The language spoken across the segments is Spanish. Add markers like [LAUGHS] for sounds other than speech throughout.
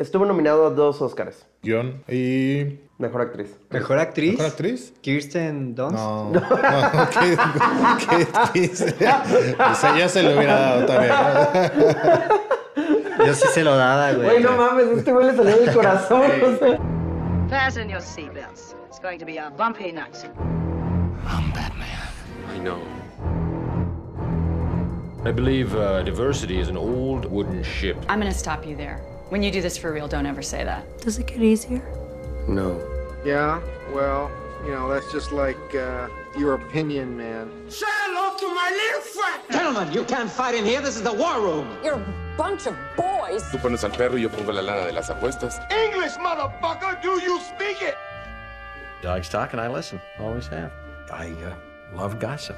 Estuvo nominado a dos Oscars. Guión y... Mejor actriz. ¿Mejor actriz? ¿Mejor actriz? Kirsten Dunst. No, [LAUGHS] no, ¿qué, qué dice? O sea, ya se lo hubiera dado también. [LAUGHS] Yo sí se lo daba, güey. Güey, no mames, este güey le salió del corazón. o sea. Fasten your seatbelts. It's going to be a bumpy night. I know. I believe uh, diversity is an old wooden ship. I'm gonna stop you there. When you do this for real, don't ever say that. Does it get easier? No. Yeah, well, you know, that's just like uh, your opinion, man. Gentlemen, you can't fight in here. This is the war room. You're a bunch of boys. Tú pones al perro y yo pongo la lana de las apuestas. English, motherfucker! Do you speak it? Dogs talk and I listen. Always have. I uh, love gossip.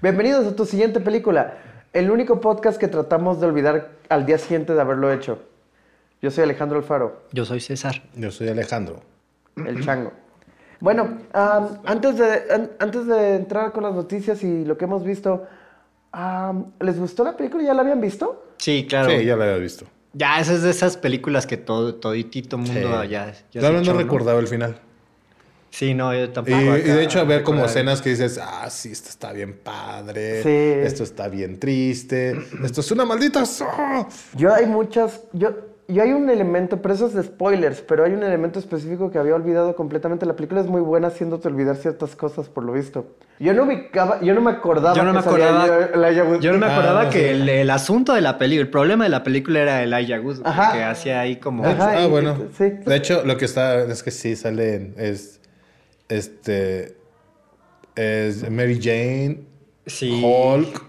Bienvenidos a tu siguiente película. El único podcast que tratamos de olvidar al día siguiente de haberlo hecho. Yo soy Alejandro Alfaro, Yo soy César. Yo soy Alejandro. el chango. Bueno, antes, de, an- antes de entrar con las noticias y lo que hemos visto, ¿les gustó la película? ¿Ya la habían visto? Sí, claro. Sí, ya lo había visto. Ya, esa es de esas películas que todo, toditito mundo Sí. ya, ya Claro, echó, no recordaba el final. Sí, no, yo tampoco. y acá de hecho, ver como escenas que dices, ah, sí, esto está bien padre. Sí. Esto está bien triste. Esto es una maldita. so-". Yo hay muchas, yo, yo hay un elemento, pero eso es de spoilers, pero hay un elemento específico que había olvidado completamente. La película es muy buena haciéndote olvidar ciertas cosas, por lo visto. Yo no ubicaba, yo no me acordaba Yo no me acordaba, Elijah Wood. yo no me Ah, acordaba que sí. el, el asunto de la película, el problema de la película era güey, Ajá. que hacía ahí como... Ajá. ah, y- bueno. sí. De hecho, lo que está es que sí salen es este es Mary Jane, Sí. Hulk,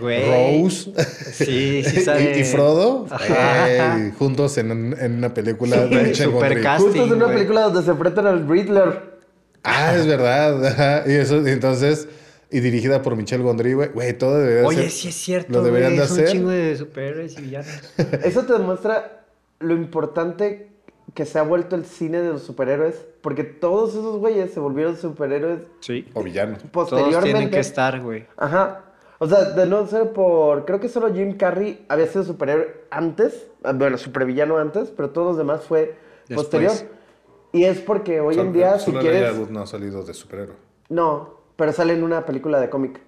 Güey. Rose Sí, sí [LAUGHS] y- sale. y, Frodo Ajá. eh, juntos en, un- en una película de super Gondry. cast. Justo es una güey. película donde se enfrentan al Riddler. Ah, es verdad. ajá, Y eso, y entonces, y dirigida por Michel Gondry, güey. Güey, todo debería Oye, ser. sí es cierto. Lo deberían güey, de es hacer. un chingo de superhéroes y villanos. [LAUGHS] Eso te demuestra lo importante que se ha vuelto el cine de los superhéroes, porque todos esos güeyes se volvieron superhéroes Sí. O villano. Todos posteriormente. tienen que estar, güey. Ajá. O sea, de no ser por. Creo que solo Jim Carrey había sido superhéroe antes. ah, Bueno, supervillano antes, pero todos los demás fue Después. posterior. Y es porque hoy en día, si Solo quieres. Wood no ha salido de superhéroe. No, pero sale en una película de cómic.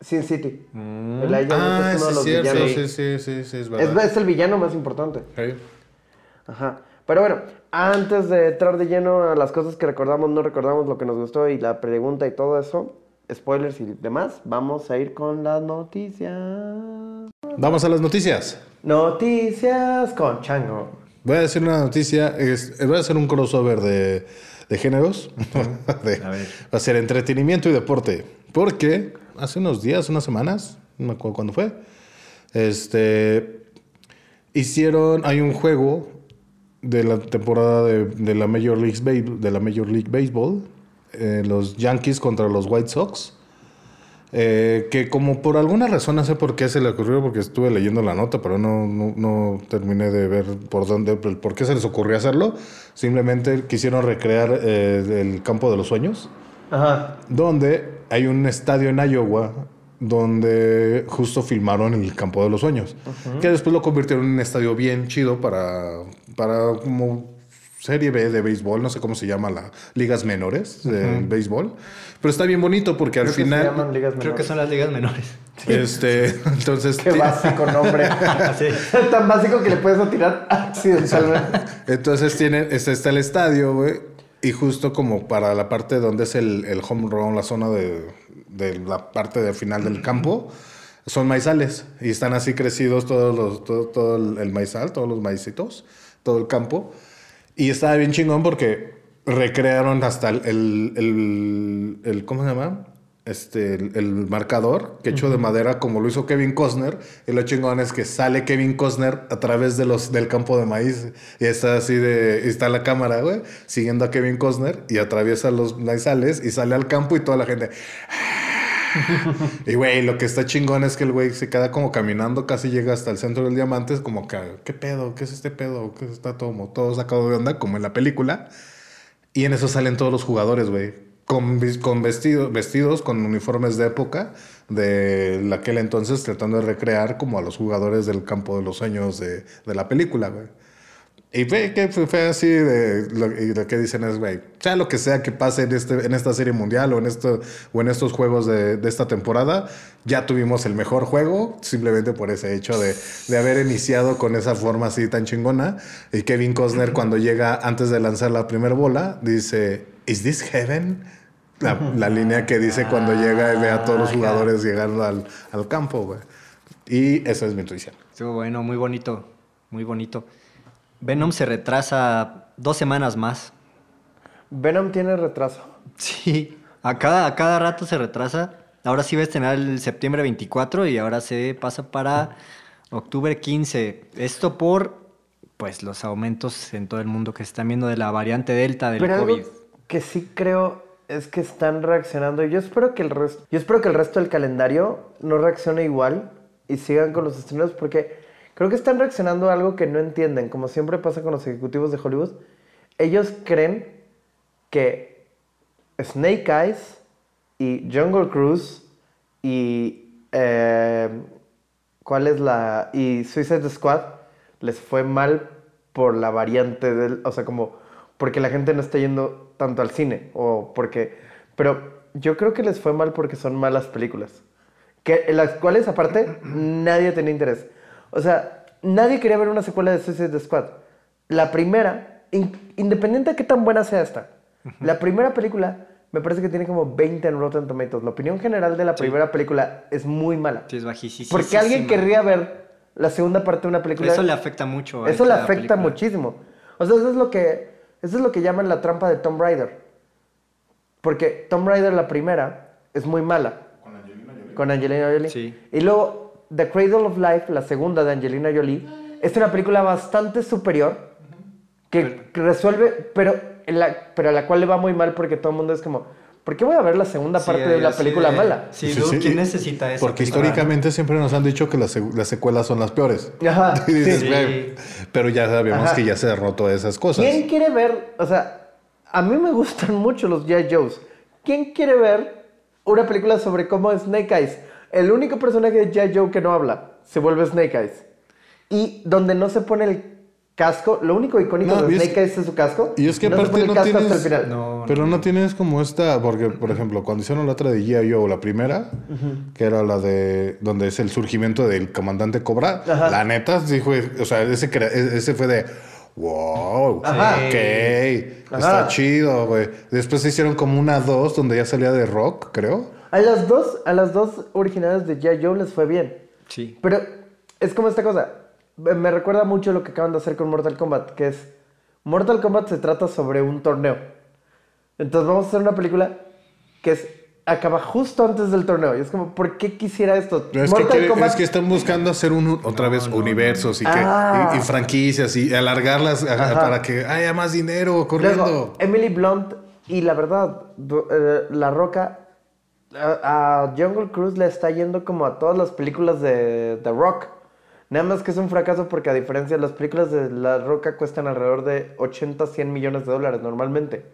Sin City. Elijah Wood Ah, es uno de sí, los cierto. villanos. Sí, sí, sí, sí, es verdad. es el villano más importante. Ajá. Pero bueno, antes de entrar de lleno a las cosas que recordamos, no recordamos lo que nos gustó y la pregunta y todo eso, spoilers y demás, vamos a ir con las noticias. Vamos a las noticias. Noticias con Chango. Voy a decir una noticia. es- voy a hacer un crossover de, de géneros. [LAUGHS] De- A ver. Va a ser entretenimiento y deporte. Porque hace unos días, unas semanas, no me acuerdo cuándo fue. Este. Hicieron. Hay un juego de la temporada de, de la Major League, Baseball, de la Major League Baseball. Eh, los Yankees contra los White Sox. Eh, que como por alguna razón, no sé por qué se le ocurrió, porque estuve leyendo la nota, pero no, no, no terminé de ver por dónde, por qué se les ocurrió hacerlo. Simplemente quisieron recrear eh, el campo de los sueños, Ajá. donde hay un estadio en Iowa donde justo filmaron el campo de los sueños, que después lo convirtieron en un estadio bien chido para, para como serie B de béisbol, no sé cómo se llama la ligas menores del béisbol, pero está bien bonito porque al Creo que se final llaman ligas Creo que son las ligas menores. este, [LAUGHS] entonces Qué básico nombre. [LAUGHS] Así. Tan básico que le puedes atirar accidentalmente. [LAUGHS] entonces tienen, este, está el estadio, güey, y justo como para la parte donde es el, el home run, la zona de, de la parte de final del campo, son maizales y están así crecidos todos los, todo, todo el, el maizal, todos los maicitos, todo el campo. Y estaba bien chingón porque recrearon hasta el, el, el- el- ¿cómo se llama? Este, el, el marcador que hecho de madera como lo hizo Kevin Costner. Y lo chingón es que sale Kevin Costner a través de los, del campo de maíz. Y está así de, está la cámara, güey, siguiendo a Kevin Costner y atraviesa los maizales y sale al campo y toda la gente... Y güey, lo que está chingón es que el güey se queda como caminando, casi llega hasta el centro del diamante, es como que, ¿qué pedo? ¿Qué es este pedo? ¿Qué está todo, todo sacado de onda, como en la película? Y en eso salen todos los jugadores, güey. con, con vestido- vestidos, con uniformes de época de aquel entonces, tratando de recrear como a los jugadores del campo de los sueños de, de la película, güey. Y ve que fue, así de lo, y lo que dicen es, güey, sea lo que sea que pase en, este, en esta serie mundial o en, esto, o en estos juegos de, de esta temporada, ya tuvimos el mejor juego simplemente por ese hecho de, de haber iniciado con esa forma así tan chingona. Y Kevin Costner cuando llega antes de lanzar la primera bola, dice, ¿Is this heaven? La, la línea que dice cuando llega y ve a todos los Ah, jugadores llegando al, al campo, güey. Y esa es mi intuición. Estuvo bueno, muy bonito. Muy bonito. Venom se retrasa dos semanas más. Venom tiene retraso. Sí, a cada, a cada rato se retrasa. Ahora sí va a estrenar el septiembre 24 y ahora se pasa para octubre 15. Esto por pues los aumentos en todo el mundo que se están viendo de la variante Delta del Pero algo COVID. que sí creo es que están reaccionando. Yo espero que el resto, yo espero que el resto del calendario no reaccione igual y sigan con los estrenos porque creo que están reaccionando a algo que no entienden, como siempre pasa con los ejecutivos de Hollywood. Ellos creen que Snake Eyes y Jungle Cruise y eh, ¿cuál es la? y Suicide Squad les fue mal por la variante del, o sea, como porque la gente no está yendo tanto al cine o porque, pero yo creo que les fue mal porque son malas películas, que en las cuales aparte nadie tenía interés. O sea, nadie quería ver una secuela de Suicide Squad. La primera, in- independiente de qué tan buena sea esta, la primera película me parece que tiene como 20 en Rotten Tomatoes. La opinión general de la primera película es muy mala. Sí, es bajísimo. Porque alguien querría ver la segunda parte de una película. Eso le afecta mucho. a Eso le afecta película. muchísimo. O sea, eso es lo que eso es lo que llaman la trampa de Tomb Raider. Porque Tomb Raider la primera es muy mala. Con Angelina Jolie. Sí. Y luego The Cradle of Life, la segunda de Angelina Jolie, es una película bastante superior que que resuelve, pero en la, pero a la cual le va muy mal porque todo el mundo es como, ¿por qué voy a ver la segunda Sí, parte de la película de- mala? Sí, Sí, sí, ¿quién necesita eso? Porque históricamente siempre nos han dicho que las, las secuelas son las peores. Ajá, [LAUGHS] dices, Pero ya sabemos Ajá. que ya se derrotó esas cosas. ¿Quién quiere ver? O sea, a mí me gustan mucho los G.I. Joes. ¿Quién quiere ver una película sobre cómo es Snake Eyes? El único personaje de G.I. Joe que no habla se vuelve Snake Eyes. Y donde no se pone el casco, lo único icónico No, de Snake Eyes es su casco. Y es que no se aparte pone el no casco tienes. hasta el final. No, pero no tienes como esta. Porque, por ejemplo, cuando hicieron la otra de G.I. Joe, la primera, que era la de. donde es el surgimiento del comandante Cobra, Ajá. la neta, fue. O sea, ese, crea- e- ese fue de. Wow, Ajá. ok, está Ajá. chido, güey. Después se hicieron como una dos donde ya salía de rock, creo. A las dos, a las dos originales de G.I. Joe les fue bien. Sí. Pero es como esta cosa. Me recuerda mucho lo que acaban de hacer con Mortal Kombat, que es. Mortal Kombat se trata sobre un torneo. Entonces vamos a hacer una película que es. Acaba justo antes del torneo. Y es como, ¿por qué quisiera esto? Pero Es que, quiere- es que están buscando hacer un, otra vez universos y, que, Ah. y, y franquicias y alargarlas Ajá. para que haya más dinero corriendo. Luego, Emily Blunt y la verdad, eh, La Roca, a, a Jungle Cruise le está yendo como a todas las películas de The Rock. Nada más que es un fracaso porque a diferencia las películas de La Roca cuestan alrededor de 80, 100 millones de dólares normalmente.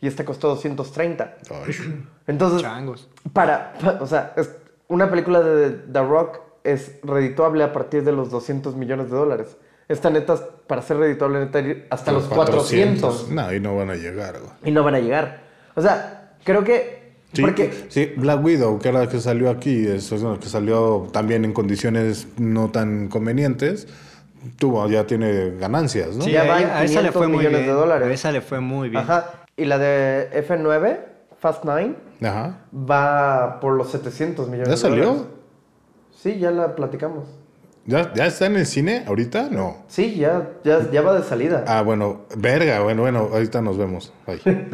Y esta costó 230. Ay. [CLEARS THROAT] Entonces, Changos. para, pa- o sea, es- una película de The Rock es redituable a partir de los 200 millones de dólares. Esta neta, para ser redituable, neta hasta los 400. No, y no van a llegar, güey. Y no van a llegar. O sea, creo que... Sí, porque... sí, Black Widow, que era la que salió aquí, es la que salió también en condiciones no tan convenientes, tuvo, ya tiene ganancias, ¿no? Sí, Ya a, va en ella- a esa le 500 fue muy millones bien. de dólares. A esa le fue muy bien. Ajá. Y la de F9, Fast 9, Ajá. va por los 700 millones ¿Ya de salió? dólares. Sí, ya la platicamos. ¿Ya, ¿Ya está en el cine ahorita? No. Sí, ya, ya, ya va de salida. Ah, bueno, verga, bueno, bueno, ahorita nos vemos. Bye. [LAUGHS]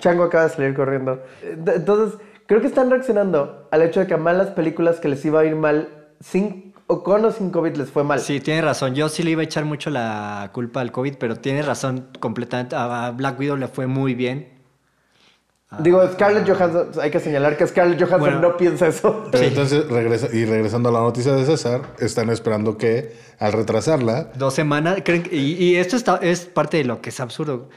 Chango acaba de salir corriendo. Ent- Entonces, creo que están reaccionando al hecho de que a malas películas que les iba a ir mal, sin, o con o sin COVID les fue mal. Sí, tienes razón. Yo sí le iba a echar mucho la culpa al COVID, pero tienes razón completamente. A Black Widow le fue muy bien. Digo, Scarlett Johansson, hay que señalar que Scarlett Johansson Bueno. no piensa eso. Pero entonces, regresa, y regresando a la noticia de César, están esperando que al retrasarla, Dos semanas. creen que- y, y esto está, es parte de lo que es absurdo.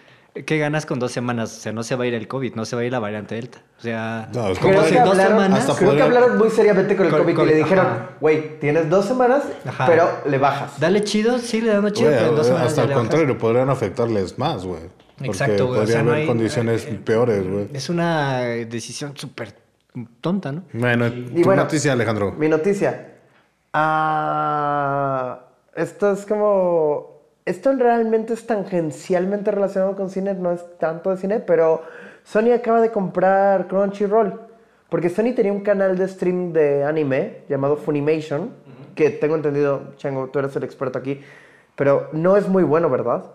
¿qué ganas con dos semanas? O sea, no se va a ir el COVID, no se va a ir la variante Delta. O sea, No, es Creo como que, si- dos hablaron, semanas- creo que hablaron muy seriamente con el Con- COVID con- y le dijeron, güey, tienes dos semanas, Ajá. pero le bajas. dale chido, sí, le damos chido, pero en dos semanas hasta al bajas. contrario, podrían afectarles más, güey. Porque Exacto, güey, o podría sea, no haber hay- condiciones eh, peores, güey. Es una decisión súper tonta, ¿no? Bueno, Y tu bueno, noticia, Alejandro. Mi noticia. Ah, esto es como. Esto realmente es tangencialmente relacionado con cine, no es tanto de cine, pero Sony acaba de comprar Crunchyroll. Porque Sony tenía un canal de stream de anime llamado Funimation, que tengo entendido, Chango, tú eres el experto aquí, pero no es muy bueno, ¿verdad?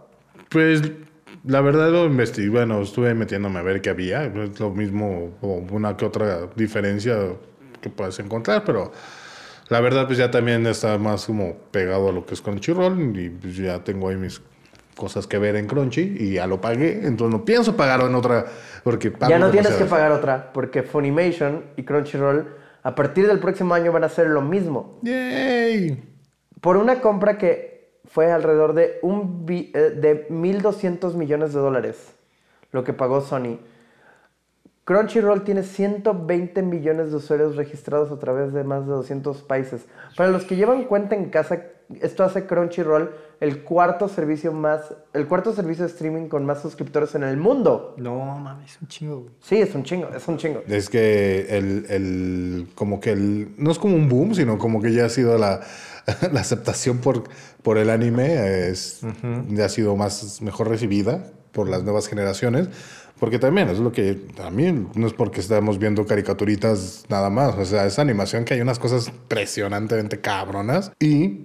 Pues la verdad lo investigué, bueno, estuve metiéndome a ver qué había, es lo mismo o una que otra diferencia que puedes encontrar, pero la verdad pues ya también está más como pegado a lo que es Crunchyroll y pues ya tengo ahí mis cosas que ver en Crunchy y ya lo pagué, entonces no pienso pagar en otra porque ya no tienes que pagar otra, porque Funimation y Crunchyroll a partir del próximo año van a hacer lo mismo. ¡Yay! por una compra que fue alrededor de, un bi- eh, de 1.200 millones de dólares, lo que pagó Sony. Crunchyroll tiene 120 millones de usuarios registrados a través de más de 200 países. Para los que llevan cuenta en casa, esto hace Crunchyroll el cuarto servicio más, el cuarto servicio de streaming con más suscriptores en el mundo. No, mames, un chingo. Sí, es un chingo, es un chingo. Es que el, el- como que el, no es como un boom, sino como que ya ha sido la, [LAUGHS] la aceptación por, por el anime, es, ya ha sido más, mejor recibida por las nuevas generaciones, porque también es lo que, a mí no es porque estamos viendo caricaturitas nada más, o sea, es animación que hay unas cosas impresionantemente cabronas y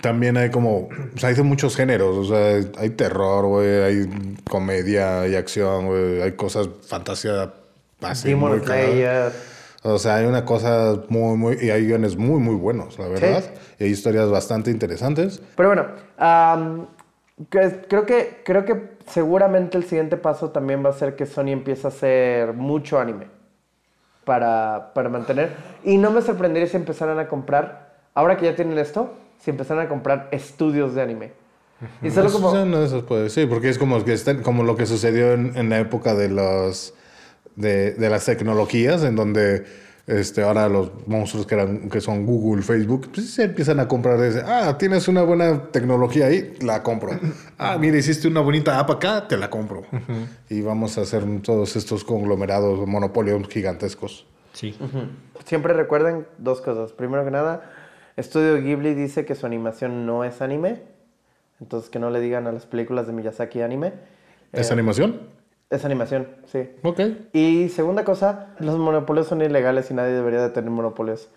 también hay como, o sea, hay de muchos géneros, o sea, hay terror, güey, hay comedia, hay acción, güey, hay cosas, fantasía, así, Demon. Slayer. O sea, hay una cosa muy, muy, y hay guiones muy, muy buenos, la verdad. Y hay historias bastante interesantes. Pero bueno, que- creo, que, creo que seguramente el siguiente paso también va a ser que Sony empiece a hacer mucho anime para, para mantener. Y no me sorprendería si empezaran a comprar, ahora que ya tienen esto, si empezaran a comprar estudios de anime. Y solo Pues, como... no, eso puede sí, porque es como, que están- como lo que sucedió en, en la época de los de, de las tecnologías, en donde este, ahora los monstruos que, eran, que son Google, Facebook, pues se empiezan a comprar desde, ah, tienes una buena tecnología ahí, la compro. [LAUGHS] Ah, mira, hiciste una bonita app acá, te la compro. Y vamos a hacer todos estos conglomerados, monopolios gigantescos. Sí. Siempre recuerden dos cosas. Primero que nada, Estudio Ghibli dice que su animación no es anime. Entonces que no le digan a las películas de Miyazaki anime. ¿Es Eh, animación? Es animación, sí. Ok. Y segunda cosa, los monopolios son ilegales y nadie debería de tener monopolios.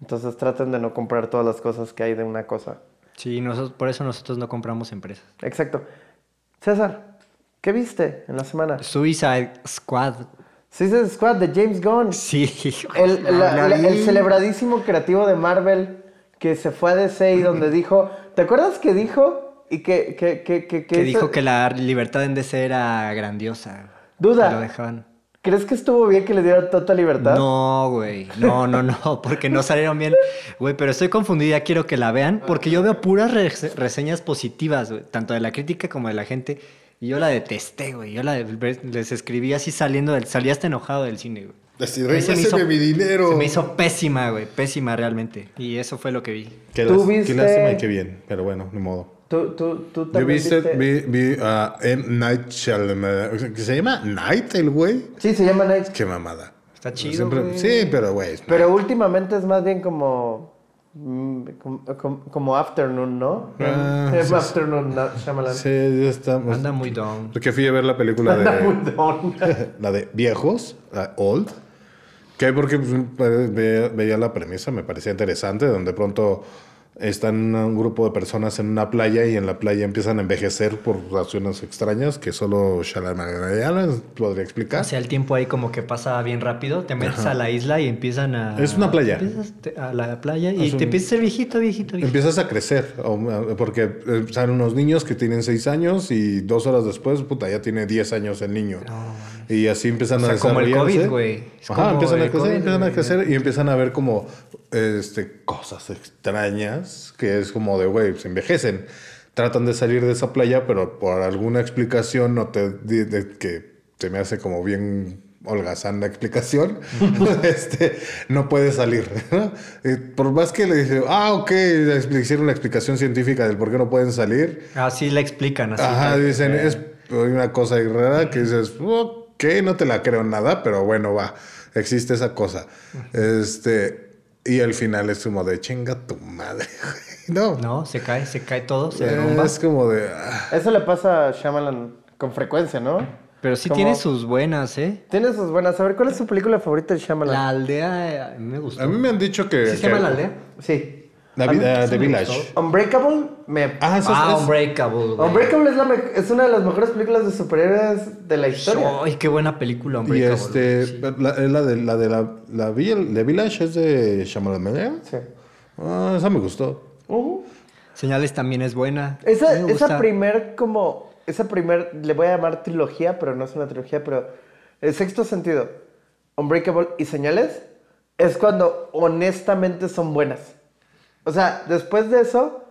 Entonces traten de no comprar todas las cosas que hay de una cosa. Sí, nosotros, por eso nosotros no compramos empresas. Exacto. César, ¿qué viste en la semana? Suicide Squad. Suicide Squad de James Gunn. Sí. El, [LAUGHS] la- La el celebradísimo creativo de Marvel que se fue a DC y donde dijo... ¿Te acuerdas que dijo? Y que... Que, que, que, Que dijo que la libertad en DC era grandiosa. Duda. Lo dejaban. ¿Crees que estuvo bien que le dieran total libertad? No, güey. No, no, no. [LAUGHS] Porque no salieron bien. Güey, pero estoy confundida. Quiero que la vean. Porque yo veo puras rese- reseñas positivas, güey. Tanto de la crítica como de la gente. Y yo la detesté, güey. Yo la de- les escribí así saliendo del... Salí hasta enojado del cine, güey. Así, "Regréseme hizo- mi dinero". Se me hizo pésima, güey. Pésima realmente. Y eso fue lo que vi. Qué, ¿Tú lás- qué viste- lástima y qué bien, pero bueno, ni modo. Tú, tú, tú Yo también viste, viste... vi, vi a M. Night Shyamalan, ¿que se llama Night el güey? Sí, se llama Night. Qué mamada. Está chido, Siempre- güey. Sí, pero güey. Pero últimamente es más bien como... mm, Como, como- como Afternoon, ¿no? Ah, Es sí. Afternoon, no, Shyamalan. Sí, ya estamos. Anda muy down. Porque fui a ver la película Anda de... muy down. [LAUGHS] la de viejos, la Old. Que porque pues, ve- veía la premisa, me parecía interesante, donde pronto están un grupo de personas en una playa y en la playa empiezan a envejecer por razones extrañas que solo Shyamalan podría explicar. O sea, el tiempo ahí como que pasa bien rápido. Te metes a la isla y empiezan a... Es una playa. Empiezas a la playa y un- te empiezas a ser viejito, viejito, viejito. Empiezas a crecer, porque eh, salen unos niños que tienen 6 años y dos horas después, puta, ya tiene 10 años el niño. Y así empiezan O a sea, como el desarrollarse. COVID, güey. Ajá, empiezan a crecer, COVID, empiezan a crecer y empiezan a ver como este, cosas extrañas, que es como de, güey, se envejecen. tratan de salir de esa playa, pero por alguna explicación no te di- de- que se me hace como bien holgazán la explicación, [LAUGHS] este, no puede salir. ¿no? Por más que le dice, ah, ok, le hicieron la explicación científica del por qué no pueden salir, Así la explican. Así Ajá, dicen, eh, es una cosa rara que dices, ok, no te la creo nada, pero bueno, va, existe esa cosa. Este, y al final es como de chinga tu madre, güey. No, No, se cae, se cae todo, se derrumba. es como de, ah, Eso le pasa a Shyamalan con frecuencia, ¿no? Pero sí Como- tiene sus buenas, ¿eh? Tiene sus buenas. A ver, ¿cuál es su película favorita de Shyamalan? La aldea eh, a mí me gustó. a mí me han dicho que... ¿Sí se llama que- la aldea? Sí. La vida de Village. gustó. Unbreakable me... Ah, eso Ah, es- Unbreakable. güey. Unbreakable es, la me- es una de las mejores películas de superhéroes de la historia. Ay, qué buena película, Y Unbreakable. este, la, es la de la de la, la de Village es de Shyamalan. Sí. Ah, esa me gustó. Ujú. Señales también es buena. Esa, esa primer como... Esa primer... Le voy a llamar trilogía, pero no es una trilogía, pero... El sexto sentido, Unbreakable y Señales, es cuando honestamente son buenas. O sea, después de eso,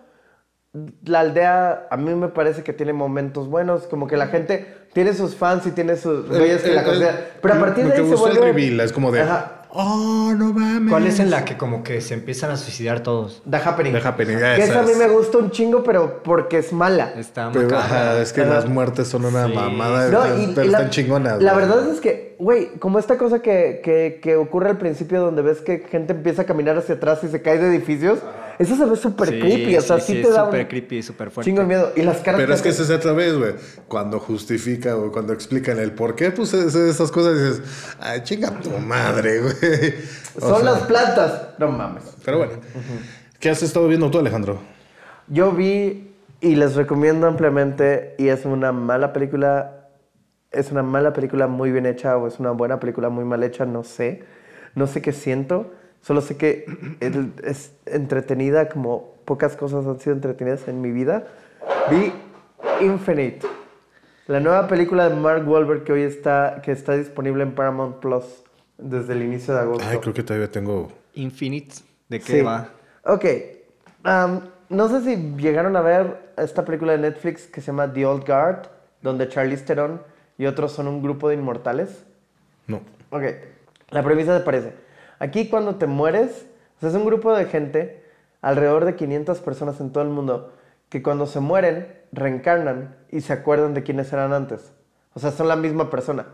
la aldea a mí me parece que tiene momentos buenos, como que la gente tiene sus fans y tiene sus güeyes que El- la el- consideran. Pero a partir de ahí se gustó el vuelve... reveal, es como de, Ajá. oh, no mames. ¿Cuál es en la que como que se empiezan a suicidar todos? The Happening. The Happening, Que esa a mí me gusta un chingo, pero porque es mala. Está Pero, ajá, es que las muertes son una Sí. mamada, No, pero y- y están la, chingonas. La güey. verdad es que, güey, como esta cosa que, que, que ocurre al principio donde ves que gente empieza a caminar hacia atrás y se cae de edificios, eso se ve súper Sí, creepy, o sea, sí, sí, te es da súper un creepy, súper fuerte. chingo de miedo. Y las caras Pero es que esa es otra vez, güey. Cuando justifica o cuando explican el por qué, pues es- esas cosas dices, ay, chinga tu madre, güey. [LAUGHS] Son sea, las plantas. No mames. Pero bueno. ¿Qué has estado viendo tú, Alejandro? Yo vi y les recomiendo ampliamente y es una mala película, es una mala película muy bien hecha o es una buena película muy mal hecha, no sé. No sé qué siento, solo sé que [CLEARS THROAT] el- es entretenida como pocas cosas han sido entretenidas en mi vida. Vi Infinite, la nueva película de Mark Wahlberg que hoy está, que está disponible en Paramount Plus desde el inicio de agosto. Ay, creo que todavía tengo. Infinite, ¿de qué Sí. va? Ok. no sé si llegaron a ver esta película de Netflix que se llama The Old Guard, donde Charlize Theron y otros son un grupo de inmortales. No. Ok. La premisa te parece. Aquí cuando te mueres, o sea, es un grupo de gente, alrededor de 500 personas en todo el mundo, que cuando se mueren, reencarnan y se acuerdan de quiénes eran antes. O sea, son la misma persona.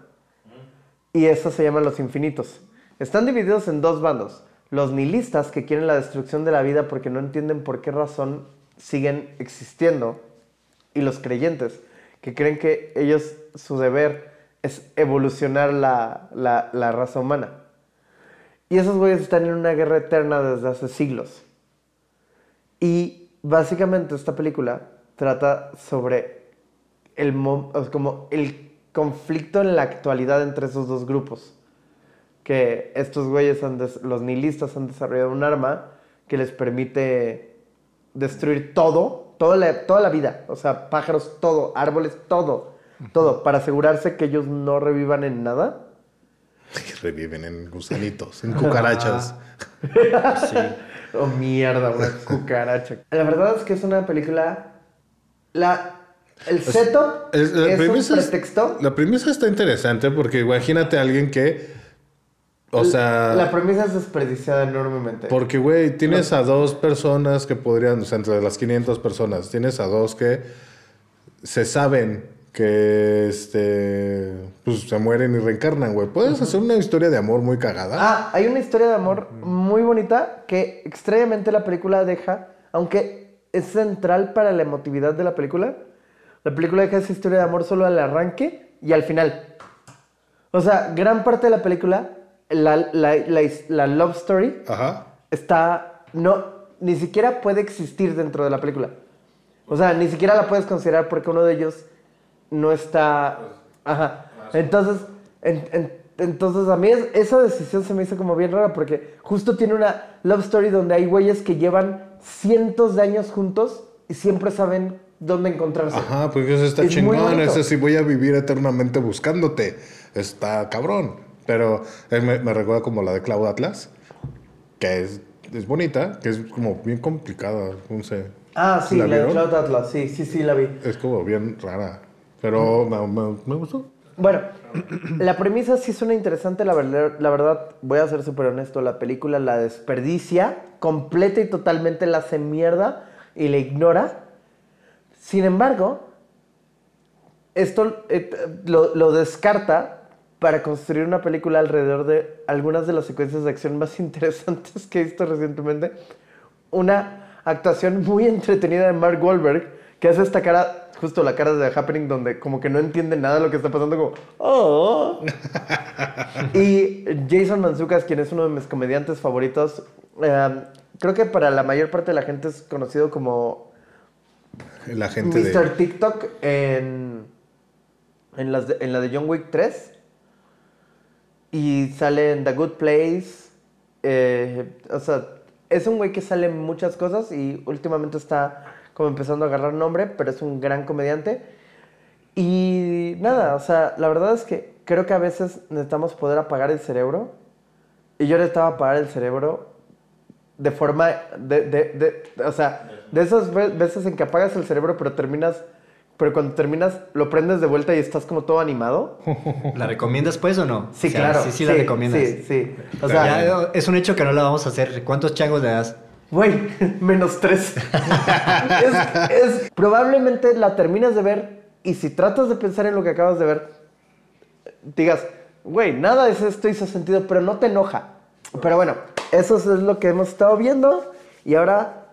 Y eso se llaman los infinitos. Están divididos en dos bandos. Los nihilistas que quieren la destrucción de la vida porque no entienden por qué razón siguen existiendo. Y los creyentes que creen que ellos, su deber es evolucionar la, la- la raza humana. Y esos güeyes están en una guerra eterna desde hace siglos. Y básicamente esta película trata sobre el, como el conflicto en la actualidad entre esos dos grupos. Que estos güeyes, han los nihilistas, han desarrollado un arma que les permite destruir todo, toda la, toda la vida. O sea, pájaros, todo, árboles, todo. Todo, para asegurarse que ellos no revivan en nada. Que [LAUGHS] reviven en gusanitos, en cucarachas. [LAUGHS] Oh, mierda, una [LAUGHS] cucaracha. La verdad es que es una película. La, el setup Es- es, la un premisa es- pretexto. La premisa está interesante porque imagínate a alguien que. O sea. La premisa es desperdiciada enormemente. Porque, güey, tienes a dos personas que podrían, o sea, entre las 500 personas, tienes a dos que se saben que, este, pues se mueren y reencarnan, güey. Puedes hacer una historia de amor muy cagada. Ah, hay una historia de amor muy bonita que extrañamente la película deja, aunque es central para la emotividad de la película, la película deja esa historia de amor solo al arranque y al final. O sea, gran parte de la película, la, la- la love story, Ajá. está, no, ni siquiera puede existir dentro de la película. O sea, ni siquiera la puedes considerar porque uno de ellos no está, ajá. Entonces, en- en- entonces a mí es- esa decisión se me hizo como bien rara porque justo tiene una love story donde hay güeyes que llevan cientos de años juntos y siempre saben dónde encontrarse. Ajá, porque eso está Es chingón. Ese sí voy a vivir eternamente buscándote. Está cabrón. Pero él me, me recuerda como la de Cloud Atlas, que es, es bonita, que es como bien complicada. No sé. Ah, sí, ¿La la, de? Cloud Atlas, sí, sí, sí, la vi. Es como bien rara. Pero me, me- me gustó. Bueno, [CLEARS THROAT] la premisa sí suena interesante, la verdad, voy a ser súper honesto, la película la desperdicia completa y totalmente, la hace mierda y la ignora. Sin embargo, esto eh, lo, lo descarta para construir una película alrededor de algunas de las secuencias de acción más [LAUGHS] interesantes que he visto recientemente. Una actuación muy entretenida de Mark Wahlberg, que hace esta cara, justo la cara de The Happening, donde como que no entiende nada de lo que está pasando, como, oh. [LAUGHS] y Jason Manzucas, quien es uno de mis comediantes favoritos, eh, creo que para la mayor parte de la gente es conocido como La gente Mr. de. TikTok en, en, las de- en la de John Wick 3. Y sale en The Good Place. eh, o sea, es un güey que sale en muchas cosas y últimamente está como empezando a agarrar nombre, pero es un gran comediante. Y nada, o sea, la verdad es que creo que a veces necesitamos poder apagar el cerebro. Y yo necesitaba apagar el cerebro de forma, de, de, de- o sea, de esas ve- veces en que apagas el cerebro, pero terminas, pero cuando terminas lo prendes de vuelta y estás como todo animado. [LAUGHS] ¿La recomiendas pues o no? Sí, O sea, claro. Sí, sí, la recomiendas. Sí, sí. O sea, Ya, es un hecho que no la vamos a hacer. ¿Cuántos changos le das? Güey, [LAUGHS] menos tres. [LAUGHS] es, es- probablemente la terminas de ver y si tratas de pensar en lo que acabas de ver, digas, güey, nada de esto hizo sentido, pero no te enoja. Pero bueno, eso es lo que hemos estado viendo y ahora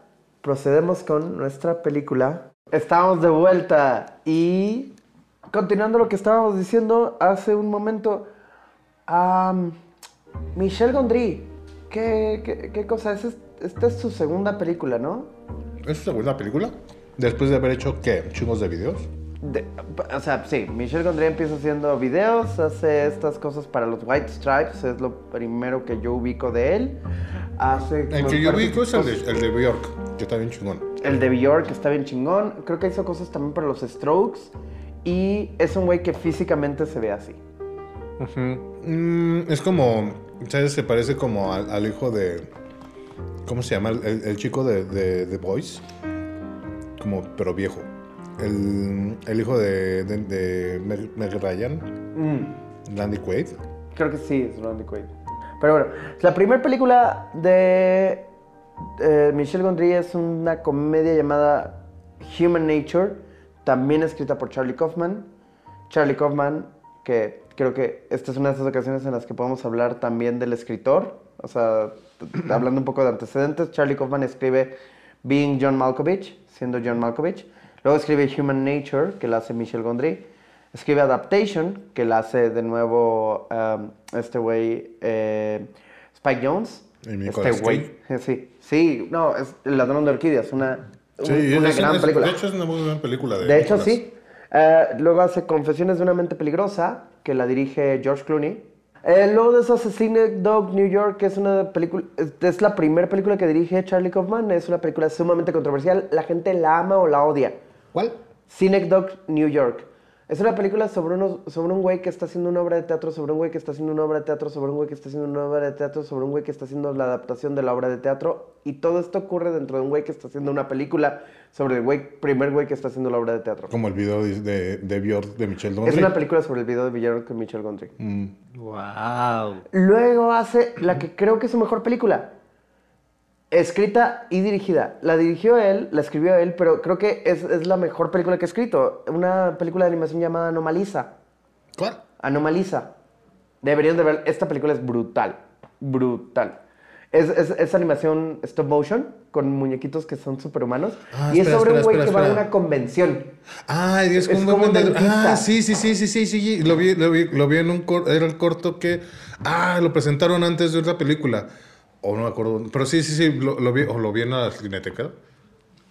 procedemos con nuestra película. Estamos de vuelta y continuando lo que estábamos diciendo hace un momento, am, Michelle Gondry, ¿qué, qué, qué cosa es? Esta es su segunda película, ¿no? ¿Es su segunda película? Después de haber hecho, ¿qué? ¿Chingos de videos? De- o sea, sí, Michelle Gondry empieza haciendo videos, hace estas cosas para los White Stripes, es lo primero que yo ubico de él. Hace El que yo ubico es el de, el de Bjork, que está bien chingón. El de Bjork está bien chingón. Creo que hizo cosas también para los Strokes. Y es un güey que físicamente se ve así. Mm, es como, ¿sabes? Se parece como al, al hijo de, ¿cómo se llama? El, el chico de, de The Boys. Como, pero viejo. El, el hijo de, de, de Meg, Meg Ryan, Mm, Randy Quaid. creo que sí, es Randy Quaid. Pero bueno, la primera película de eh, Michelle Gondry es una comedia llamada Human Nature, también escrita por Charlie Kaufman. Charlie Kaufman, que creo que esta es una de esas ocasiones en las que podemos hablar también del escritor. O sea, hablando un poco de antecedentes, Charlie Kaufman escribe Being John Malkovich, siendo John Malkovich. Luego escribe Human Nature, que la hace Michelle Gondry. Escribe Adaptation, que la hace de nuevo um, este güey eh, Spike Jones. Y Este güey. Eh, Sí, sí, no, es El ladrón de orquídeas, una, Sí, un- una es- gran es- película. De hecho, es una muy buena película. De, De hecho, sí. Eh, luego hace Confesiones de una mente peligrosa, que la dirige George Clooney. Eh, luego de eso hace Cine Dog New York, que es una película, es, la primera película que dirige Charlie Kaufman. Es una película sumamente controversial. La gente la ama o la odia. ¿Cuál? Cine Dog New York. Es una película sobre, unos, sobre un güey que está haciendo una obra de teatro, sobre un güey que está haciendo una obra de teatro, sobre un güey que está haciendo una obra de teatro, sobre un güey que está haciendo la adaptación de la obra de teatro. Y todo esto ocurre dentro de un güey que está haciendo una película sobre el güey, primer güey que está haciendo la obra de teatro. Como el video de, de, de Bjork de Michelle Gondry. Es una película sobre el video de Villarreal con Michelle Gondry. Mm. Wow. Luego hace la que creo que es su mejor película. Escrita y dirigida. La dirigió él, la escribió él, pero creo que es, es la mejor película que ha escrito. Una película de animación llamada Anomalisa. ¿Cuál? Anomaliza. Deberían de ver, esta película es brutal. Brutal. Es, es, es animación stop motion con muñequitos que son superhumanos. Ah, y es sobre espera, un güey espera, que va a una convención. Ay, es, como un dentista. Ah, sí, sí, sí, sí, sí, sí. Lo vi, lo vi, lo vi en un corto. Era el corto que. Ah, lo presentaron antes de otra película. O no me acuerdo. Pero sí, sí, sí. Lo, lo vi, o lo vi en la cineteca.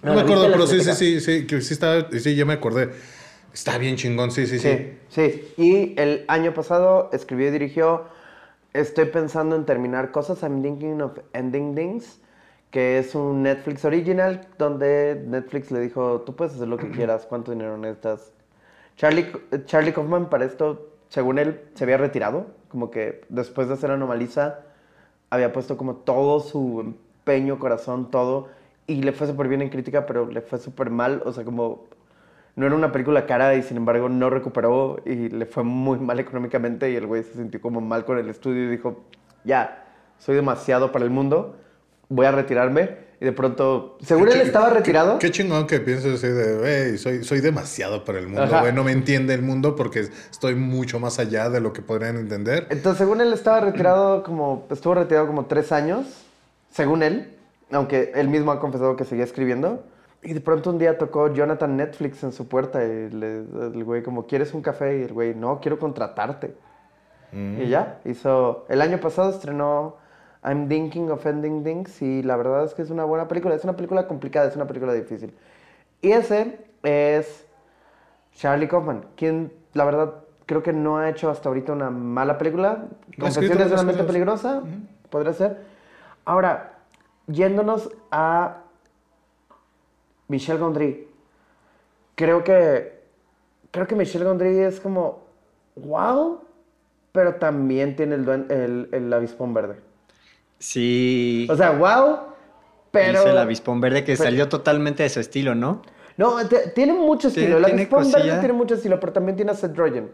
No, No, me acuerdo, pero sí, sí, sí, sí. Que sí, está, sí, ya me acordé. Está bien chingón, sí, sí, sí. Sí, sí. Y el año pasado escribió y dirigió Estoy pensando en terminar cosas, I'm thinking of ending things, que es un Netflix original donde Netflix le dijo, tú puedes hacer lo que quieras, ¿cuánto dinero necesitas? Charlie, Charlie Kaufman para esto, según él, se había retirado, como que después de hacer Anomaliza, había puesto como todo su empeño, corazón, todo, y le fue súper bien en crítica, pero le fue súper mal. O sea, como no era una película cara y sin embargo no recuperó y le fue muy mal económicamente y el güey se sintió como mal con el estudio y dijo, ya, soy demasiado para el mundo, voy a retirarme. Y de pronto, según él estaba retirado. Qué, chingón que pienses así de, güey, soy, soy demasiado para el mundo, güey, no me entiende el mundo porque estoy mucho más allá de lo que podrían entender. Entonces, según él estaba retirado como, estuvo retirado como tres años, según él, aunque él mismo ha confesado que seguía escribiendo. Y de pronto un día tocó Jonathan Netflix en su puerta y le- el güey como, ¿quieres un café? Y el güey, no, quiero contratarte. Y ya, hizo, el año pasado estrenó I'm Thinking of Ending Things y la verdad es que es una buena película, es una película complicada, es una película difícil. Y ese es Charlie Kaufman, quien la verdad creo que no ha hecho hasta ahorita una mala película. Confesiones de una mente peligrosa, podría ser. Ahora, yéndonos a Michel Gondry, creo que creo que Michel Gondry es como wow, pero también tiene el, el, el avispón verde. Sí. O sea, wow, pero Hizo el avispón verde que pero- salió totalmente de su estilo, ¿no? no, te- tiene mucho estilo. El avispón cosilla. verde tiene mucho estilo, pero también tiene a Seth Rogen.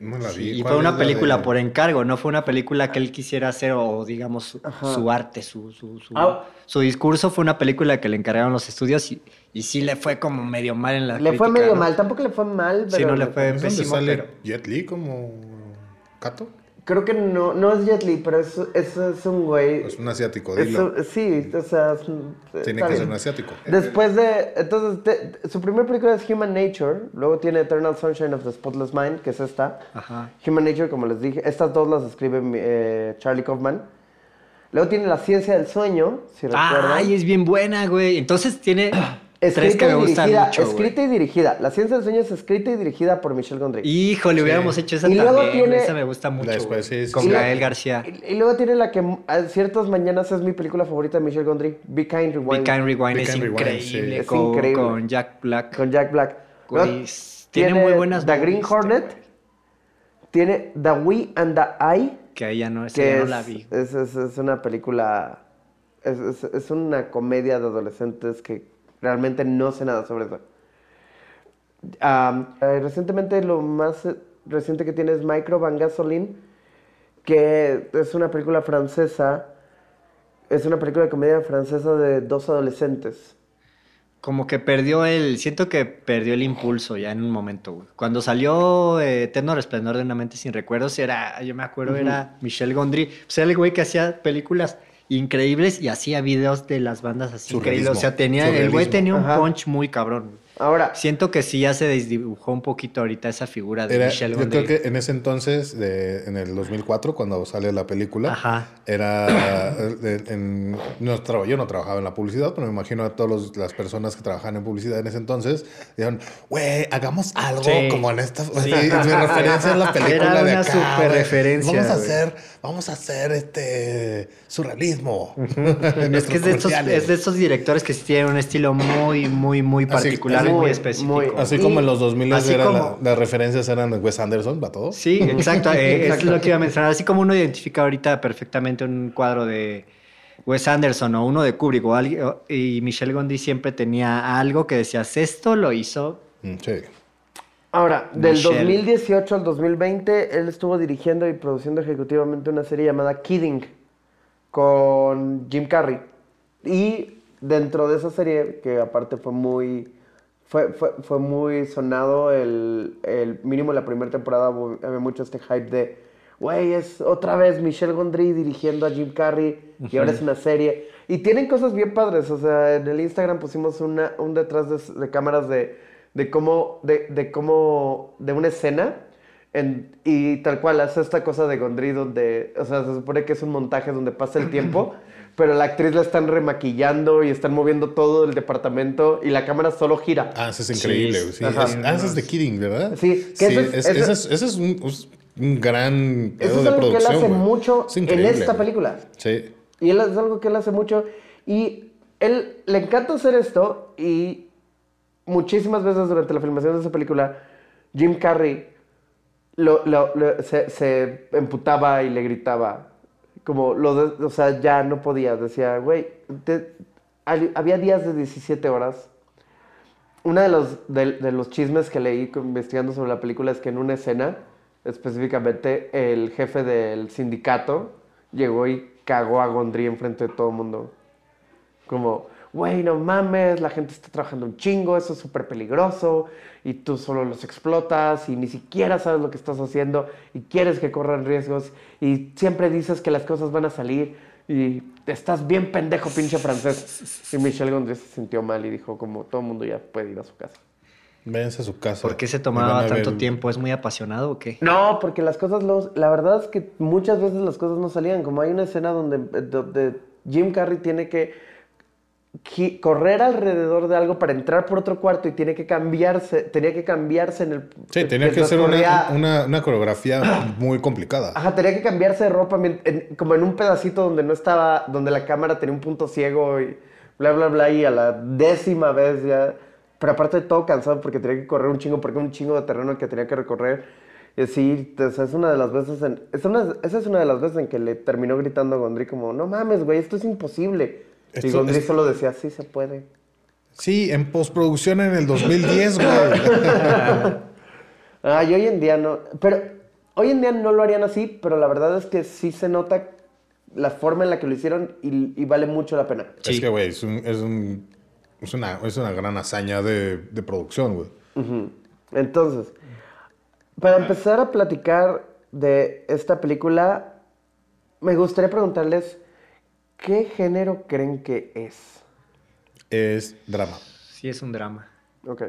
No la vi. Y ¿Cuál fue una película de- por encargo, no fue una película que él quisiera hacer o digamos su, Ajá. su arte, su, su, su, Ah. su discurso fue una película que le encargaron los estudios y, y sí le fue como medio mal en la Le fue medio ¿no? mal, tampoco le fue mal, pero Sí, no le fue ¿Es donde pésimo, sale pero... Jet Li como Cato? Creo que no, no es Jet Li, pero es, es, es un güey. Es un asiático, es dilo. un- sí, o sea, es Tiene que ser un asiático. Después de. Entonces, te- su primera película es Human Nature. Luego tiene Eternal Sunshine of the Spotless Mind, que es esta. Ajá. Human Nature, como les dije. Estas dos las escribe eh, Charlie Kaufman. Luego tiene La Ciencia del Sueño, si recuerdan. Ay, es bien buena, güey. Entonces tiene tres Escrita que me y gustan dirigida, mucho, escrita y dirigida. La Ciencia del Sueño es escrita y dirigida por Michel Gondry. Híjole, hubiéramos hecho esa Y luego también. tiene- Esa me gusta mucho. Después, sí, sí, Con sí. Gael García. Y, y luego tiene la que a ciertas mañanas es mi película favorita de Michel Gondry, Be Kind Rewind. Be Kind Rewind Be es Kind Rewind, increíble. sí. Es Con, increíble. con Jack Black. Con Jack Black. Tiene muy buenas The movies, Green Hornet. Tiene The We and the I. Que ahí ya no, esa que no es, la vi. es, es- es una película, es, es- es una comedia de adolescentes que realmente no sé nada sobre eso. Eh, recientemente lo más eh, reciente que tiene es Micro Van Gasoline, que es una película francesa, es una película de comedia francesa de dos adolescentes. Como que perdió el. Siento que perdió el impulso ya en un momento, güey. Cuando salió eh, Eterno Resplandor de una mente sin recuerdos, era. Yo me acuerdo, era Michel Gondry. O sea, el güey que hacía películas increíbles y hacía videos de las bandas así increíbles. O sea, tenía. El güey tenía un Ajá. punch muy cabrón. Ahora, Siento que sí ya se desdibujó un poquito ahorita esa figura de Era- Michel yo Gondry. creo que en ese entonces, de- en el 2004, cuando sale la película, Ajá. era... eh, en- no yo no trabajaba en la publicidad, pero me imagino a todas las personas que trabajaban en publicidad en ese entonces, dijeron, güey, hagamos algo Sí. como en esta... mi referencia en la película Era de una acá, super referencia, Vamos a hacer, vamos a hacer este surrealismo. Es que es de, estos, es de estos directores que sí tienen un estilo muy, muy, muy particular, así- muy, muy, específico. muy- Así Y- como en los 2000 así era la- las referencias eran de Wes Anderson, ¿va todo? Sí, [LAUGHS] exacto. eh, es lo que iba a mencionar. Así como uno identifica ahorita perfectamente un cuadro de Wes Anderson o uno de Kubrick o alguien- o- y Michel Gondry siempre tenía algo que decías, esto lo hizo. Mm, Sí. Ahora, del Michelle. 2018 al 2020, él estuvo dirigiendo y produciendo ejecutivamente una serie llamada Kidding con Jim Carrey. Y dentro de esa serie, que aparte fue muy, fue, fue, fue muy sonado, el, el mínimo la primera temporada había mucho este hype de, güey, es otra vez Michelle Gondry dirigiendo a Jim Carrey y ahora es una serie. Y tienen cosas bien padres, o sea, en el Instagram pusimos una, un detrás de, de cámaras de, de cómo, de, de cómo, de una escena. en- y tal cual, hace esta cosa de Gondry donde, o sea, se supone que es un montaje donde pasa el tiempo, [LAUGHS] pero la actriz la están remaquillando y están moviendo todo el departamento y la cámara solo gira. Ah, eso es increíble. Sí. Es, ah, ese es de Kidding, ¿verdad? Sí, que Sí, ese es- es- ese- ese es, ese es un, es un gran pedo Eso es de algo que él producción. hace mucho Es en esta película. Sí. Y él es algo que él hace mucho. Y él le encanta hacer esto. Y muchísimas veces durante la filmación de esa película, Jim Carrey lo, lo- lo- se, se emputaba y le gritaba. Como, lo de- o sea, ya no podía. Decía, güey, había días de 17 horas. Uno de los, de, de los chismes que leí investigando sobre la película es que en una escena, específicamente, el jefe del sindicato llegó y cagó a Gondry enfrente de todo el mundo. Como, güey, no mames, la gente está trabajando un chingo, eso es súper peligroso, y tú solo los explotas, y ni siquiera sabes lo que estás haciendo, y quieres que corran riesgos, y siempre dices que las cosas van a salir, y estás bien pendejo, pinche francés. Y Michelle Gondry se sintió mal y dijo, como, todo el mundo ya puede ir a su casa. Váyanse a su casa. ¿Por qué se tomaba tanto ver- tiempo? ¿Es muy apasionado o qué? No, porque las cosas, los- la verdad es que muchas veces las cosas no salían. Como hay una escena donde, donde Jim Carrey tiene que correr alrededor de algo para entrar por otro cuarto y tiene que cambiarse, tenía que cambiarse en el... Sí, tenía que ser una, una, una coreografía [CLEARS THROAT] muy complicada. Ajá, tenía que cambiarse de ropa en- como en un pedacito donde no estaba, donde la cámara tenía un punto ciego y bla, bla, bla, y a la décima vez ya, pero aparte de todo cansado porque tenía que correr un chingo, porque un chingo de terreno que tenía que recorrer. Y así, es una de las veces, en, es una- esa es una de las veces en que le terminó gritando a Gondry como, no mames, güey, esto es imposible. Y Esto Gondry es- solo decía, sí se puede. Sí, en postproducción en el 2010, güey. [LAUGHS] Ah, y hoy en día no. Pero hoy en día no lo harían así, pero la verdad es que sí se nota la forma en la que lo hicieron y, y vale mucho la pena. Es que, güey, es, un, es, un- es una, es una gran hazaña de, de producción, güey. Entonces, para empezar a platicar de esta película, me gustaría preguntarles, ¿qué género creen que es? Es drama. Sí, es un drama. Ok.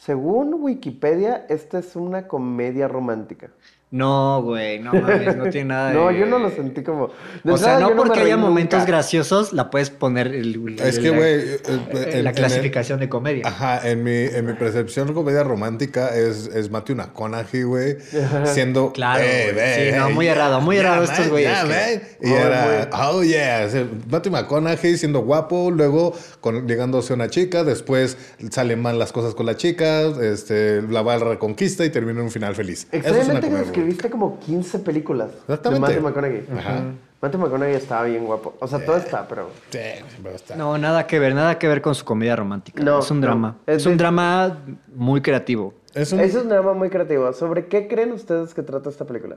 Según Wikipedia, esta es una comedia romántica. No, güey, no [LAUGHS] mames, no tiene nada de... No, yo no lo sentí como... de O sea, no porque haya momentos nunca. graciosos, la puedes poner el, Es el- que, la- güey, eh, en en- la en- clasificación de comedia. Ajá, en mi, en mi percepción comedia romántica es, es Matthew McConaughey, güey, [LAUGHS] siendo... Claro, "Eh, Sí, no, eh, muy errado, muy errado man, estos güeyes que- man". Y Muy, era, oh, yeah, Matthew McConaughey siendo guapo, luego con, ligándose a una chica, después salen mal las cosas con la chica, este, la va a la reconquista y termina en un final feliz. Eso es una Extrañamente que escribiste como 15 películas Exactamente. de Matthew McConaughey. Ajá. Matthew McConaughey estaba bien guapo. O sea, todo está, pero... Sí, pero está. No, nada que ver, nada que ver con su comedia romántica. No, es un no. drama. Es Es, un de- drama muy creativo. Es un- Eso es un drama muy creativo. ¿Sobre qué creen ustedes que trata esta película?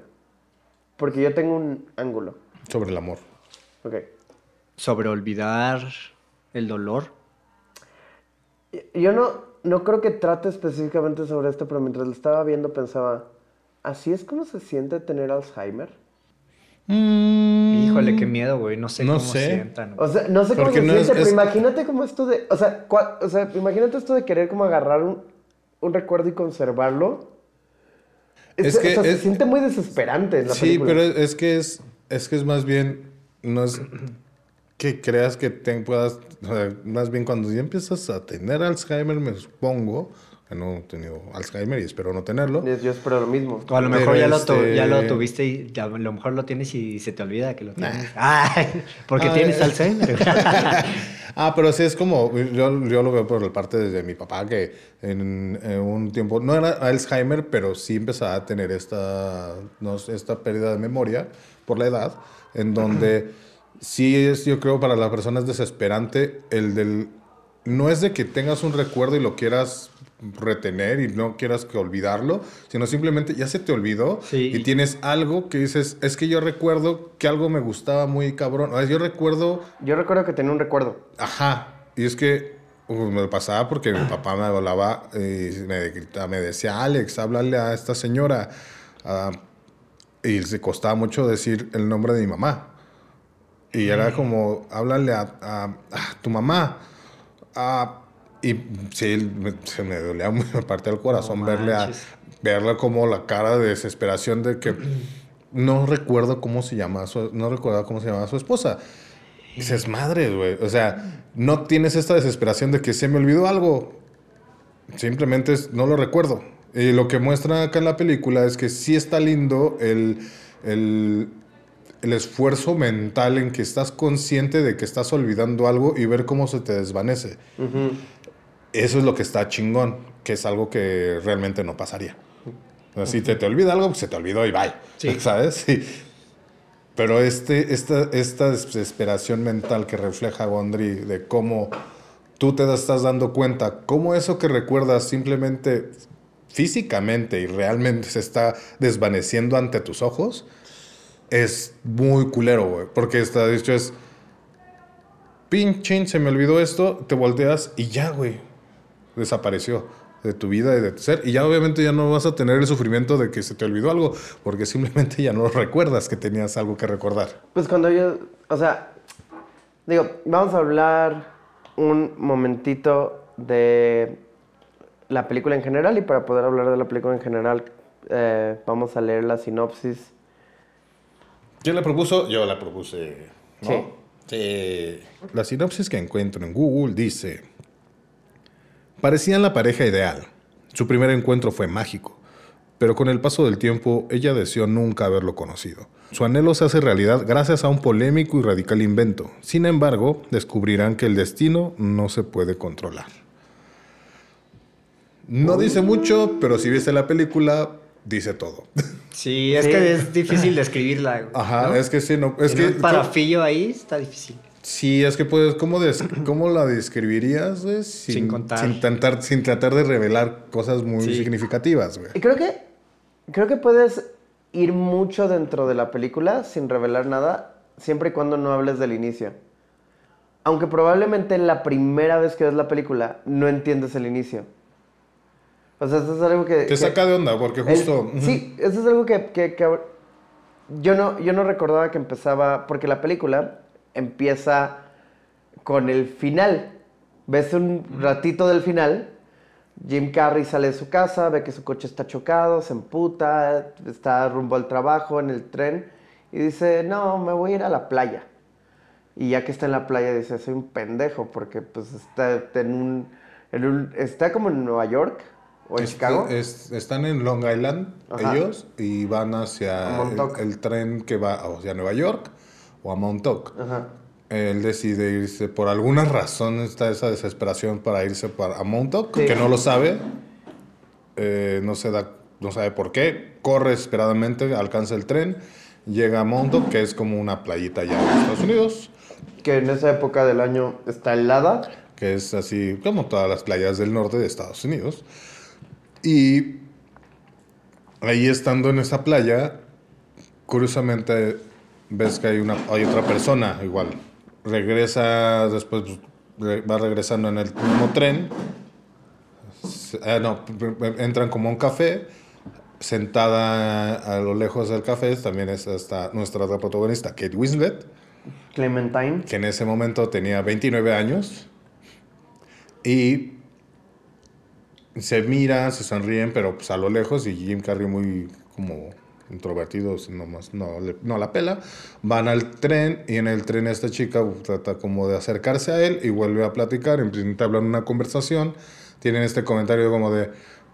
Porque yo tengo un ángulo. sobre el amor. Ok. Sobre olvidar el dolor. Yo no, no creo que trate específicamente sobre esto, pero mientras lo estaba viendo pensaba, ¿así es como se siente tener Alzheimer? Híjole, qué miedo, güey. No sé No cómo sé. sientan. O sea, no sé cómo Porque se no es- siente, pero es- imagínate como esto de, o sea, cua- o sea, imagínate esto de querer como agarrar un, un recuerdo y conservarlo. Es Es, que o sea, es- se siente muy desesperante en la Sí, película. pero es, es que es, es que es más bien, no es que creas que te puedas, o sea, más bien cuando ya empiezas a tener Alzheimer, me supongo, no he tenido Alzheimer y espero no tenerlo. Yo espero lo mismo. O a lo mejor lo este- ya lo tuviste y a lo mejor lo tienes y se te olvida que lo tienes. Ay, [LAUGHS] porque Ah, tienes eh. Alzheimer. [LAUGHS] Ah, pero sí es como, yo, yo lo veo por la parte de mi papá, que en, en un tiempo, no era Alzheimer, pero sí empezaba a tener esta, no esta pérdida de memoria por la edad, en donde [CLEARS THROAT] sí es, yo creo, para la persona es desesperante el del, no es de que tengas un recuerdo y lo quieras retener y no quieras que olvidarlo, sino simplemente ya se te olvidó Sí. y tienes algo que dices, es que yo recuerdo que algo me gustaba muy cabrón, o sea, yo recuerdo Yo recuerdo que tenía un recuerdo. Ajá. Y es que uh, me pasaba porque mi [CLEARS THROAT] papá me hablaba y me, gritaba, me decía, Alex, háblale a esta señora. Ah, y se costaba mucho decir el nombre de mi mamá. Y era como, háblale a, a- a tu mamá. Ah, y sí, se me dolía muy parte del corazón No verle a, verle como la cara de desesperación de que no recuerdo cómo se llama, su, no recuerdo cómo se llamaba su esposa. Dices, madre, güey. O sea, no tienes esta desesperación de que se me olvidó algo. Simplemente es- no lo recuerdo. Y lo que muestra acá en la película es que sí está lindo el, el, el esfuerzo mental en que estás consciente de que estás olvidando algo y ver cómo se te desvanece. Eso es lo que está chingón, que es algo que realmente no pasaría. Si te, te olvida algo, pues se te olvidó y bye. Sí. [LAUGHS] ¿Sabes? Sí. Pero este, esta, esta desesperación mental que refleja Gondry de cómo tú te estás dando cuenta, cómo eso que recuerdas simplemente físicamente y realmente se está desvaneciendo ante tus ojos, es muy culero, güey. Porque está dicho es, pinche, se me olvidó esto, te volteas y ya, güey, desapareció de tu vida y de tu ser. Y ya obviamente ya no vas a tener el sufrimiento de que se te olvidó algo, porque simplemente ya no recuerdas que tenías algo que recordar. Pues cuando yo, o sea, digo, vamos a hablar un momentito de la película en general y para poder hablar de la película en general eh, vamos a leer la sinopsis. ¿Quién la propuso? Yo la propuse. ¿no? Sí. Sí. La sinopsis que encuentro en Google dice... Parecían la pareja ideal. Su primer encuentro fue mágico, pero con el paso del tiempo ella deseó nunca haberlo conocido. Su anhelo se hace realidad gracias a un polémico y radical invento. Sin embargo, descubrirán que el destino no se puede controlar. No dice mucho, pero si viste la película, dice todo. Sí, es Sí. que es difícil describirla. Ajá, ¿no? es que sí, no. Es que. un parafillo ahí está difícil. Sí, es que puedes, ¿cómo, des- [CLEARS THROAT] cómo la describirías, güey? Sin, Sin contar. Sin, tentar- sin tratar de revelar cosas muy Sí. significativas, güey. Y creo que, creo que puedes ir mucho dentro de la película sin revelar nada, siempre y cuando no hables del inicio. Aunque probablemente la primera vez que ves la película no entiendes el inicio. O sea, eso es algo que... Te que- saca de onda, porque justo... sí, eso es algo que, que- que yo, no, yo no recordaba que empezaba, porque la película empieza con el final. Ves un ratito del final, Jim Carrey sale de su casa, ve que su coche está chocado, se emputa, está rumbo al trabajo en el tren y dice, no, me voy a ir a la playa. Y ya que está en la playa dice, soy un pendejo porque pues está en un, en un- está como en Nueva York o en Este- Chicago. es- están en Long Island, Ajá. ellos, y van hacia el, el tren que va hacia Nueva York o a Montauk. Ajá. Él decide irse, por alguna razón está esa desesperación para irse para, a Montauk, Sí. que no lo sabe, eh, no, se da, no sabe por qué, corre desesperadamente, alcanza el tren, llega a Montauk, que es como una playita allá en Estados Unidos, Que en esa época del año está helada. que es así como todas las playas del norte de Estados Unidos. Y ahí estando en esa playa, curiosamente ves que hay, una, hay otra persona igual. Regresa, después pues, va regresando en el mismo tren. Eh, no, entran como a un café. Sentada a lo lejos del café también es hasta nuestra otra protagonista, Kate Winslet Clementine. que en ese momento tenía 29 años y se miran, se sonríen, pero pues a lo lejos y Jim Carrey muy como introvertido, nomás no, no la pela, van al tren y en el tren esta chica trata como de acercarse a él y vuelve a platicar, entablan una conversación, tienen este comentario como de,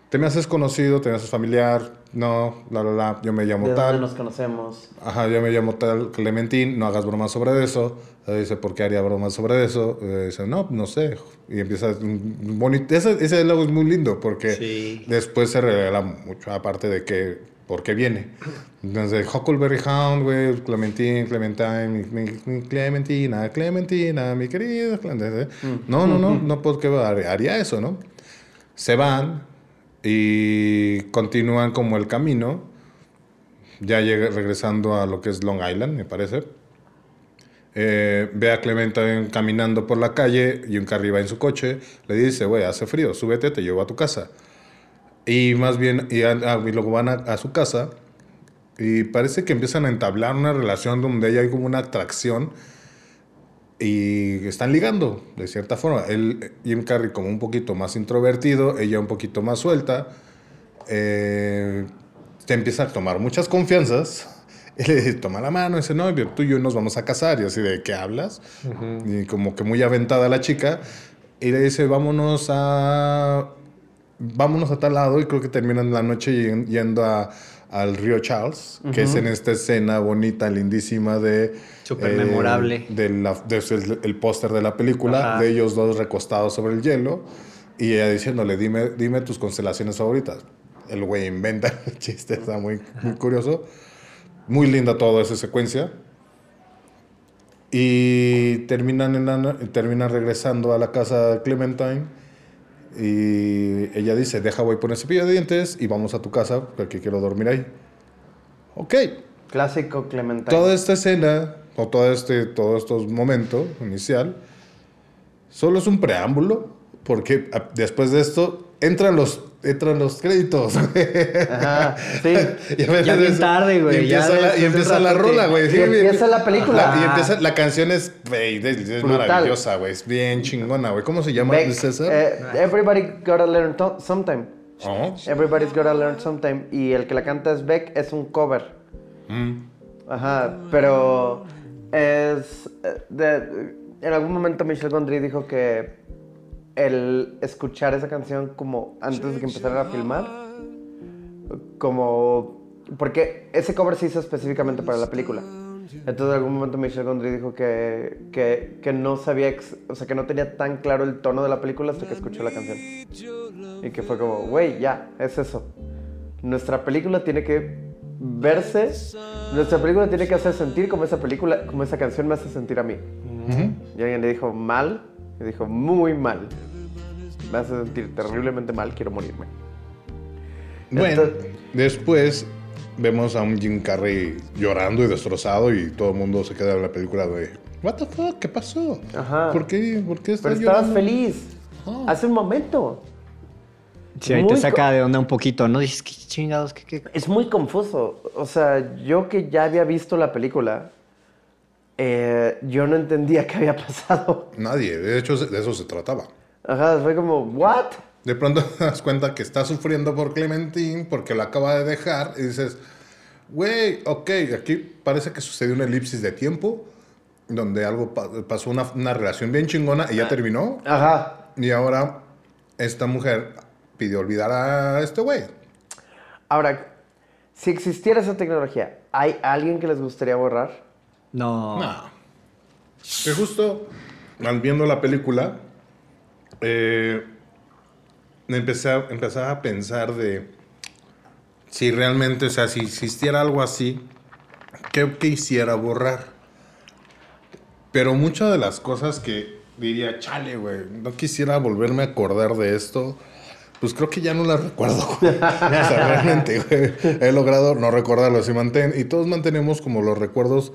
te me haces conocido, te me haces familiar, no, la, la, la, yo me llamo ¿De tal. dónde nos conocemos? Ajá, yo me llamo tal Clementín, no hagas bromas sobre eso. Dice, ¿por qué haría bromas sobre eso? Dice, no, no sé. Y empieza bonito. Ese, ese diálogo es muy lindo porque Sí. después se revela mucho, aparte de que, por qué viene. Entonces, Huckleberry Hound, güey, Clementín, Clementine, mi, mi- mi Clementina, Clementina, mi querida. Clementina. No, no, no, no, porque haría eso, ¿no? Se van y continúan como el camino ya llega, regresando a lo que es Long Island, me parece. Eh, ve a Clementine caminando por la calle y un carro va en su coche. Le dice, güey, hace frío, súbete, te llevo a tu casa. Y más bien, y, a- y luego van a, a su casa y parece que empiezan a entablar una relación donde hay como una atracción y están ligando, de cierta forma. Él, Jim Carrey como un poquito más introvertido, ella un poquito más suelta. Eh, te empieza a tomar muchas confianzas. [LAUGHS] Y le dice, toma la mano, y dice, no, tú y yo nos vamos a casar. Y así, ¿de qué hablas? Y como que muy aventada la chica. Y le dice, vámonos a... Vámonos a tal lado. Y creo que terminan la noche yen- yendo a, al río Charles, que es en esta escena bonita, lindísima de... eh, Súper memorable. de la- de- el, póster de la película, Ajá. de ellos dos recostados sobre el hielo. Y ella diciéndole, dime, dime tus constelaciones favoritas. El güey inventa [LAUGHS] el chiste, está muy, muy curioso. Muy linda toda esa secuencia. Y terminan, en la terminan regresando a la casa de Clementine. Y ella dice, deja voy por el cepillo de dientes y vamos a tu casa porque quiero dormir ahí. Ok. Clásico Clementine. Toda esta escena, o todo este, todo estos momentos inicial, solo es un preámbulo, porque después de esto entran los, entran los créditos. Ajá, sí. [LAUGHS] Y a veces Ya bien tarde, güey, Y ya empieza, la, después y empieza la rola, güey. Y empieza la película. La, y empieza, la canción es, es, maravillosa, güey. Es bien chingona, güey. ¿Cómo se llama, Beck, César? eh, everybody gotta learn sometime. Oh. Everybody's gotta learn sometime. Y el que la canta es Beck, es un cover. Mm. Ajá, pero es... eh, de- en algún momento Michelle Gondry dijo que el escuchar esa canción como antes de que empezaran a filmar, como... Porque ese cover se hizo específicamente para la película. Entonces en algún momento Michelle Gondry dijo que, que, que no sabía, o sea, que no tenía tan claro el tono de la película hasta que escuchó la canción. Y que fue como, güey, ya, es eso. Nuestra película tiene que verse, nuestra película tiene que hacer sentir como esa película, como esa canción me hace sentir a mí. Y alguien le dijo, mal, y dijo, muy mal. Me hace sentir terriblemente mal, quiero morirme. Bueno, Entonces- después vemos a un Jim Carrey llorando y destrozado y todo el mundo se queda en la película de What the fuck, ¿qué pasó? Ajá. ¿Por qué? ¿Por qué estás Pero estabas llorando? feliz. Hace un momento. Sí, ahí te saca de onda un poquito, ¿no? Dices, ¿qué chingados? ¿Qué, qué? Es muy confuso. O sea, yo que ya había visto la película, eh, yo no entendía [LAUGHS] qué había pasado. Nadie, de hecho de eso se trataba. Ajá, fue como, ¿what? De pronto [LAUGHS] te das cuenta que está sufriendo por Clementine porque la acaba de dejar y dices, güey, ok, aquí parece que sucedió una elipsis de tiempo donde algo pa- pasó, una, una relación bien chingona y ya terminó. Ajá. Y ahora esta mujer pidió olvidar a este güey. Ahora, si existiera esa tecnología, ¿hay alguien que les gustaría borrar? No. No. Que justo al viendo la película, eh, empecé, a, pensar de si realmente, o sea, si existiera algo así, ¿qué quisiera borrar? Pero muchas de las cosas que diría, chale, güey, no quisiera volverme a acordar de esto. Pues creo que ya no las recuerdo. [LAUGHS] o sea, realmente, güey, he logrado no recordarlos y mantén. Y todos mantenemos como los recuerdos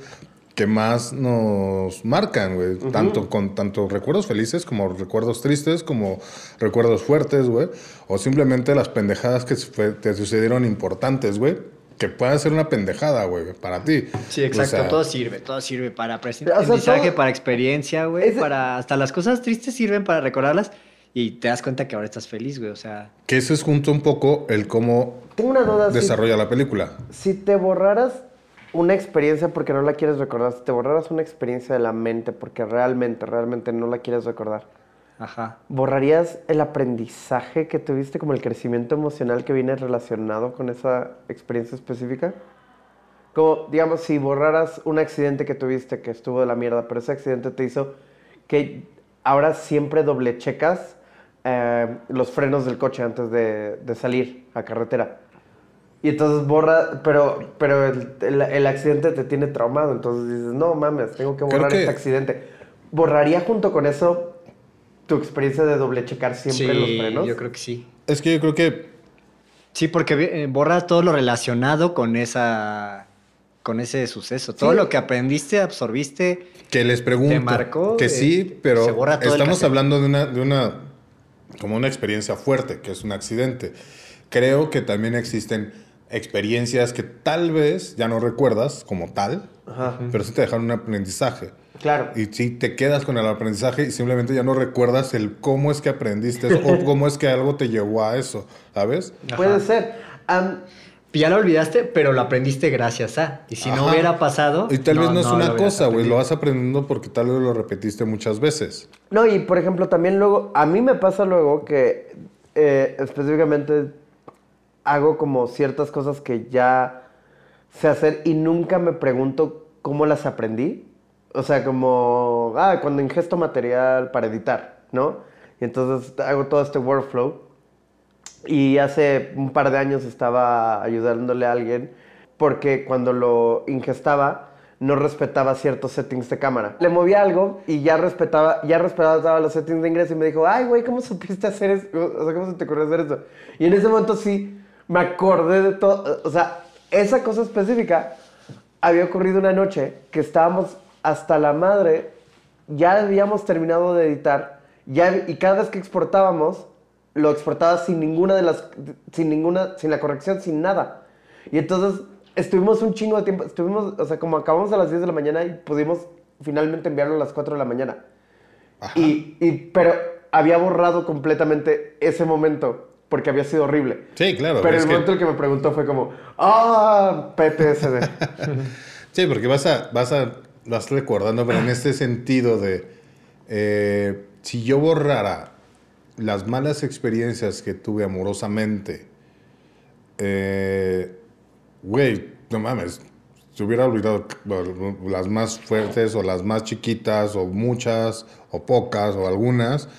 que más nos marcan, güey. Tanto con tanto recuerdos felices como recuerdos tristes, como recuerdos fuertes, güey. O simplemente las pendejadas que fue- te sucedieron importantes, güey. Que puedan ser una pendejada, güey, para ti. Sí, exacto. O sea, todo sirve, todo sirve para O sea, aprendizaje, todo- para experiencia, güey. Ese- Para hasta las cosas tristes sirven para recordarlas y te das cuenta que ahora estás feliz, güey. O sea, Que eso es junto un poco el cómo Tengo una duda. si- desarrolla la película. Si te borraras una experiencia porque no la quieres recordar, si te borraras una experiencia de la mente porque realmente, realmente no la quieres recordar, ajá. ¿borrarías el aprendizaje que tuviste, como el crecimiento emocional que viene relacionado con esa experiencia específica? Como, digamos, si borraras un accidente que tuviste que estuvo de la mierda, pero ese accidente te hizo que ahora siempre doble checas eh, los frenos del coche antes de, de salir a carretera. Y entonces borra, pero, pero el, el- el accidente te tiene traumado, entonces dices, no mames, tengo que borrar que- este accidente. ¿Borraría junto con eso tu experiencia de doble checar siempre los Sí, frenos? yo creo que sí. Es que yo creo que Sí, porque eh, borras todo lo relacionado con esa con ese suceso. Todo lo que aprendiste, absorbiste. Que les pregunto. Te marcó, que eh, sí, pero se borra todo estamos hablando de una, de una, como una experiencia fuerte, que es un accidente. Creo que también existen experiencias que tal vez ya no recuerdas como tal, Ajá. pero sí te dejaron un aprendizaje. Claro. Y sí te quedas con el aprendizaje y simplemente ya no recuerdas el cómo es que aprendiste eso o cómo es que algo te llevó a eso, ¿sabes? Puede ser. Ya lo olvidaste, pero lo aprendiste gracias a. Y si no hubiera pasado. Y tal vez no es una cosa, güey, lo vas aprendiendo porque tal vez lo repetiste muchas veces. No, y por ejemplo, también luego, a mí me pasa luego que eh, específicamente hago como ciertas cosas que ya sé hacer y nunca me pregunto cómo las aprendí. O sea, como, ah, cuando ingesto material para editar, ¿no? Y entonces hago todo este workflow. Y hace un par de años estaba ayudándole a alguien porque cuando lo ingestaba no respetaba ciertos settings de cámara. Le movía algo y ya respetaba, ya respetaba los settings de ingreso y me dijo, ay, güey, ¿cómo supiste hacer eso? O sea, ¿cómo se te ocurrió hacer eso? Y en ese momento sí me acordé de todo. O sea, esa cosa específica había ocurrido una noche que estábamos hasta la madre, ya habíamos terminado de editar, ya, y cada vez que exportábamos, lo exportaba sin ninguna de las, sin ninguna, sin la corrección, sin nada. Y entonces estuvimos un chingo de tiempo, estuvimos, o sea, como acabamos a las 10 de la mañana y pudimos finalmente enviarlo a las 4 de la mañana. Y, y, pero había borrado completamente ese momento porque había sido horrible. Sí, claro. Pero el que- momento en que me preguntó fue como, ah, PTSD. [LAUGHS] Sí, porque vas a, vas a, vas recordando, pero en este sentido de, eh, si yo borrara las malas experiencias que tuve amorosamente, eh, güey, no mames, se hubiera olvidado las más fuertes o las más chiquitas o muchas o pocas o algunas,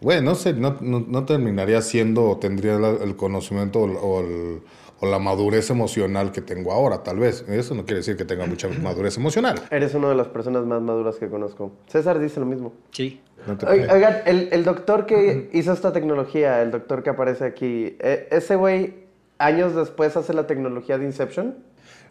güey, no sé, no, no- no terminaría siendo o tendría la- el conocimiento o, el- o el- o la madurez emocional que tengo ahora, tal vez. Eso no quiere decir que tenga mucha [CLEARS THROAT] madurez emocional. Eres una de las personas más maduras que conozco. César dice lo mismo. Sí. No te Oigan, oigan, el, el doctor que hizo esta tecnología, el doctor que aparece aquí, eh, ese güey años después hace la tecnología de Inception.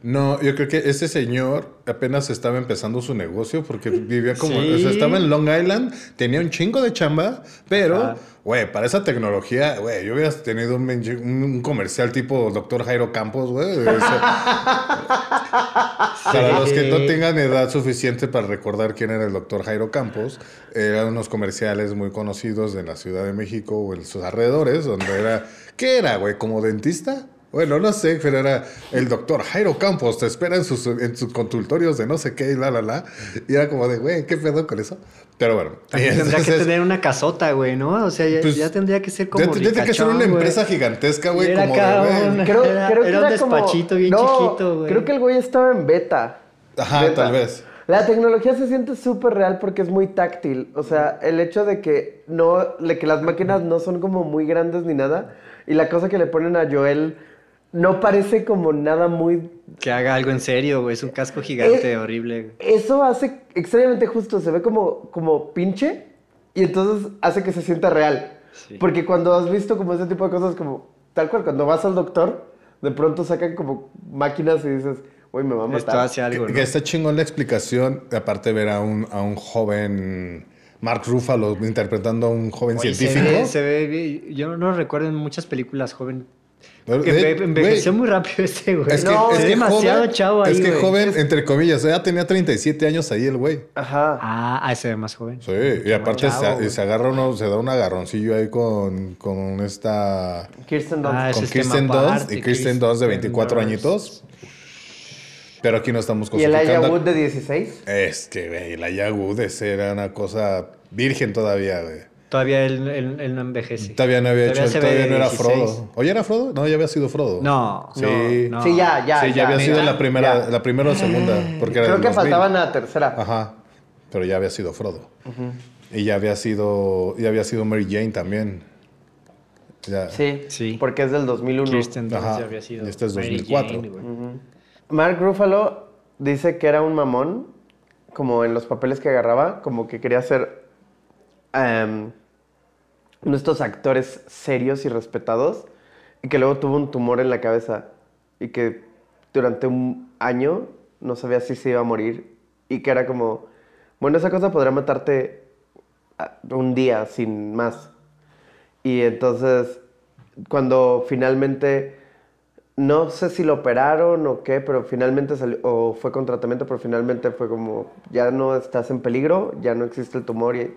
No, yo creo que ese señor apenas estaba empezando su negocio porque [LAUGHS] vivía como, Sí. o sea, estaba en Long Island, tenía un chingo de chamba, pero, güey, para esa tecnología, güey, yo hubiera tenido un, comercial tipo Doctor Jairo Campos, güey. [LAUGHS] Para los que no tengan edad suficiente para recordar quién era el Doctor Jairo Campos, eran unos comerciales muy conocidos en la Ciudad de México o en sus alrededores, donde era, ¿qué era, güey? ¿Como dentista? Bueno, no sé, pero era el doctor Jairo Campos, te espera en sus, en sus consultorios de no sé qué, y la, la, la. Y era como de, güey, ¿qué pedo con eso? Pero bueno. También [LAUGHS] tendría que tener una casota, güey, ¿no? O sea, ya, pues, ya tendría que ser como ya tendría que ser una güey. empresa gigantesca, güey, era como de, güey. Creo, Era- creo que era un como- despachito bien No, chiquito, güey. Creo que el güey estaba en beta. Ajá, Beta. tal vez. La tecnología se siente súper real porque es muy táctil. O sea, el hecho de que no, de que las máquinas no son como muy grandes ni nada. Y la cosa que le ponen a Joel no parece como nada muy Que haga algo en serio, güey. Es un casco gigante Eh, horrible. Eso hace extrañamente justo, se ve como, como pinche y entonces hace que se sienta real. Sí. Porque cuando has visto como ese tipo de cosas, como tal cual, cuando vas al doctor, de pronto sacan como máquinas y dices, uy, me va a Esto matar. hace algo, Que, ¿no? que está chingón la explicación, aparte de ver a un, a un joven Mark Ruffalo interpretando a un joven Oye, científico. Se ve, se ve- yo no recuerdo en muchas películas joven. Pero, Que eh, envejeció muy rápido este, güey. Es que, No, es es que demasiado joven, chavo ahí, Es que joven, entre comillas, ya tenía 37 años ahí el güey. Ajá. Ah, ah, se ve más joven. Sí, y aparte chavo, se, agarra uno, se da un agarroncillo ahí con, con esta... Kirsten Dunst. Ah, Con Kirsten Dunst y Kirsten Dunst de 24 Dunst. añitos. Pero aquí no estamos y el Aya cosificando. Wood de 16. Es que, güey, el Aya Wood era una cosa virgen todavía, güey. Todavía él, él- él no envejece. Todavía no había Todavía hecho, todavía no era 16. Frodo. ¿O ya era Frodo? No, ya había sido Frodo. No, Sí. no, no. Sí, ya, ya. sí, ya, había sido neta, la primera, ya. la primera o segunda. Porque Creo que 2000. faltaban a la tercera. Ajá. Pero ya había sido Frodo. Y ya había sido, ya había sido Mary Jane también. Ya. Sí, Sí. porque es del 2001. Kirsten Ajá. ya había sido. Y este es Mary 2004. Jane, güey. Mark Ruffalo dice que era un mamón, como en los papeles que agarraba, como que quería ser em, uno de estos actores serios y respetados, y que luego tuvo un tumor en la cabeza, y que durante un año no sabía si se iba a morir, y que era como, bueno, esa cosa podría matarte ah, un día sin más. Y entonces, cuando finalmente, no sé si lo operaron o qué, pero finalmente salió, o fue con tratamiento, pero finalmente fue como, ya no estás en peligro, ya no existe el tumor. Y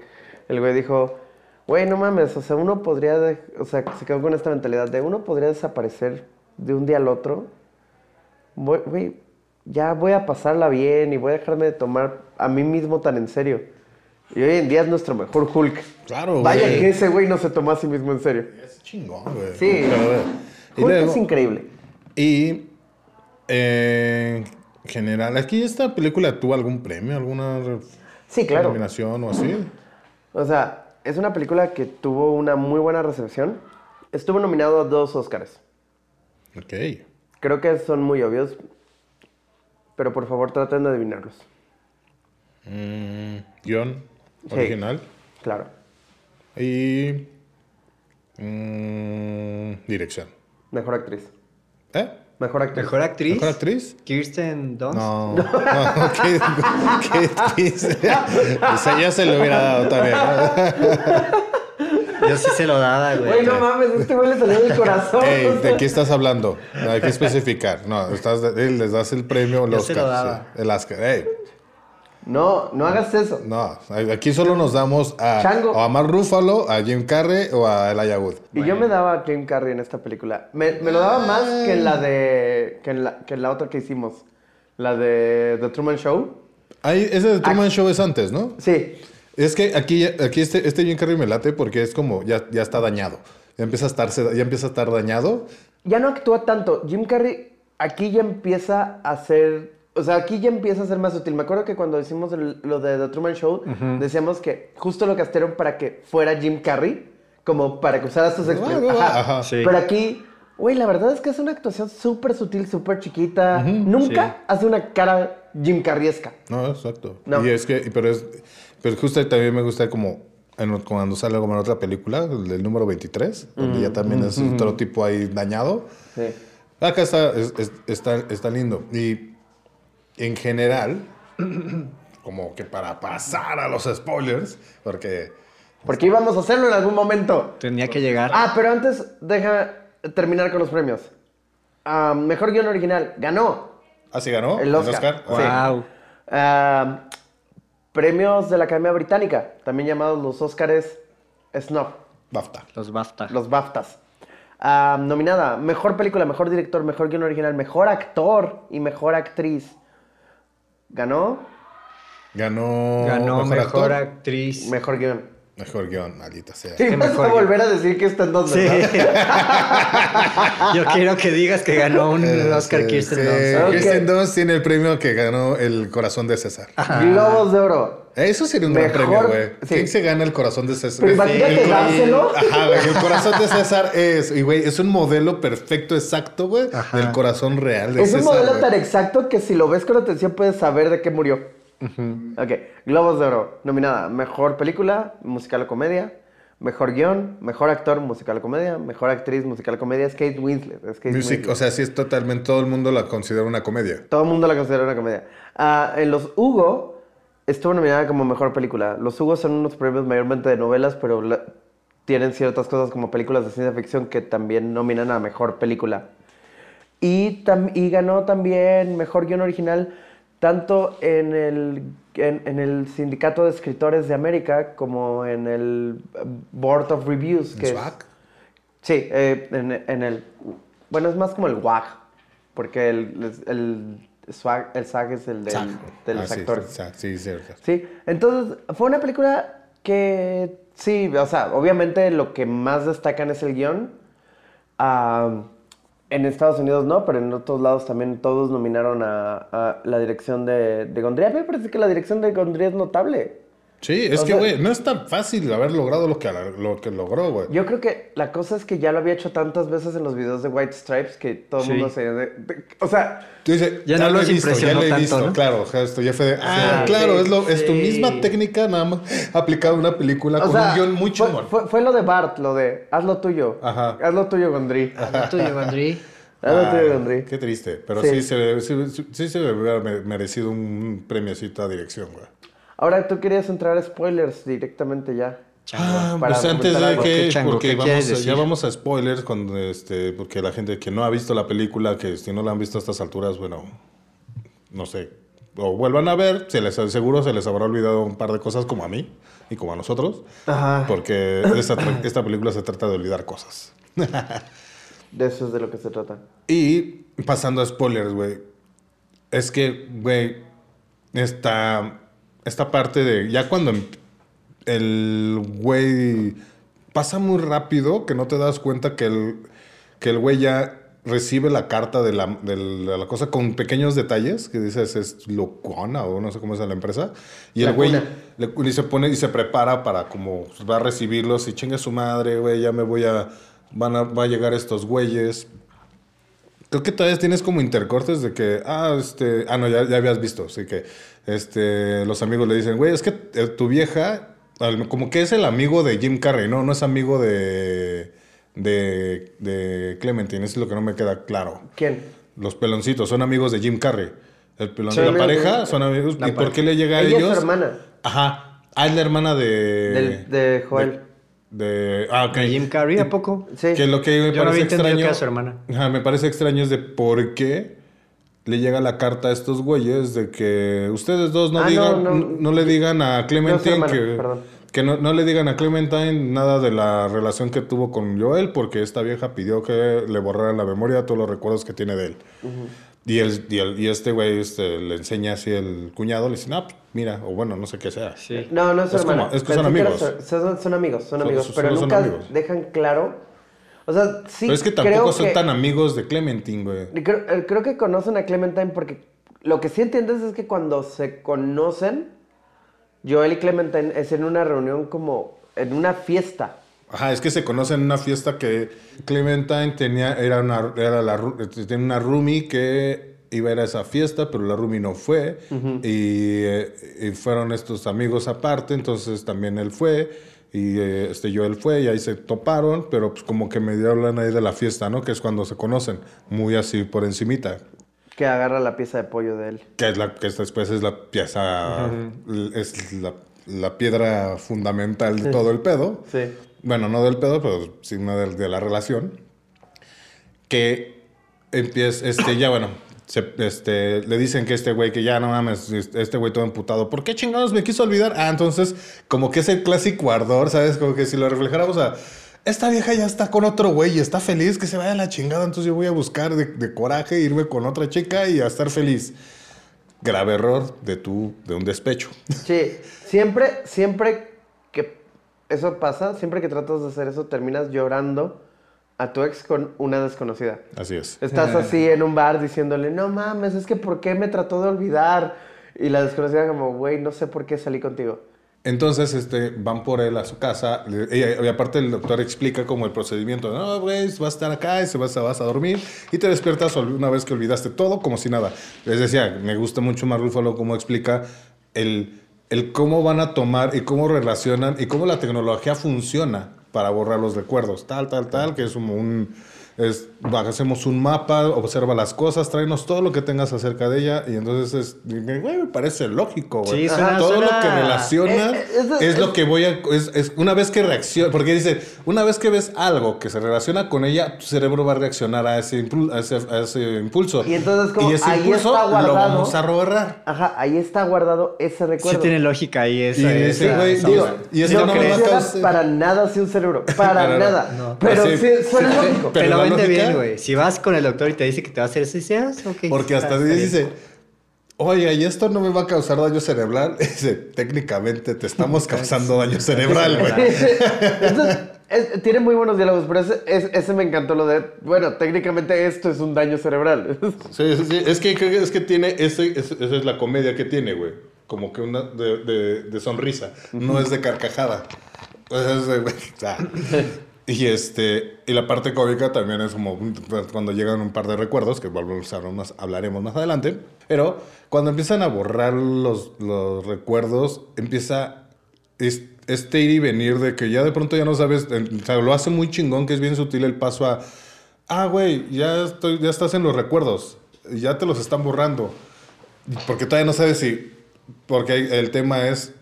el güey dijo, güey, no mames, o sea, uno podría, de- o sea, se quedó con esta mentalidad de uno podría desaparecer de un día al otro. Güey, ya voy a pasarla bien y voy a dejarme de tomar a mí mismo tan en serio. Y hoy en día es nuestro mejor Hulk. Claro, Vaya güey. que ese güey no se tomó a sí mismo en serio. Es chingón, güey. Sí. Hulk luego- es increíble. Y eh, en general, ¿aquí esta película tuvo algún premio, alguna Sí, claro. nominación o así? O sea, es una película que tuvo una muy buena recepción. Estuvo nominado a dos Oscars. Ok. Creo que son muy obvios. pero por favor traten de adivinarlos. Mm, guion Sí. original. Claro. Y. mm, dirección. Mejor actriz. ¿Eh? Mejor actriz. ¿Mejor actriz? ¿Mejor actriz? Kirsten Dunst. No. [LAUGHS] no ¿qué, qué? O sea, ya se lo hubiera dado también. ¿no? [LAUGHS] Yo sí se lo daba, güey. Güey, no mames, este güey le salió del corazón. Ey, ¿de qué estás hablando? No, hay que especificar. No, estás les das el premio, el Yo se Oscar. lo daba. sí, el Oscar. Ey, No, no hagas eso. no, aquí solo nos damos a, Chango. o a Mark Ruffalo, a Jim Carrey o a Elijah Wood. Y yo me daba a Jim Carrey en esta película. Me, me lo daba más que en la de. que en la, que en la otra que hicimos. La de The Truman Show. Ahí, ese de Truman Show es antes, ¿no? Sí. Es que aquí, aquí este, este Jim Carrey me late porque es como, ya, ya está dañado. Ya empieza a estar, ya empieza a estar dañado. Ya no actúa tanto. Jim Carrey aquí ya empieza a ser. O sea, aquí ya empieza a ser más útil. Me acuerdo que cuando hicimos el- lo de The Truman Show, decíamos que justo lo castearon para que fuera Jim Carrey, como para que usara sus expresiones. Ajá. Ajá. Sí. Pero aquí, güey, la verdad es que es una actuación súper sutil, súper chiquita. Nunca sí. hace una cara Jim Carreyesca. No, exacto. No. Y es que, pero es, pero justo también me gusta como en- cuando sale como en otra película, el del número 23, donde ya también es otro tipo ahí dañado. Sí. Acá está, es- es- está, está lindo. Y en general, [CLEARS THROAT] como que para pasar a los spoilers, porque Porque íbamos a hacerlo en algún momento. Tenía que llegar. Ah, pero antes deja terminar con los premios. Ah, mejor guion original. Ganó. así ganó El Oscar. Wow. Sí. Wow. Ah, premios de la Academia Británica, también llamados los Oscars Snuff, BAFTA. Los BAFTA. los BAFTAs. Ah, nominada, mejor película, mejor director, mejor guion original, mejor actor y mejor actriz. Ganó Ganó, Ganó mejor, actriz. mejor guion. Mejor guion, maldita sea. Y vas mejor a guion. volver a decir que está en dos, Sí. [LAUGHS] Yo quiero que digas que ganó un Eh, Oscar sí, Kirsten sí. Dunst. Kirsten Dunst tiene el premio que ganó el corazón de César. Globos de oro. Eso sería un gran Mejor- premio, güey. sí. ¿Quién se gana el corazón de César? Pero imagínate El cora- dárselo. Ajá, güey. El corazón de César es, y güey, es un modelo perfecto, exacto, güey, del corazón real de Es un César. modelo güey. tan exacto que si lo ves con atención puedes saber de qué murió. Ok, Globos de Oro. Nominada Mejor Película, Musical o Comedia. Mejor Guión, Mejor Actor, Musical o Comedia. Mejor Actriz, Musical o Comedia. Es Kate Winslet. Es Kate Music, Winslet. o sea, sí es totalmente, todo el mundo la considera una comedia. Todo el mundo la considera una comedia. Ah, en los Hugo estuvo nominada como Mejor Película. Los Hugo son unos premios mayormente de novelas, pero la- tienen ciertas cosas como películas de ciencia ficción que también nominan a Mejor Película. Y, tam- y ganó también Mejor Guión Original tanto en el, en, en el Sindicato de Escritores de América como en el Board of Reviews. Que es- ¿SWAG? Sí, eh, en, en el... Bueno, es más como el WAG, porque el, el, SWAG, el SAG es el del- SAG. de los Ah, sí, actores. Sí, sí, cierto. Sí, entonces fue una película que sí, o sea, obviamente lo que más destacan es el guion. En Estados Unidos no, pero en otros lados también todos nominaron a, a la dirección de, de Gondry. A mí me parece que la dirección de Gondry es notable. Sí, es O que, güey, no es tan fácil haber logrado lo que, lo que logró, güey. Yo creo que la cosa es que ya lo había hecho tantas veces en los videos de White Stripes que todo el Sí. mundo se... de- de- o sea, Tú dices, Ya ya, no lo he visto, ya impresionó lo he tanto, visto, ¿no? claro, esto ya fue de, ah, claro, es, lo, es tu misma técnica, nada más aplicada a una película o con sea, un guion muy fue, chingón. fue, fue lo de Bart, lo de haz lo tuyo. Ajá. Haz lo tuyo, Gondry. Haz lo Ah, tuyo, [LAUGHS] Gondry. Qué triste, pero Sí. sí, se, sí, sí- sí se le hubiera me- merecido un premiocito a dirección, güey. Ahora tú querías entrar a spoilers directamente ya. Ah, Para pues antes de algo. que, porque ¿Qué vamos, ya vamos a spoilers, con, este, porque la gente que no ha visto la película, que si no la han visto a estas alturas, bueno, no sé, o vuelvan a ver, se les, seguro se les habrá olvidado un par de cosas como a mí y como a nosotros, Ajá. porque esta, [COUGHS] esta película se trata de olvidar cosas. [LAUGHS] De eso es de lo que se trata. Y pasando a spoilers, güey. Es que, güey, esta, esta parte de. Ya cuando em- el güey pasa muy rápido que no te das cuenta que el, que el güey ya recibe la carta de la, de la- cosa con pequeños detalles que dices es locona o no sé cómo es la empresa. Y La el güey le- y se pone y se prepara para como pues, va a recibirlos y chingue su madre, güey, ya me voy a. Van a, va a llegar estos güeyes. Creo que todavía tienes como intercortes de que, ah, este, ah, no, ya, ya habías visto, así que, este, los amigos le dicen, güey, es que eh, tu vieja, como que es el amigo de Jim Carrey, no, no es amigo de, de, de Clementine, eso es lo que no me queda claro. ¿Quién? Los peloncitos son amigos de Jim Carrey. El pelón la pareja de- son amigos. La ¿Y por qué le llega a Ella ellos? es su hermana. Ajá. Ah, es la hermana de. Del- de Joel. De, de- ah, ok. ¿De Jim Carrey a poco? Sí. Que lo que me Yo no parece había extraño. que era su hermana. Ajá, me parece extraño es de por qué le llega la carta a estos güeyes de que ustedes dos no Ah, digan, no, no, no. le digan a Clementine que, perdón. que no, no le digan a Clementine nada de la relación que tuvo con Joel porque esta vieja pidió que le borraran la memoria todos los recuerdos que tiene de él. Y, el, y, el- y este güey este, le enseña así el cuñado, le dice, ah, mira, o bueno, no sé qué sea. Sí. No, no es Es como- es que son amigos. son, son amigos, son Son- amigos. son- pero son nunca amigos. dejan claro. O sea, sí. Pero es que creo tampoco son que- tan amigos de Clementine, güey. Creo, eh, creo que conocen a Clementine porque lo que sí entiendes es que cuando se conocen, Joel y Clementine es en una reunión como en una fiesta. Ajá, es que se conocen en una fiesta que Clementine tenía, era una, era la, tenía una roomie que iba a ir a esa fiesta, pero la roomie no fue. y, eh, y fueron estos amigos aparte, entonces también él fue. Y eh, este Joel fue y ahí se toparon, pero pues como que medio hablan ahí de la fiesta, ¿no? Que es cuando se conocen, muy así por encimita. Que agarra la pieza de pollo de él. Que, es la, que después es la pieza, es la, la piedra fundamental de todo el pedo. Sí. Bueno, no del pedo, pero sí una de, de la relación. Que empieza, este, ya bueno, este, le dicen que este güey, que ya no mames, este güey todo emputado. ¿Por qué chingados me quiso olvidar? Ah, entonces, como que es el clásico ardor, ¿sabes? Como que si lo reflejáramos a. Esta vieja ya está con otro güey y está feliz, que se vaya a la chingada. Entonces yo voy a buscar de, de coraje, irme con otra chica y a estar feliz. Grave error de tu, de un despecho. [LAUGHS] Sí, siempre, siempre que eso pasa, siempre que tratas de hacer eso, terminas llorando a tu ex con una desconocida. Así es. Estás [LAUGHS] así en un bar diciéndole, no mames, es que ¿por qué me trató de olvidar? Y la desconocida como, güey, no sé por qué salí contigo. Entonces, este, van por él a su casa. Y, y aparte el doctor explica como el procedimiento. No, güey, vas a estar acá y se vas, a- vas a dormir. Y te despiertas una vez que olvidaste todo, como si nada. Les decía, me gusta mucho más Ruffalo cómo explica el, el cómo van a tomar y cómo relacionan y cómo la tecnología funciona para borrar los recuerdos. Tal, tal, tal, que es como un... Es, hacemos un mapa, observa las cosas, tráenos todo lo que tengas acerca de ella. Y entonces, es, güey, me parece lógico, güey. Sí, suena- todo lo que relaciona Eh, eh, eso- es lo que voy a... Es, es una vez que reacciona... Porque dice, una vez que ves algo que se relaciona con ella, tu cerebro va a reaccionar a ese, impul- a ese, a ese impulso. Y entonces como, Y ese ahí impulso está lo guardado. vamos a borrar. Ajá, ahí está guardado ese Sí recuerdo. tiene lógica ahí esa. Y ese esa- güey, esa- digo, esa- y ese no no me va a funciona causar- para nada así un cerebro. [LAUGHS] Para Para nada. No. Pero Sí. sí, suena Sí. [LAUGHS] lógico. Pero lo vende lógica- bien, güey. Si vas con el doctor y te dice que te va a hacer dices, ah, ok. Porque hasta bien. dice... Oye, ¿y esto no me va a causar daño cerebral? [LAUGHS] Dice, técnicamente te estamos causando daño cerebral, güey. [LAUGHS] Tiene muy buenos diálogos, pero ese, es- ese me encantó lo de, bueno, técnicamente esto es un daño cerebral. [LAUGHS] Sí, sí, sí. Es que es que tiene, ese, ese- esa es la comedia que tiene, güey. Como que una de, de- de sonrisa, no es de carcajada. Es de, güey. Y este, y la parte cómica también es como cuando llegan un par de recuerdos, que a hablaremos más adelante. Pero cuando empiezan a borrar los, los recuerdos, empieza es- este ir y venir de que ya de pronto ya no sabes, o lo hace muy chingón, que es bien sutil el paso a, ah, güey, ya, estoy, ya estás en los recuerdos, ya te los están borrando. Porque todavía no sabes si, porque el tema es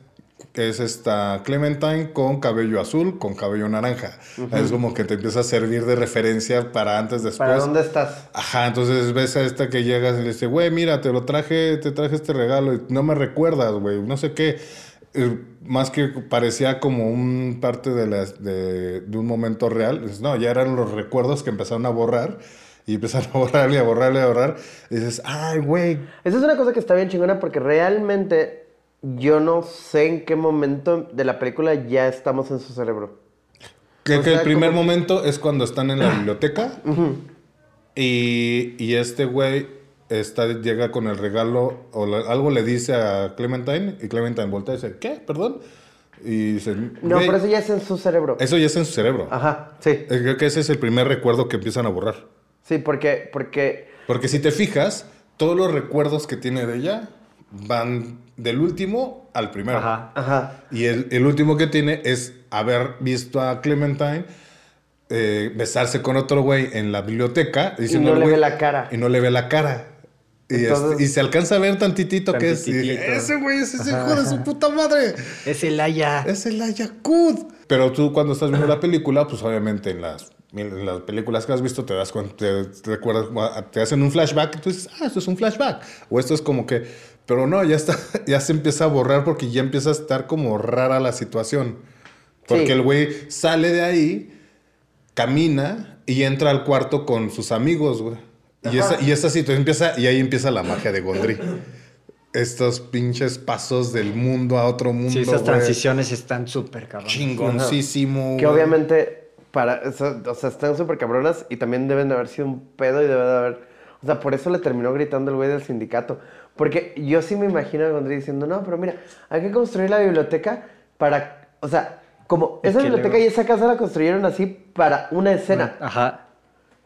es esta Clementine con cabello azul, con cabello naranja. Es como que te empieza a servir de referencia para antes, después. ¿Para dónde estás? Ajá, entonces ves a esta que llegas y le dice, güey, mira, te lo traje, te traje este regalo y no me recuerdas, güey, no sé qué. Eh, más que parecía como un parte de, las, de, de un momento real. Dices, no, ya eran los recuerdos que empezaron a borrar y empezaron a borrar y a borrar y a borrar. Y dices, ay, güey. Esa es una cosa que está bien chingona porque realmente yo no sé en qué momento de la película ya estamos en su cerebro. Que, O que sea, el primer como- momento es cuando están en la biblioteca [CLEARS THROAT] y, y este güey está, llega con el regalo o la- algo le dice a Clementine y Clementine voltea y dice, ¿qué? ¿Perdón? Y dice, No, "Güey, pero eso ya es en su cerebro. eso ya está en su cerebro. Ajá, sí. Eh, Creo que ese es el primer recuerdo que empiezan a borrar. Sí, porque, porque Porque si te fijas, todos los recuerdos que tiene de ella van del último al primero. Ajá. Ajá. Y el, el último que tiene es haber visto a Clementine eh, besarse con otro güey en la biblioteca. diciendo no le ve la cara. Y no le ve la cara. Y, Entonces- este- y se alcanza a ver tantitito que es. y ese güey es ese hijo de su puta madre. Es el Aya. Es el Ayakud. Pero tú cuando estás viendo la película, pues obviamente en las, en las películas que has visto te das cuenta, te, te recuerdas, te hacen un flashback y tú dices, ah, esto es un flashback. O esto es como que, pero no, ya está, [LAUGHS] ya se empieza a borrar porque ya empieza a estar como rara la situación. Porque Sí. el güey sale de ahí, camina y entra al cuarto con sus amigos, güey. Y esa, y esa situación empieza, y ahí empieza la magia de Gondry. Estos pinches pasos del mundo a otro mundo. Sí, esas güey. transiciones están súper cabrón. Chingoncísimo. Que obviamente, para, eso- o sea, están súper cabronas y también deben de haber sido un pedo y debe de haber... O sea, por eso le terminó gritando el güey del sindicato. Porque yo sí me imagino a Gondry diciendo, no, pero mira, hay que construir la biblioteca para... O sea, como esa que biblioteca luego- y esa casa la construyeron así para una escena. Ajá.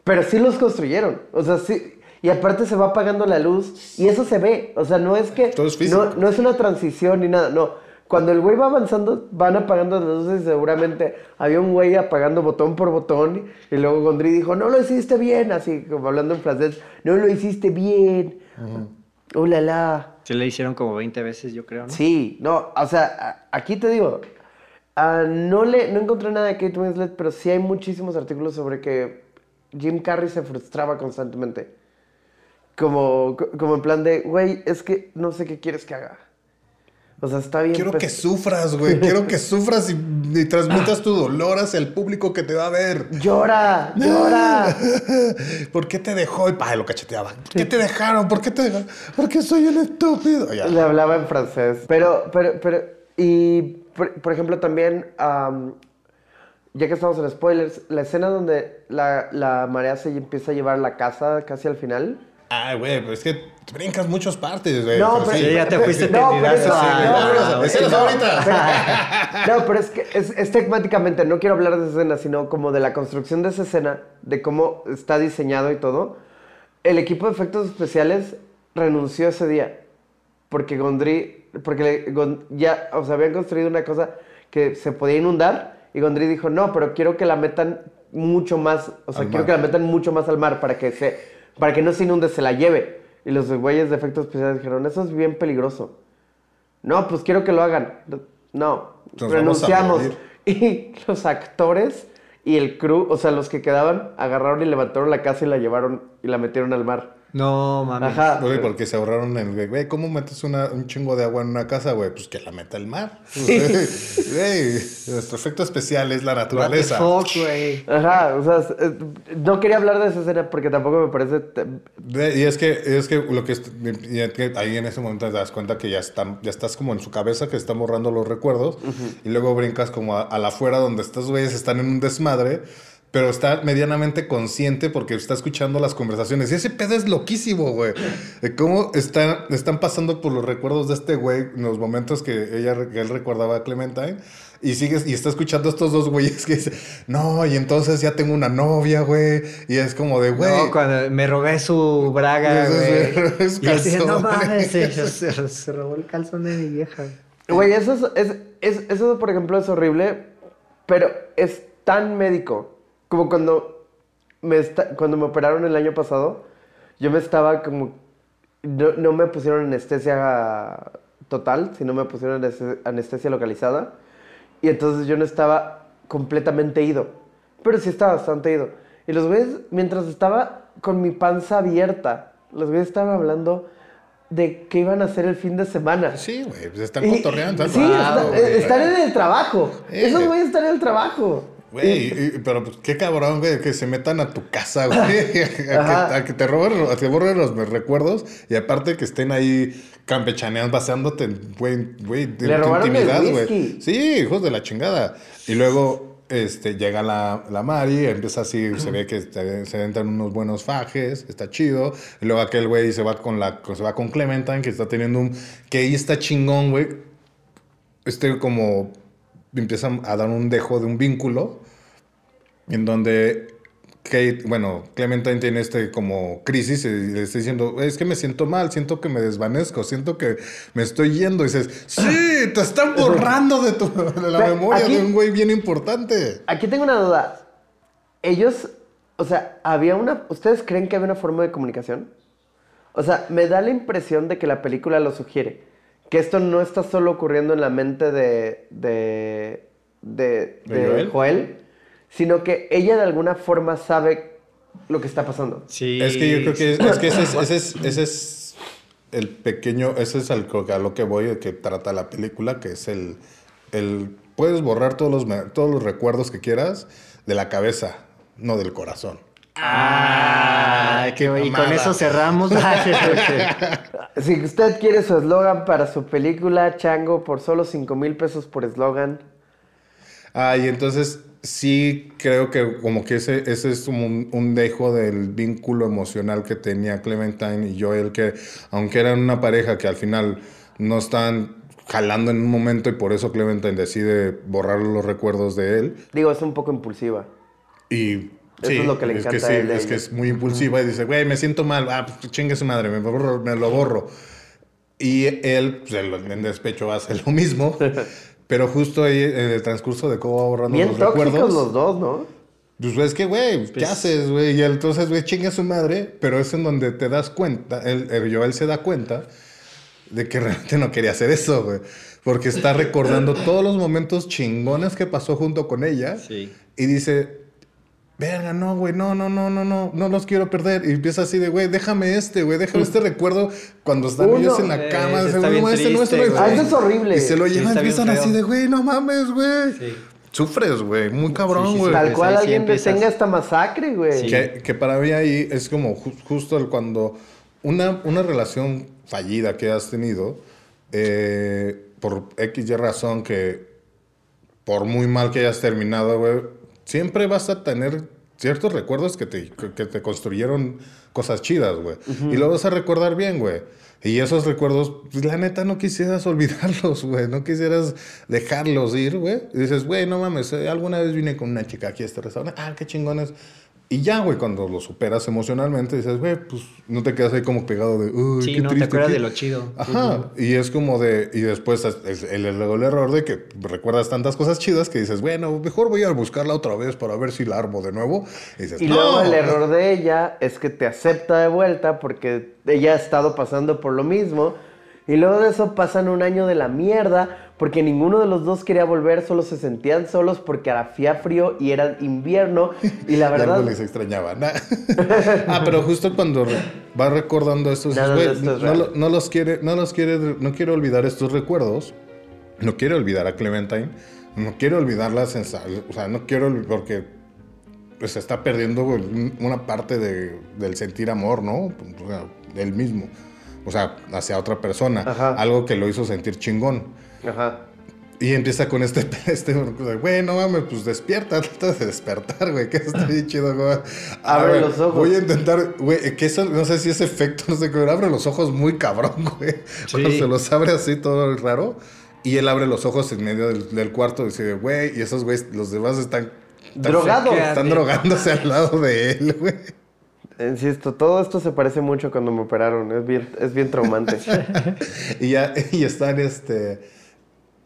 Pero sí los construyeron. O sea, sí. Y aparte se va apagando la luz y eso se ve. O sea, no es que. Todo es no, no es una transición ni nada. No. Cuando el güey va avanzando, van apagando las luces y seguramente había un güey apagando botón por botón. Y luego Gondry dijo, no lo hiciste bien. Así como hablando en francés, no lo hiciste bien. Oh la la. Se le hicieron como 20 veces, yo creo, ¿no? Sí, no, o sea, aquí te digo, no, le, no encontré nada de Kate Winslet, pero sí hay muchísimos artículos sobre que Jim Carrey se frustraba constantemente. Como, como en plan de, güey, es que no sé qué quieres que haga. O sea, está bien. Quiero que sufras, güey. Quiero que sufras y, y transmitas tu dolor hacia el público que te va a ver. Llora, llora. [LAUGHS] ¿Por qué te dejó? Y pa, lo cacheteaba. ¿Por qué te dejaron? ¿Por qué te dejaron? Porque soy un estúpido. Ya. Le hablaba en francés. Pero, pero, pero, y por, por ejemplo también, am, ya que estamos en spoilers, la escena donde la, la marea se empieza a llevar la casa casi al final. Ay, güey, pero es que brincas muchas partes, güey. No, pero, Sí, ya te fuiste no, pero a- [LAUGHS] no, pero- es que es, es temáticamente, no quiero hablar de esa escena, sino como de la construcción de esa escena, de cómo está diseñado y todo. El equipo de efectos especiales renunció ese día. Porque Gondry, porque le- ya, o sea, habían construido una cosa que se podía inundar y Gondry dijo, no, pero quiero que la metan mucho más, o sea, Al quiero mar. que la metan mucho más al mar para que se, para que no se inunde, se la lleve. Y los güeyes de efectos especiales dijeron, eso es bien peligroso. No, pues quiero que lo hagan. No, Nos renunciamos. [LAUGHS] Y los actores y el crew, o sea, los que quedaban, agarraron y levantaron la casa y la llevaron y la metieron al mar. No, mami. Ajá. Güey, porque se ahorraron el güey. ¿Cómo metes una- un chingo de agua en una casa, güey? Pues que la meta el mar. [LAUGHS] Güey, nuestro efecto especial es la What the naturaleza. fuck, güey. Ajá, o sea, es- no quería hablar de esa escena porque tampoco me parece... te- Y es que, es que lo que, es- ahí en ese momento te das cuenta que ya, están, ya estás como en su cabeza, que está borrando los recuerdos, y luego brincas como a, a la afuera donde estos güeyes están en un desmadre, pero está medianamente consciente porque está escuchando las conversaciones. Y ese pedo es loquísimo, güey. De cómo están, están pasando por los recuerdos de este güey en los momentos que, ella, que él recordaba a Clementine. Y sigues, y está escuchando a estos dos güeyes que dicen, no, y entonces ya tengo una novia, güey. Y es como de, güey. No, cuando me robé su braga, güey. [LAUGHS] es Y así, no mames, se, se- se robó el calzón de mi vieja. Güey, eso, es, es- es- eso, por ejemplo, es horrible, pero es tan médico. Como cuando me, esta- cuando me operaron el año pasado, yo me estaba como... No, no me pusieron anestesia total, sino me pusieron aneste- anestesia localizada. Y entonces yo no estaba completamente ido, pero sí estaba bastante ido. Y los güeyes, mientras estaba con mi panza abierta, los güeyes estaban hablando de qué iban a hacer el fin de semana. Sí, güey, pues están cotorreando. Sí, están está- güey. están en el trabajo. Eh. Esos güeyes están en el trabajo. Güey, pero pues, qué cabrón, güey, que se metan a tu casa, güey. [LAUGHS] A, que, Ajá. a que te roben, a que borren los recuerdos y aparte que estén ahí campechaneando, basándote en, güey, güey, Le tu intimidad, güey. Sí, hijos de la chingada. Y luego este, llega la, la Mari, empieza así, [CLEARS THROAT] se ve que se, se entran unos buenos fajes, está chido. Y luego aquel güey se va con la, se va con Clementine, que está teniendo un, que ahí está chingón, güey. Este como empieza a dar un dejo de un vínculo en donde Kate, bueno, Clementine tiene este como crisis y le está diciendo, es que me siento mal, siento que me desvanezco, siento que me estoy yendo. Y dices, sí, te están [LAUGHS] borrando de, tu, de la memoria aquí- de un güey bien importante. Aquí tengo una duda. Ellos, o sea, había una. ¿Ustedes creen que había una forma de comunicación? O sea, me da la impresión de que la película lo sugiere. Que esto no está solo ocurriendo en la mente de. de. de, ¿De de Joel? Joel, sino que ella de alguna forma sabe lo que está pasando. Sí. Es que yo creo que, es que ese, es, ese, es, ese es el pequeño, ese es al, a lo que voy, que trata la película, que es el, el puedes borrar todos los, todos los recuerdos que quieras de la cabeza, no del corazón. Ah, que- y con eso cerramos. [LAUGHS] Si usted quiere su eslogan para su película, Chango, por solo 5 mil pesos por eslogan. Ah, y entonces sí creo que como que ese, ese es un, un dejo del vínculo emocional que tenía Clementine y Joel, que aunque eran una pareja que al final no están jalando en un momento y por eso Clementine decide borrar los recuerdos de él. Digo, es un poco impulsiva. Y Eso sí, es lo que le que encanta sí, a él es que es muy impulsiva y dice, güey, me siento mal, ah, pues chingue su madre, me, borro- me lo borro. Y él, pues, en despecho hace lo mismo, [LAUGHS] pero justo ahí en el transcurso de cómo va borrando Bien los tóxicos recuerdos. los dos, ¿no? Pues es que, güey, ¿qué Pues- haces, güey? Y entonces, güey, chinga su madre, pero es en donde te das cuenta, el, el Joel se da cuenta de que [LAUGHS] realmente no quería hacer eso, güey. Porque está recordando [LAUGHS] todos los momentos chingones que pasó junto con ella. Sí. Y dice, verga, no, güey, no, no, no, no, no, no los quiero perder. Y empieza así de, güey, déjame este, güey, déjame este recuerdo cuando están Uno. ellos en la Eh, cama. ese "No, bien este no, este no, este Ah, no". eso es horrible. Y se lo Sí, llevan, bien empiezan así de, güey, no mames, güey. Sí. Sufres, güey, muy cabrón, Sí, sí, sí. güey. Tal cual sí alguien empiezas. detenga esta masacre, güey. Sí. Que, que para mí ahí es como ju- justo el cuando una, una relación fallida que has tenido, eh, por X y razón que por muy mal que hayas terminado, güey, siempre vas a tener ciertos recuerdos que te, que- te construyeron cosas chidas, güey. Y lo vas a recordar bien, güey. Y esos recuerdos, pues, la neta, no quisieras [LAUGHS] olvidarlos, güey. No quisieras dejarlos ir, güey. Y dices, güey, no mames, eh, alguna vez vine con una chica aquí a este restaurante. Ah, qué chingones. Y ya, güey, cuando lo superas emocionalmente, dices, güey, pues no te quedas ahí como pegado de, uy, Sí, qué no te acuerdas qué-". de lo chido. Ajá, y es como de, y después es- es el, el, el error de que recuerdas tantas cosas chidas que dices, bueno, mejor voy a buscarla otra vez para ver si la armo de nuevo. Y dices, Y "No". luego el error de ella es que te acepta de vuelta porque ella ha estado pasando por lo mismo. Y luego de eso pasan un año de la mierda porque ninguno de los dos quería volver, solo se sentían solos porque hacía frío y era invierno. Y la [LAUGHS] verdad, no les extrañaba. nah. [LAUGHS] ah, pero justo cuando va recordando esto, dices, Nada de "Güey, esto es no, real". lo- no los quiere, no los quiere, no quiero olvidar estos recuerdos. No quiero olvidar a Clementine. No quiero olvidar la sensación. O sea, no quiero porque pues, se está perdiendo un- una parte de- del sentir amor, ¿no? O sea, del mismo. O sea, hacia otra persona. Ajá. Algo que lo hizo sentir chingón. Ajá. Y empieza con este, [LAUGHS] este, güey, no mames, pues despierta, [LAUGHS] trata de despertar, güey, que está bien chido, güey. A Abre ver, los ojos. Voy a intentar, güey, que eso, no sé si es efecto, [LAUGHS] no sé qué, abre los ojos muy cabrón, güey. Cuando se los abre así todo raro. Y él abre los ojos en medio del, del cuarto y dice, güey, y esos güeyes, los demás están... están- Drogados. Están drogándose al lado de él, güey. Insisto, todo esto se parece mucho cuando me operaron. Es bien, es bien traumante. Y ya, y están, este...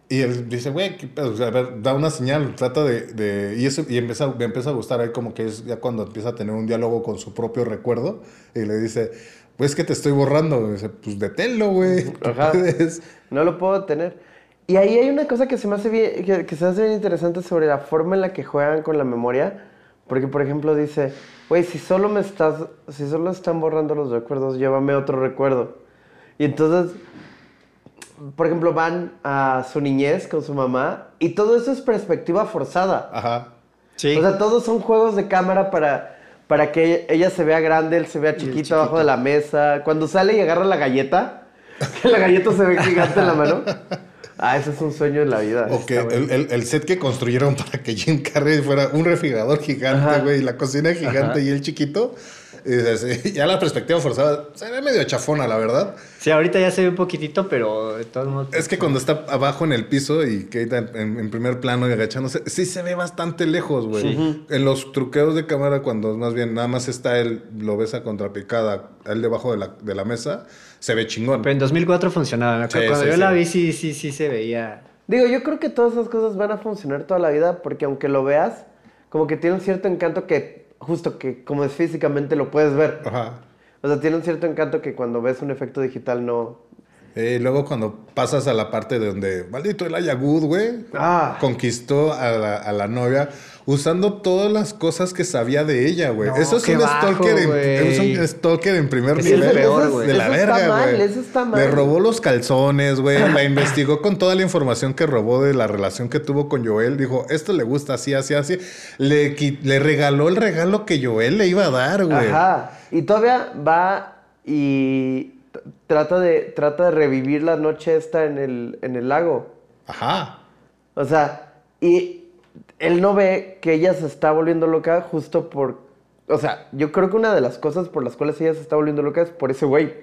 Y él dice, güey. O sea, a ver, da una señal, trata de... de- y eso y empieza, me empieza a gustar ahí como que es ya cuando empieza a tener un diálogo con su propio recuerdo. Y le dice, pues que te estoy borrando. Y dice, pues deténlo, güey. tú Ajá. puedes". No lo puedo tener. Y ahí hay una cosa que se me hace bien, que, que se me hace bien interesante sobre la forma en la que juegan con la memoria. Porque, por ejemplo, dice, güey, si solo me estás, si solo están borrando los recuerdos, llévame otro recuerdo. Y entonces, por ejemplo, van a su niñez con su mamá y todo eso es perspectiva forzada. Ajá. Sí. O sea, todos son juegos de cámara para, para que ella se vea grande, él se vea chiquito, abajo de la mesa. Cuando sale y agarra la galleta, [LAUGHS] que la galleta se ve gigante en la mano. Ah, ese es un sueño en la vida. O que el, el- el set que construyeron para que Jim Carrey fuera un refrigerador gigante, güey, y la cocina gigante y el chiquito. Y dices, "Sí, [LAUGHS] ya la perspectiva forzada se ve medio chafona, la verdad. Sí, ahorita ya se ve un poquitito, pero de todos modos. Es que cuando está abajo en el piso y Kate en, en primer plano y agachándose, sí se ve bastante lejos, güey. Sí. En los truqueos de cámara, cuando más bien nada más está él, lo ves a contrapicada, él debajo de la, de la mesa, se ve chingón. Pero en 2004 funcionaba. acuerdo. Sí, Cuando sí, yo sí. la vi, sí, sí, sí se veía. Digo, yo creo que todas esas cosas van a funcionar toda la vida porque aunque lo veas, como que tiene un cierto encanto que, justo que como es físicamente lo puedes ver. Ajá. O sea, tiene un cierto encanto que cuando ves un efecto digital no... Eh, luego cuando pasas a la parte de donde, maldito Elijah Wood, güey, Ah. conquistó a la, a la novia usando todas las cosas que sabía de ella, güey. No, eso es un bajo, stalker, en, es un stalker en primer Es nivel peor, de güey. la Eso está verga, mal, güey. eso está mal. Le robó los calzones, güey. la investigó con toda la información que robó de la relación que tuvo con Joel. Dijo, esto le gusta así, así, así. Le, le regaló el regalo que Joel le iba a dar, güey. Ajá. Y todavía va y trata de, trata de revivir la noche esta en el, en el lago. Ajá. O sea, y él no ve que ella se está volviendo loca justo por... O sea, yo creo que una de las cosas por las cuales ella se está volviendo loca es por ese güey.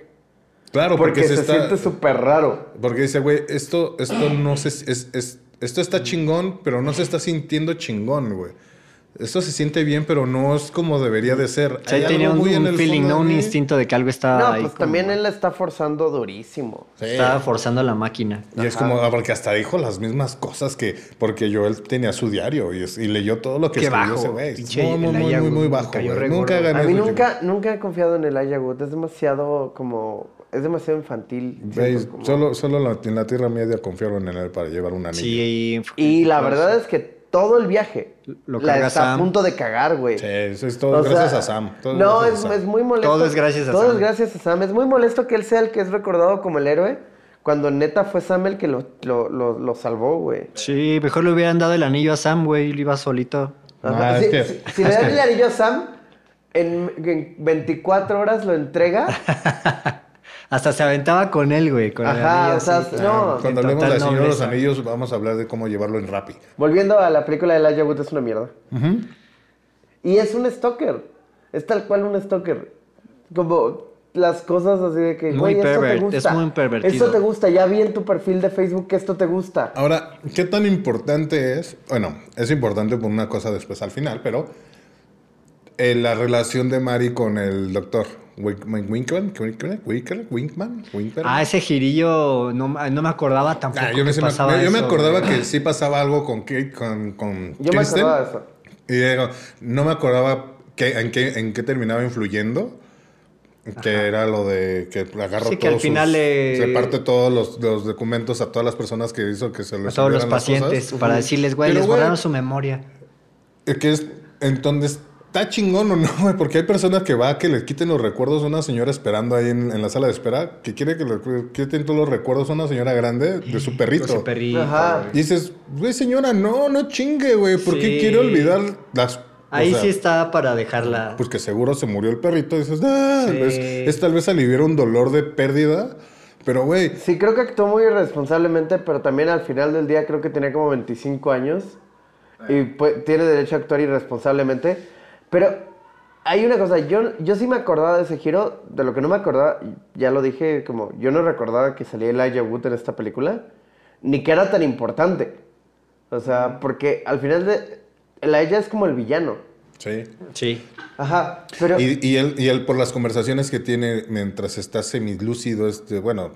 Claro, porque, Porque, se, se, está... siente súper raro. Porque dice, güey, esto, esto no se... Es, es- esto está chingón, pero no se está sintiendo chingón, güey. Esto se siente bien, pero no es como debería de ser. O sea, él Hay tenía algo un, en el feeling, fondo no un instinto de que algo estaba No, ahí. pues como- también él la está forzando durísimo. Sí. Estaba forzando la máquina. Y es como, ah, porque hasta dijo las mismas cosas que, porque Joel tenía su diario y, es- y leyó todo lo que Qué escribió bajo, ese güey. pinche Muy, muy, muy, Elijah muy, bajo, cayó güey. re Nunca gordo. A mí nunca, nunca he confiado en el Wood. Es demasiado como... Es demasiado infantil. siento como- Solo, solo la- en la Tierra Media confiaron en él para llevar un anillo. Sí, Y la verdad es que todo el viaje Lo la está a Sam. punto de cagar, güey. Sí, eso es todo O gracias sea, a Sam. todo no, es, a Sam. es muy molesto. Todo es gracias a Todo Sam. es gracias a Sam. Es muy molesto que él sea el que es recordado como el héroe. Cuando neta fue Sam el que lo, lo, lo, lo salvó, güey. Sí, mejor le hubieran dado el anillo a Sam, güey, él iba solito. Ajá. Ah, si, es que- si- si le dan el anillo a Sam, en, en 24 horas lo entrega. [LAUGHS] Hasta se aventaba con él, güey, con el Ajá, anillo o sea, así. no. Cuando hablemos de Señor de los. Anillos, vamos a hablar de cómo llevarlo en Rappi. Volviendo a la película de Elijah Wood, es una mierda. Y es un stalker. Es tal cual un stalker. Como las cosas así de que, Muy güey, esto te gusta. es muy pervertido. Esto te gusta. Ya vi en tu perfil de Facebook que esto te gusta. Ahora, ¿qué tan importante es? Bueno, es importante por una cosa después al final, pero eh, la relación de Mari con el doctor Winkman, Winkman, Winkman, Winkman, Winkman, Winkman. Ah, ese girillo, no, no me acordaba tampoco Ah, yo me, que sí me- pasaba yo me eso, acordaba que sí pasaba algo con Kate, con, con Yo me acordaba de eso. Y digo, no me acordaba que, en, qué, en qué terminaba influyendo. Que era lo de que agarra Sí, que al todos sus- final le- reparte todos los, los documentos a todas las personas que hizo que se A les todos los las pacientes, cosas. para decirles, güey, les borraron su memoria. eh, Que es entonces está chingón o no, [LAUGHS] güey, porque hay personas que va a que le quiten los recuerdos a una señora esperando ahí en, en la sala de espera, que quiere que le quiten todos los recuerdos a una señora grande de su perrito. Con su perrito, Ajá. Y dices, güey, señora, no, no chingue, güey, ¿por qué Sí. quiere olvidar las... o Ahí sea, sí está para dejarla. Pues que seguro se murió el perrito, dices, ah, Sí. es, es tal vez aliviar un dolor de pérdida, pero güey, Sí, creo que actuó muy irresponsablemente, pero también al final del día creo que tenía como 25 años. Y pues, tiene derecho a actuar irresponsablemente. Pero hay una cosa, yo, yo sí me acordaba de ese giro, de lo que no me acordaba, ya lo dije, como yo no recordaba que salía Elijah Wood en esta película, ni que era tan importante. O sea, porque al final de... Elijah es como el villano. sí. Sí. Ajá, pero... Y, y él, y él por las conversaciones que tiene mientras está semilúcido, este, bueno,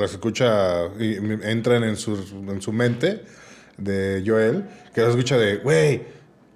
las escucha y entran en su, en su mente de Joel, que lo escucha de, güey,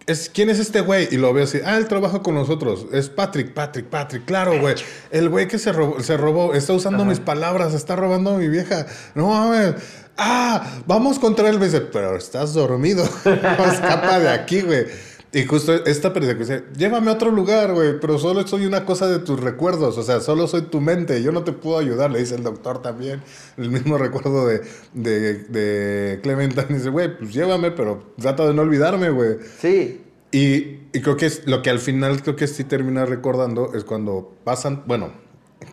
es, ¿quién es este güey? Y lo ve así, ah, él trabaja con nosotros, es Patrick, Patrick, Patrick, claro, güey, el güey que se robó, se robó, está usando mis palabras, está robando a mi vieja, no mames. Ah, vamos contra él. Me dice, pero estás dormido. [LAUGHS] Escapa de aquí, güey. Y justo esta persecución, llévame a otro lugar, güey, pero solo soy una cosa de tus recuerdos, o sea, solo soy tu mente, yo no te puedo ayudar, le dice el doctor también, el mismo [LAUGHS] recuerdo de, de, de Clementine, [LAUGHS] dice, güey, pues llévame, pero trata de no olvidarme, güey. Sí, Y, y creo que es lo que al final creo que sí termina recordando es cuando pasan, bueno,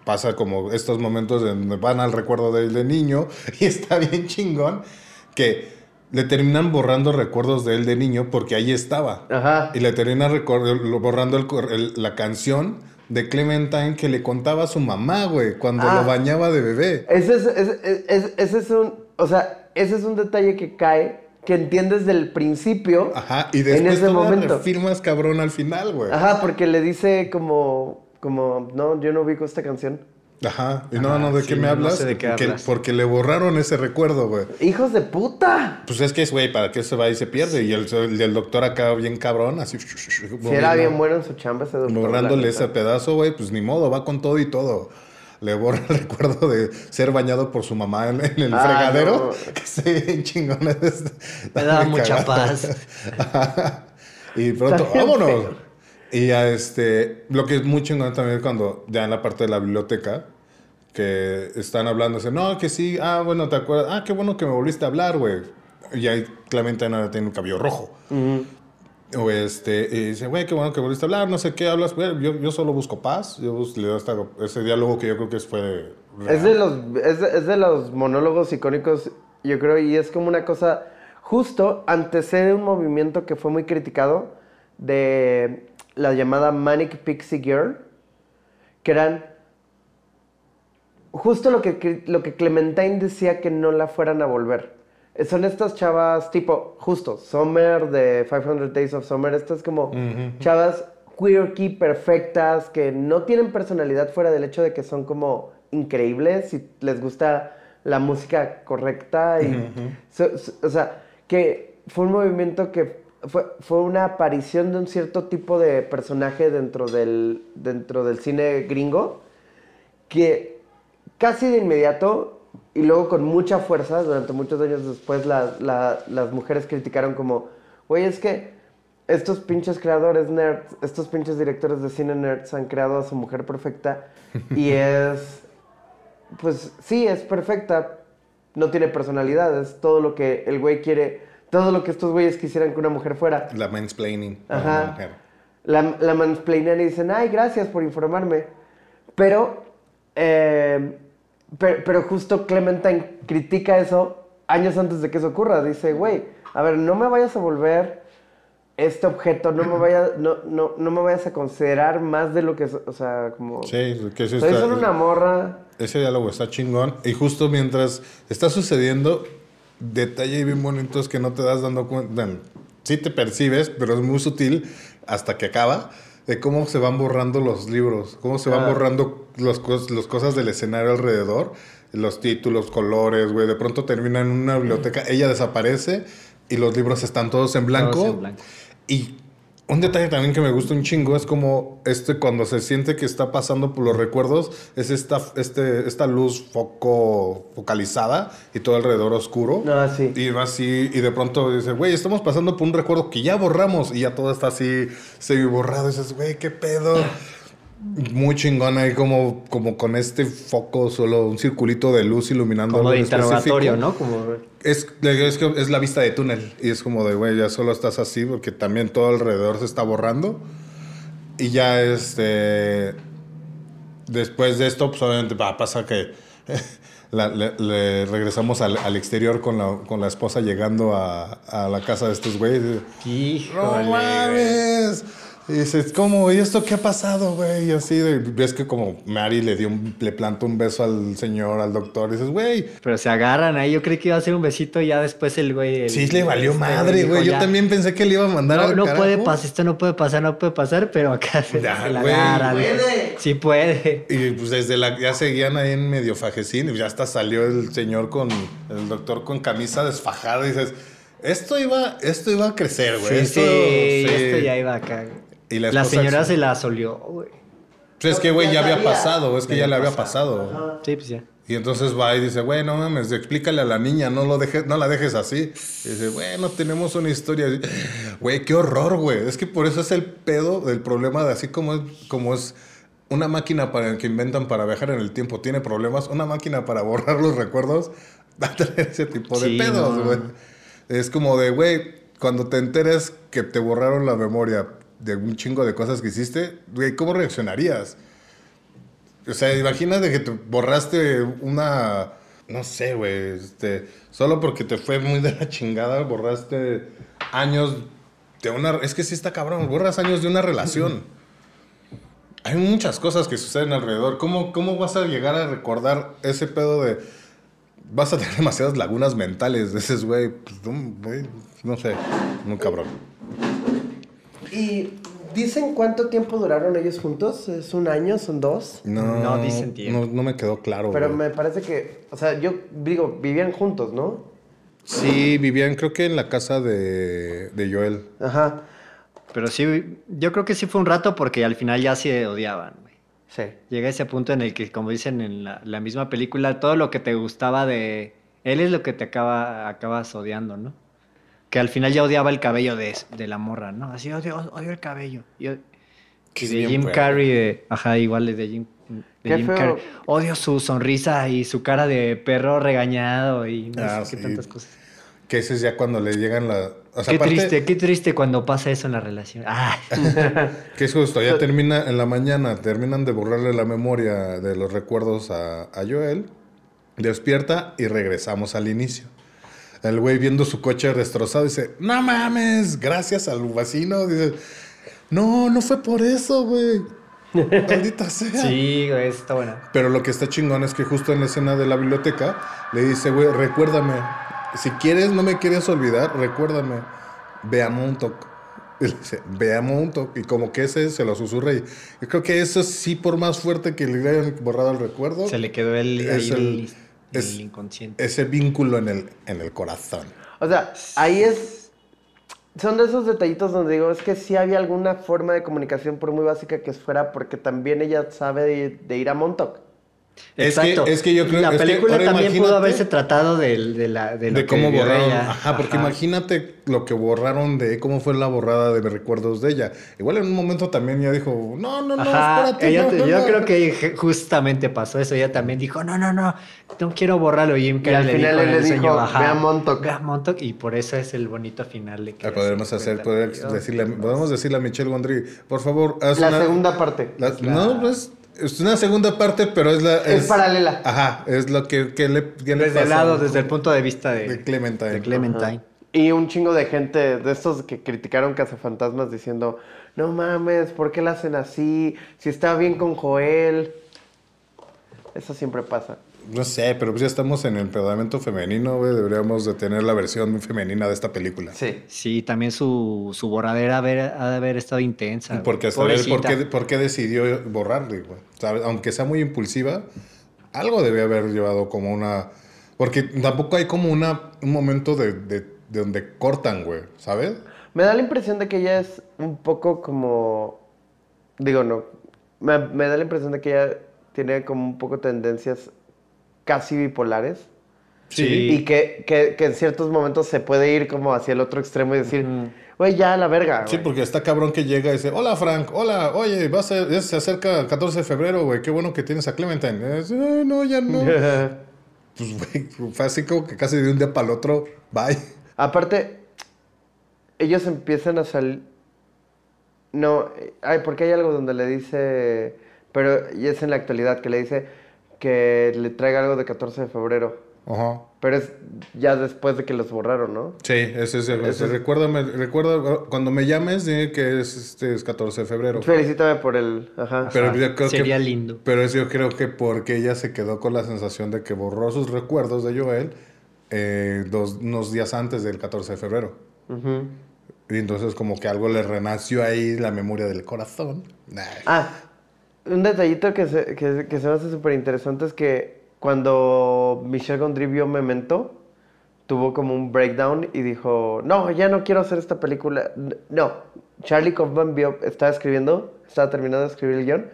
pasa como estos momentos de donde van al recuerdo de, de niño [LAUGHS] y está bien chingón que le terminan borrando recuerdos de él de niño porque ahí estaba. Ajá. Y le terminan borrando el el- la canción de Clementine que le contaba a su mamá, güey, cuando Ah. lo bañaba de bebé. Ese es, es- es- es- ese es un, o sea, ese es un detalle que cae, que entiendes del principio. Ajá, y en después ese momento. firmas cabrón al final, güey. Ajá, porque le dice como, como, no, yo no ubico esta canción. Ajá. Y no, Ajá, no, ¿de sí, qué me no hablas? sé de qué Que- hablas. porque le borraron ese recuerdo, güey. ¡Hijos de puta! Pues es que es, güey, ¿para qué se va y se pierde? Y el, el, el doctor acá bien cabrón, así. Si era bien bueno en su chamba ese doctor. Borrándole ese pedazo, güey, pues ni modo, va con todo y todo. Le borra el [LAUGHS] recuerdo de ser bañado por su mamá en, en el Ah, fregadero. no. [LAUGHS] Que se bien chingón. [LAUGHS] Me daba mucha paz. y pronto, vámonos. feo. Y ya este, lo que es muy chingón también es cuando ya en la parte de la biblioteca, que están hablándose, no, que sí, ah, bueno, ¿te acuerdas? Ah, qué bueno que me volviste a hablar, güey. Y ahí Clemente no tiene un cabello rojo. O este, y dice, güey, qué bueno que volviste a hablar, no sé qué hablas, güey, yo, yo solo busco paz, yo le doy esta- ese diálogo que yo creo que fue... Es de, los, es, de, es de los monólogos icónicos, yo creo, y es como una cosa, justo antecede un movimiento que fue muy criticado de la llamada Manic Pixie Girl, que eran justo lo que, lo que Clementine decía que no la fueran a volver. Son estas chavas tipo, justo, Summer de 500 Days of Summer, estas como chavas quirky, perfectas, que no tienen personalidad fuera del hecho de que son como increíbles y les gusta la música correcta y, so- so- o sea, que fue un movimiento que fue, fue una aparición de un cierto tipo de personaje dentro del, dentro del cine gringo que casi de inmediato y luego con mucha fuerza, durante muchos años después, la- la- las mujeres criticaron como, güey, es que estos pinches creadores nerds, estos pinches directores de cine nerds han creado a su mujer perfecta y [LAUGHS] es, pues sí, es perfecta, no tiene personalidad, es todo lo que el güey quiere, todo lo que estos güeyes quisieran que una mujer fuera. La mansplaining. Ajá. la mujer. La, la mansplainean y dicen, ay, gracias por informarme. Pero, eh, per- pero, justo Clementine critica eso años antes de que eso ocurra. Dice, güey, a ver, no me vayas a volver este objeto, no me, vaya, no, no, no me vayas a considerar más de lo que, es- o sea, como... Sí, que eso soy está- solo una morra. Ese diálogo está chingón. Y justo mientras está sucediendo, detalle bien bonito es que no te das dando cuenta. bueno, sí te percibes, pero es muy sutil hasta que acaba. De cómo se van borrando los libros, cómo se van Ah. borrando cos- los cosas del escenario alrededor, los títulos, colores, güey. De pronto termina en una biblioteca, ella desaparece y los libros están todos en blanco. Todos en blanco. Y un detalle también que me gusta un chingo es como este cuando se siente que está pasando por los recuerdos, es esta, este, esta luz foco focalizada y todo alrededor oscuro. Ah, sí. Y va así, y de pronto dice, güey, estamos pasando por un recuerdo que ya borramos y ya todo está así, semi borrado. Y dices, güey, qué pedo. Muy chingón ahí como, como con este foco, solo un circulito de luz iluminando Como de interrogatorio. ¿no? Como... Es, es, es la vista de túnel. Y es como de, güey, ya solo estás así porque también todo alrededor se está borrando. Y ya, este. Después de esto, pues obviamente va a pasar que [LAUGHS] la- le, le regresamos al, al exterior con la, con la esposa llegando a, a la casa de estos güeyes. ¡No Híjole. mames! Y dices, ¿cómo? ¿Y esto qué ha pasado, güey? Y así, de- ves que como Mary le dio un- le planta un beso al señor, al doctor. Y dices, güey, Pero se agarran ahí. Yo creí que iba a ser un besito y ya después el güey. el- Sí, le valió este madre, güey. Yo ya, también pensé que le iba a mandar No, al no carajo. puede pasar, esto no puede pasar, no puede pasar, pero acá se, Ya, se la güey. agarran. ¡Puede! Sí puede. Y pues desde la... Ya seguían ahí en medio fajecín y ya hasta salió el señor con... El doctor con camisa desfajada y dices... Esto iba, esto iba a crecer, güey. Sí, esto, sí, sí. esto ya iba acá. Y la señora se la solió, güey. Pues es que, güey, ya había sabía. pasado. Es que Ya ya le había había pasado. Sí, pues ya. Y entonces va y dice, güey, no mames, explícale a la niña, no, lo dejes, no la dejes así. Y dice, bueno, tenemos una historia. Güey, qué horror, güey. Es que por eso es el pedo del problema de así como es, como es una máquina para que inventan para viajar en el tiempo. Tiene problemas. Una máquina para borrar los recuerdos [LAUGHS] va a tener ese tipo de Sí, pedos, no. güey. Es como de, güey, cuando te enteres que te borraron la memoria de un chingo de cosas que hiciste, güey, ¿cómo reaccionarías? O sea, imagínate que te borraste una. No sé, güey. Este, solo porque te fue muy de la chingada, borraste años de una. Es que sí está cabrón, borras años de una relación. Hay muchas cosas que suceden alrededor. ¿Cómo, ¿Cómo vas a llegar a recordar ese pedo de... Vas a tener demasiadas lagunas mentales. Dices, güey, pues, no, güey, no sé, un cabrón. ¿Y dicen cuánto tiempo duraron ellos juntos? ¿Es un año? ¿Son dos? No, No dicen tiempo. No, no me quedó claro. Pero güey. me parece que, o sea, yo digo, vivían juntos, ¿no? Sí, vivían creo que en la casa de, de Joel. Ajá, Pero sí, yo creo que sí fue un rato porque al final ya se odiaban, güey. sí. Llega ese punto en el que, como dicen en la, la misma película, todo lo que te gustaba de él es lo que te acaba, acabas odiando, ¿no? Que al final ya odiaba el cabello de, de la morra, ¿no? Así odio, odio el cabello. Y, y Que de Jim feo. Carrey, de- ajá, igual es de Jim, de Qué Jim. Carrey. Odio su sonrisa y su cara de perro regañado y no Ah, sé qué sí. tantas cosas. Que ese es ya cuando le llegan la... O sea, qué aparte, triste, qué triste cuando pasa eso en la relación. Ah, [LAUGHS] Que es justo, ya termina en la mañana, terminan de borrarle la memoria de los recuerdos a, a Joel, despierta y regresamos al inicio. El güey viendo su coche destrozado dice, no mames, gracias al vecino. Dice, no, no fue por eso, güey. [LAUGHS] Maldita sea. sí, güey, está buena. Pero lo que está chingón es que justo en la escena de la biblioteca le dice, güey, recuérdame. Si quieres, no me quieres olvidar, recuérdame. Ve a Montauk. Y le dice, ve a Montauk. Y como que ese se lo susurra. Y yo creo que eso sí, por más fuerte que le hayan borrado el recuerdo, Se le quedó el, Es ahí el- el, el es- inconsciente. ese vínculo en el, en el corazón. O sea, ahí es. Son de esos detallitos donde digo, es que sí había alguna forma de comunicación, por muy básica que fuera, porque también ella sabe de, de ir a Montauk. Es que- es que yo creo- La es que película también pudo haberse tratado del- de, la, de, lo De que cómo vivió borraron. ella. Ajá, porque Ajá. imagínate lo que borraron de cómo fue la borrada de recuerdos de ella. Igual en un momento también ya dijo, no, no, no, Ajá, espérate. ella no, yo no". creo que justamente pasó eso. Ella también dijo, no, no, no, no quiero borrarlo. Y Jim Y al le final dijo él en le dijo, ajá, ve a Montauk. Ve a Montauk. Y por eso es el bonito final de que... Ah, podemos hacer, poder decirle, podemos decirle a Michelle Gondry, por favor, haz La una- segunda parte. la- No, pues, es una segunda parte, pero es la... Es paralela. Ajá, es lo que, que le, que le Desde el lado, desde el punto de vista de, de Clementine. de Clementine. Y un chingo de gente de estos que criticaron Cazafantasmas diciendo, no mames, ¿por qué la hacen así? Si estaba bien con Joel. Eso siempre pasa. No sé, pero pues ya estamos en el empoderamiento femenino, güey. Deberíamos de tener la versión femenina de esta película. Sí. Sí, también su, su borradera ha de haber estado intensa. Porque saber por Pobrecita. qué, por qué decidió borrarle, güey. ¿Sabes? Aunque sea muy impulsiva, algo debe haber llevado como una... Porque tampoco hay como una, un momento de, de- de donde cortan, güey, ¿sabes? Me da la impresión de que ella es un poco como... Digo, no. Me, me da la impresión de que ella tiene como un poco tendencias casi bipolares. Sí. Y que, que- que en ciertos momentos se puede ir como hacia el otro extremo y decir, güey, ya a la verga. Sí, güey". porque está cabrón que llega y dice, hola Frank, hola, oye, va a ser- ya se acerca el 14 de febrero, güey, qué bueno que tienes a Clementine. Es, "Ay, no, ya no. [LAUGHS] pues, güey, fue así como que casi de un día para el otro, bye. Aparte, ellos empiezan a salir. No, ay, porque hay algo donde le dice. Pero y es en la actualidad que le dice que le traiga algo de 14 de febrero. Ajá. Pero es ya después de que los borraron, ¿no? Sí, ese es el. Ese es- Recuérdame, recuerda, cuando me llames, dime que es, este, es 14 de febrero. Felicítame por el. Ajá. Pero yo creo Sería que, lindo. Pero es- yo creo que porque ella se quedó con la sensación de que borró sus recuerdos de Joel eh, dos, unos días antes del 14 de febrero. Ujú. Y entonces como que algo le renació ahí la memoria del corazón. Nah. Ah, un detallito que se, que, se me hace súper interesante es que cuando Michelle Gondry vio Memento, tuvo como un breakdown y dijo, no, ya no quiero hacer esta película. No, Charlie Kaufman vio, estaba escribiendo, estaba terminando de escribir el guion,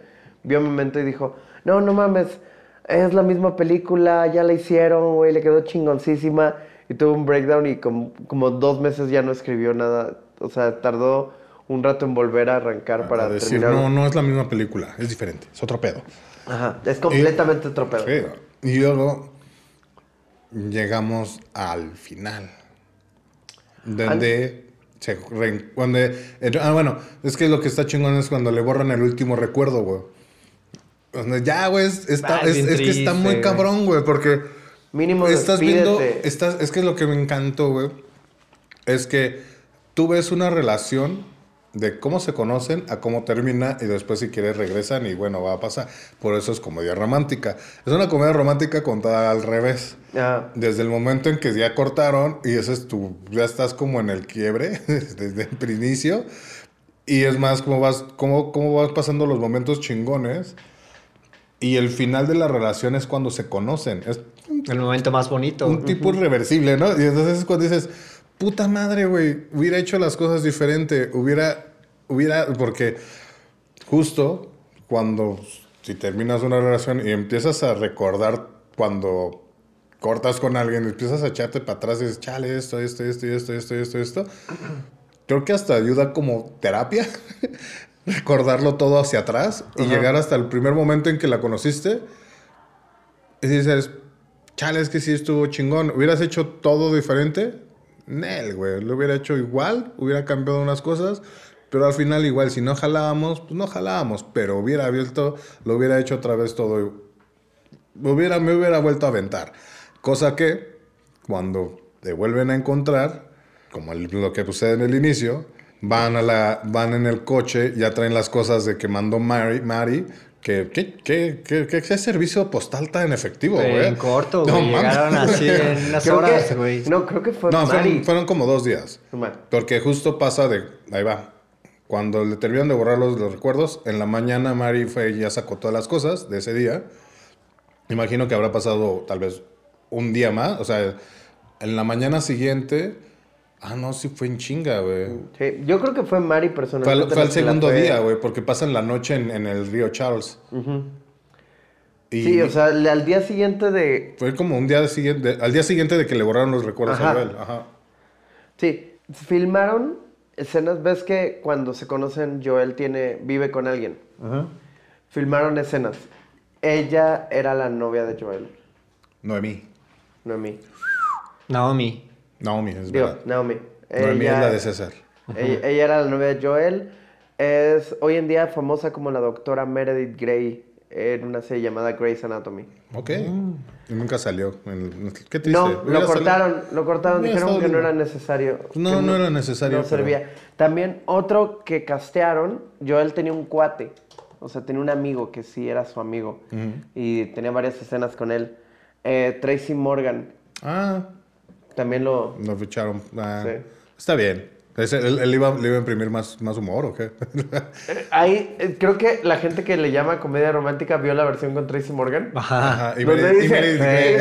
vio Memento y dijo, no, no mames, es la misma película, ya la hicieron, güey, le quedó chingoncísima. Y tuvo un breakdown y como, como dos meses ya no escribió nada. O sea, tardó un rato en volver a arrancar para a decir, terminar. no, no es la misma película, es diferente, es otro pedo. Ajá, es completamente otro pedo. Sí. Y luego llegamos al final. Donde se re- cuando, ah, bueno, es que lo que está chingón es cuando le borran el último recuerdo, güey. Donde ya, güey, es, está- Ah, es que está muy cabrón, güey, porque Mínimo estás viendo, estás, es que lo que me encantó, güey, es que tú ves una relación de cómo se conocen a cómo termina y después si quieres regresan y bueno, va a pasar. Por eso es comedia romántica. Es una comedia romántica contada al revés. Ah, Desde el momento en que ya cortaron y ese es tu, ya estás como en el quiebre [LAUGHS] desde el inicio y es más cómo vas, cómo, cómo vas pasando los momentos chingones y el final de la relación es cuando se conocen. Es El momento más bonito. un tipo irreversible, ¿no? Y entonces es cuando dices, puta madre, güey, hubiera hecho las cosas diferente, hubiera, hubiera, porque justo cuando, si terminas una relación y empiezas a recordar cuando cortas con alguien, empiezas a echarte para atrás y dices, chale, esto, esto, esto, esto, esto, esto, esto, [CLEARS THROAT] creo que hasta ayuda como terapia. [LAUGHS] recordarlo todo hacia atrás y llegar hasta el primer momento en que la conociste y dices, chale, es que sí estuvo chingón. ¿Hubieras hecho todo diferente? Nel, güey. Lo hubiera hecho igual, hubiera cambiado unas cosas, pero al final igual, si no jalábamos, pues no jalábamos, pero hubiera abierto, lo hubiera hecho otra vez todo. Hubiera, me hubiera vuelto a aventar. Cosa que, cuando te vuelven a encontrar, como el- lo que sucede en el inicio, van, a la, van en el coche, ya traen las cosas de que mandó Mari, Mari que, que, que ese servicio postal tan en efectivo, güey. En corto, No güey. mames. Llegaron así en [LAUGHS] unas creo horas, que, güey. no, creo que fue No, fueron, fueron como dos días. Porque justo pasa de. Ahí va. Cuando le terminan de borrar los, los recuerdos, en la mañana Mari fue y ya sacó todas las cosas de ese día. Imagino que habrá pasado tal vez un día más. O sea, en la mañana siguiente. Ah, no, sí fue en chinga, güey. Sí, yo creo que fue Mari Fue, personalmente. al- fue al segundo fue- día, güey, porque pasan la noche en, en el río Charles. Y Sí, o sea, le- al día siguiente de. Fue como un día de siguiente, al día siguiente de que le borraron los recuerdos Ajá. a Joel. Ajá. Sí, filmaron escenas. ¿Ves que cuando se conocen, Joel tiene, vive con alguien? Filmaron escenas. Ella era la novia de Joel, Noemí. Noemí. Naomi. Naomi, es Digo, verdad. Naomi. Noemí Ella- es la de César. Ella, ella era la novia de Joel. Es hoy en día famosa como la doctora Meredith Grey en una serie llamada Grey's Anatomy. Ok. Y nunca salió. en- Qué triste. No, lo salido- cortaron, lo cortaron. Dijeron que no era necesario. No, no era necesario, No pero- servía. También otro que castearon, Joel tenía un cuate. O sea, tenía un amigo que sí era su amigo. Y tenía varias escenas con él. Eh, Tracy Morgan. Ah, También lo... nos ficharon. Ah, Sí. Está bien. Él, él iba, le iba a imprimir más, más humor, ¿o qué? Ahí, eh, creo que la gente que le llama comedia romántica vio la versión con Tracy Morgan. Ajá. Y y dice, Grey.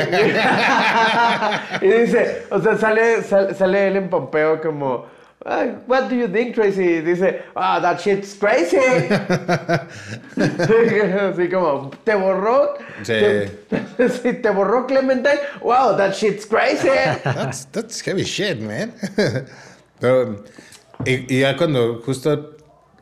y dice, o sea, sale, sal- sale él en Pompeo como, "Ay, what do you think, Tracy? Dice, ah, that shit's crazy. [LAUGHS] Así como, ¿te borró? Sí. Te, [LAUGHS] sí, ¿te borró Clementine? Wow, that shit's crazy. That's, that's heavy shit, man. [LAUGHS] Pero, y, y ya cuando justo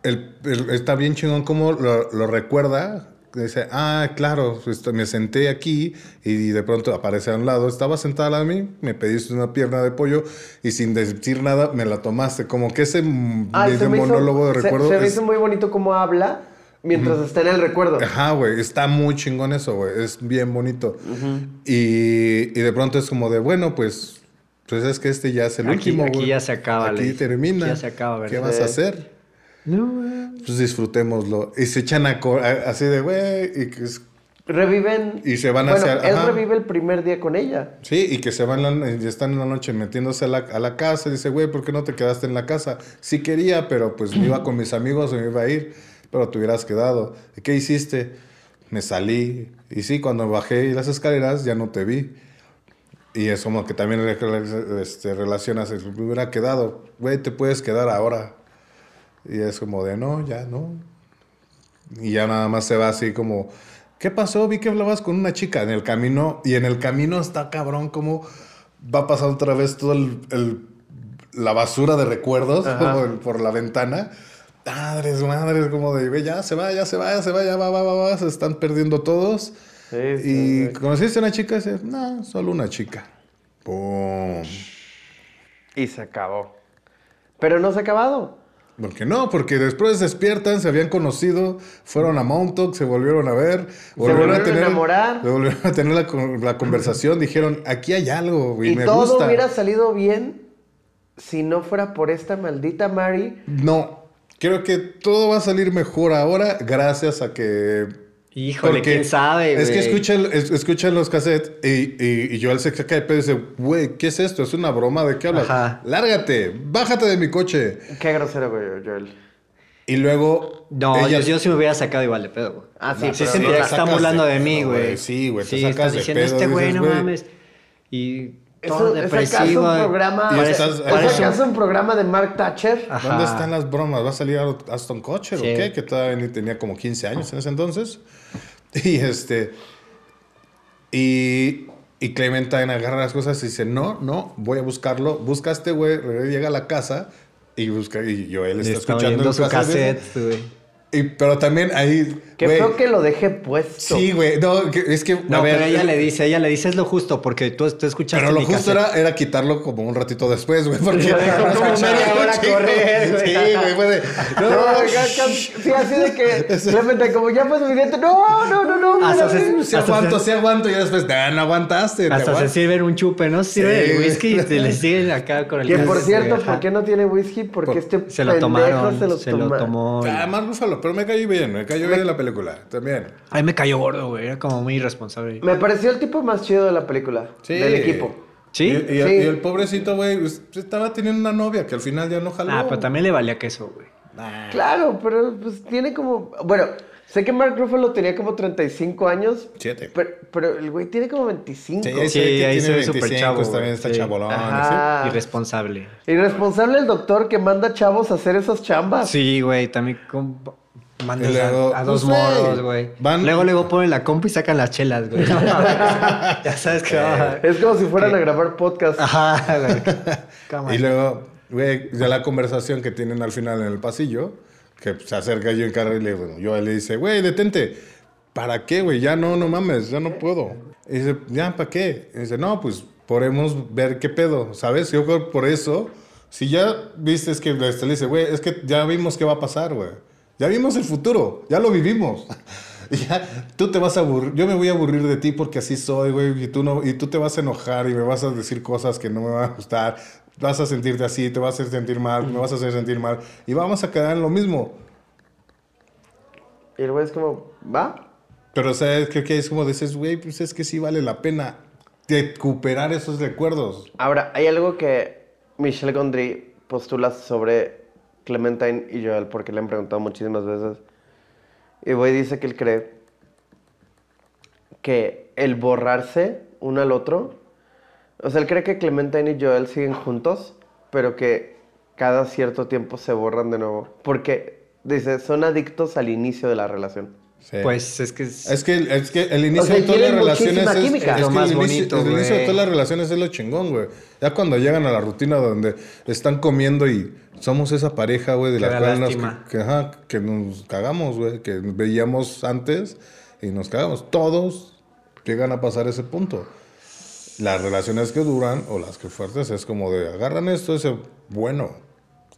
el, el- está bien chingón cómo lo, lo recuerda. Dice, ah, claro, esto- me senté aquí y de pronto aparece a un lado. Estaba sentada de mí, me pediste una pierna de pollo y sin decir nada me la tomaste. Como que ese, se hizo- monólogo de se- recuerdo Se, me es- hizo muy bonito cómo habla mientras está en el recuerdo. Ajá, güey, está muy chingón eso, güey, es bien bonito. y, y de pronto es como de, bueno, pues, pues es que este ya es el Aquí- último, aquí ya se acaba, Aquí termina. Aquí ya se acaba, ¿Qué vas a Sí. Hacer? Pues disfrutémoslo. Y se echan a así de, güey, y que es- Reviven. Y se van bueno, hacia- Él ajá. revive el primer día con ella. Sí, y que se van la- y están en la noche metiéndose a la, a la casa. Y dice, güey, ¿por qué no te quedaste en la casa? Sí quería, pero pues me iba con mis amigos o me iba a ir, pero te hubieras quedado. ¿Y qué hiciste? Me salí. Y sí, cuando bajé las escaleras ya no te vi. Y es como que también este, relacionas, el, me hubiera quedado, güey, te puedes quedar ahora. Y es como de, no, ya no. Y ya nada más se va así como, ¿qué pasó? Vi que hablabas con una chica en el camino. Y en el camino está cabrón como va a pasar otra vez el, el- la basura de recuerdos por la ventana. Madres, madres, como de, "Ve, ya se va, ya se va, ya se va, ya va, va, va, va, se están perdiendo todos. Sí, y sí, conociste a una chica y dice, no, solo una chica. ¡Pum! Y se acabó. Pero no se ha acabado. ¿Por qué no? Porque después despiertan, se habían conocido, fueron a Montauk, se volvieron a ver, volvieron a enamorar. se volvieron a tener la, con- la conversación, dijeron, aquí hay algo y, Y me todo gusta. hubiera salido bien si no fuera por esta maldita Mary. No, creo que todo va a salir mejor ahora gracias a que... Híjole, quién sabe, Es que güey. escucha, el- es- escucha los cassettes y, y, y Joel se saca de pedo y dice, güey, ¿qué es esto? ¿Es una broma? ¿De qué hablas? Ajá. Lárgate, bájate de mi coche. Qué grosero, güey, Joel. Y luego... No, ella- yo, yo sí me hubiera sacado igual de pedo, güey. Ah, sí, sí pero- sentía te que están burlando de mí, güey. Sí, güey, te Sí, sacas están de diciendo, pedo, este güey, no mames. Y ¿Eso, todo ¿Es depresivo. acaso un programa, Y ¿es estás- acaso un programa de Mark Thatcher? Ajá. ¿Dónde están las bromas? ¿Va a salir Aston Kutcher Sí. o qué? Que todavía ni tenía como 15 años en ese entonces. [LAUGHS] Y este... Y, y Clementine agarra las cosas y dice, no, no, voy a buscarlo. Busca a este güey, llega a la casa y busca... Y Joel está Estaba escuchando su cassette. cassette, güey. Y, pero también ahí... Que güey, feo que lo deje puesto. Sí, güey. No, es que... No, a ver, pero ella le dice, ella le dice es lo justo, porque tú, tú escuchaste Pero lo mi justo era, era quitarlo como un ratito después, güey. Porque [LAUGHS] Lo dejó como media hora correr, güey. Sí, güey. Fue de, No, no, acá- sí, así de que [LAUGHS] Clemente, como ya fue suficiente. No, no, no, no. Hasta se- sí hasta aguanto, se- sí aguanto. Y después, nah, no aguantaste. te Hasta se sirven un chupe, ¿no? Sí, el güey. whisky y te le [LAUGHS] siguen acá con el Que por cierto, güey, ¿por qué no tiene whisky? Porque Por- este Se lo tomaron, se lo, tomó. y- Ah, Ruffalo, pero me cayó bien, me cayó bien la película, también. A mí me cayó gordo, güey. Era como muy irresponsable. Me pareció el tipo más chido de la película. Sí. Del equipo. ¿Sí? Y, y- Sí. y el pobrecito, güey, pues, estaba teniendo una novia que al final ya no jaló. Ah, pero también le valía queso, güey. Claro, pero pues tiene como. Bueno, sé que Mark Ruffalo tenía como 35 años. Siete. Pero, pero el güey tiene como 25. Sí, Sí, ahí se ve que ahí tiene se ve súper 25, chavo, También está Sí. chabolón. Ajá. Irresponsable. Irresponsable el doctor que manda chavos a hacer esas chambas. Sí, güey, también con... mandas luego, a, a dos pues, güey, moros, güey. Luego luego ponen la compu y sacan las chelas, güey. [LAUGHS] ya sabes que. Es como si fueran a grabar podcast. Ajá, güey. Y luego, güey, ya la conversación que tienen al final en el pasillo, que se acerca yo en carro y le, bueno, yo le dice, güey, detente. ¿Para qué, güey? Ya no, no mames, ya no puedo. Y dice, ya, ¿para qué? Y dice, no, pues podemos ver qué pedo, ¿sabes? Yo creo por eso, si ya viste es que le dice, güey, es que ya vimos qué va a pasar, güey. Ya vimos el futuro, ya lo vivimos. [LAUGHS] Ya, tú te vas a aburrir, yo me voy a aburrir de ti porque así soy, güey, y tú no, y tú te vas a enojar y me vas a decir cosas que no me van a gustar, vas a sentirte así, te vas a hacer sentir mal, me vas a hacer sentir mal, y vamos a quedar en lo mismo. Y el güey es como, ¿va? Pero, o sea, creo que es como dices, güey, pues es que sí vale la pena recuperar esos recuerdos. Ahora, hay algo que Michelle Gondry postula sobre Clementine y Joel, porque le han preguntado muchísimas veces. Y güey dice que él cree que el borrarse uno al otro, o sea, él cree que Clementine y Joel siguen juntos, pero que cada cierto tiempo se borran de nuevo. Porque, dice, son adictos al inicio de la relación. Sí. Pues es que es... Es que, es que el inicio O sea, de todas las relaciones es, química. es Lo que más el inicio, bonito, el inicio de todas las relaciones es lo chingón, güey. Ya cuando llegan a la rutina donde están comiendo y somos esa pareja, güey, de la cual nos, que, ajá, que nos cagamos, güey, que veíamos antes y nos cagamos. Todos llegan a pasar ese punto. Las relaciones que duran o las que fuertes es como de agarran esto dicen, bueno,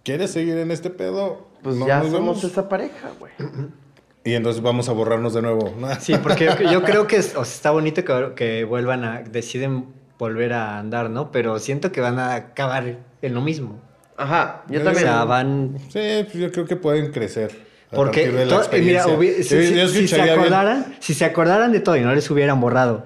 ¿quieres seguir en este pedo? Pues No ya somos vemos. esa pareja, güey. [CLEARS THROAT] Y entonces vamos a borrarnos de nuevo. Sí, porque yo, [LAUGHS] creo que es- o sea, está bonito que, que vuelvan a... Deciden volver a andar, ¿no? Pero siento que van a acabar en lo mismo. Ajá, yo O también. sea, van... Sí, pues yo creo que pueden crecer. Porque, de la eh, mira, si, se acordaran, si se acordaran de todo y no les hubieran borrado,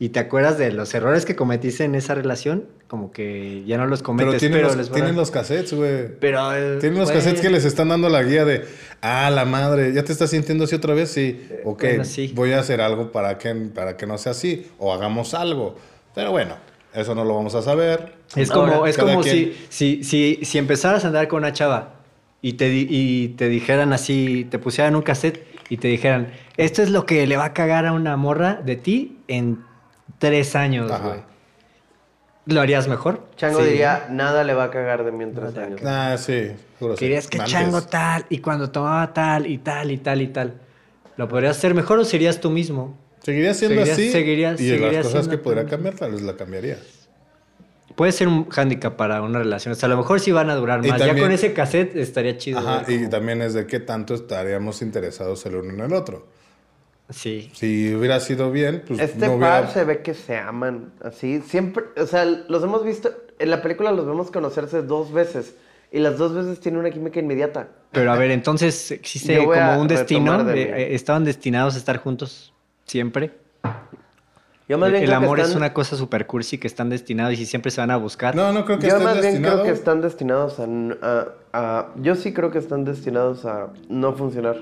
y te acuerdas de los errores que cometiste en esa relación, como que ya no los cometes, Pero pero, tienen, los, les tienen los cassettes, güey. Pero, eh, Tienen los cassettes que les están dando la guía de, ah, la madre, ¿ya te estás sintiendo así otra vez? Sí. Ok, bueno, sí. voy a hacer algo para que, para que no sea así. O hagamos algo. Pero bueno, eso no lo vamos a saber. Es como, Ahora, es como quien- si, si, si, si empezaras a andar con una chava y te, y te dijeran así, te pusieran un cassette y te dijeran, esto es lo que le va a cagar a una morra de ti en tres años, güey. ¿Lo harías mejor? Chango Sí. diría, nada le va a cagar de mí en tres Nada años. Ah, sí. Querías que. Chango tal, y cuando tomaba tal, y tal, y tal, y tal. ¿Lo podrías hacer mejor o serías tú mismo? Seguiría siendo Seguirías- así. seguirías- y seguirías las cosas que podría cambiar, tal vez la cambiaría. Puede ser un hándicap para una relación. O sea, a lo mejor sí van a durar más. ya con ese cassette estaría chido. Ajá, y también es de qué tanto estaríamos interesados el uno en el otro. Sí. Si hubiera sido bien, pues Este no par se ve que se aman, así. Siempre, o sea, los hemos visto, en la película los vemos conocerse dos veces. Y las dos veces tiene una química inmediata. Pero a ver, entonces existe Yo como un destino. de eh, estaban destinados a estar juntos siempre. Yo más bien el creo que amor es una cosa super cursi que están destinados y siempre se van a buscar. No, no creo que Yo esté más bien creo que están destinados a- a- Yo sí creo que están destinados a no funcionar.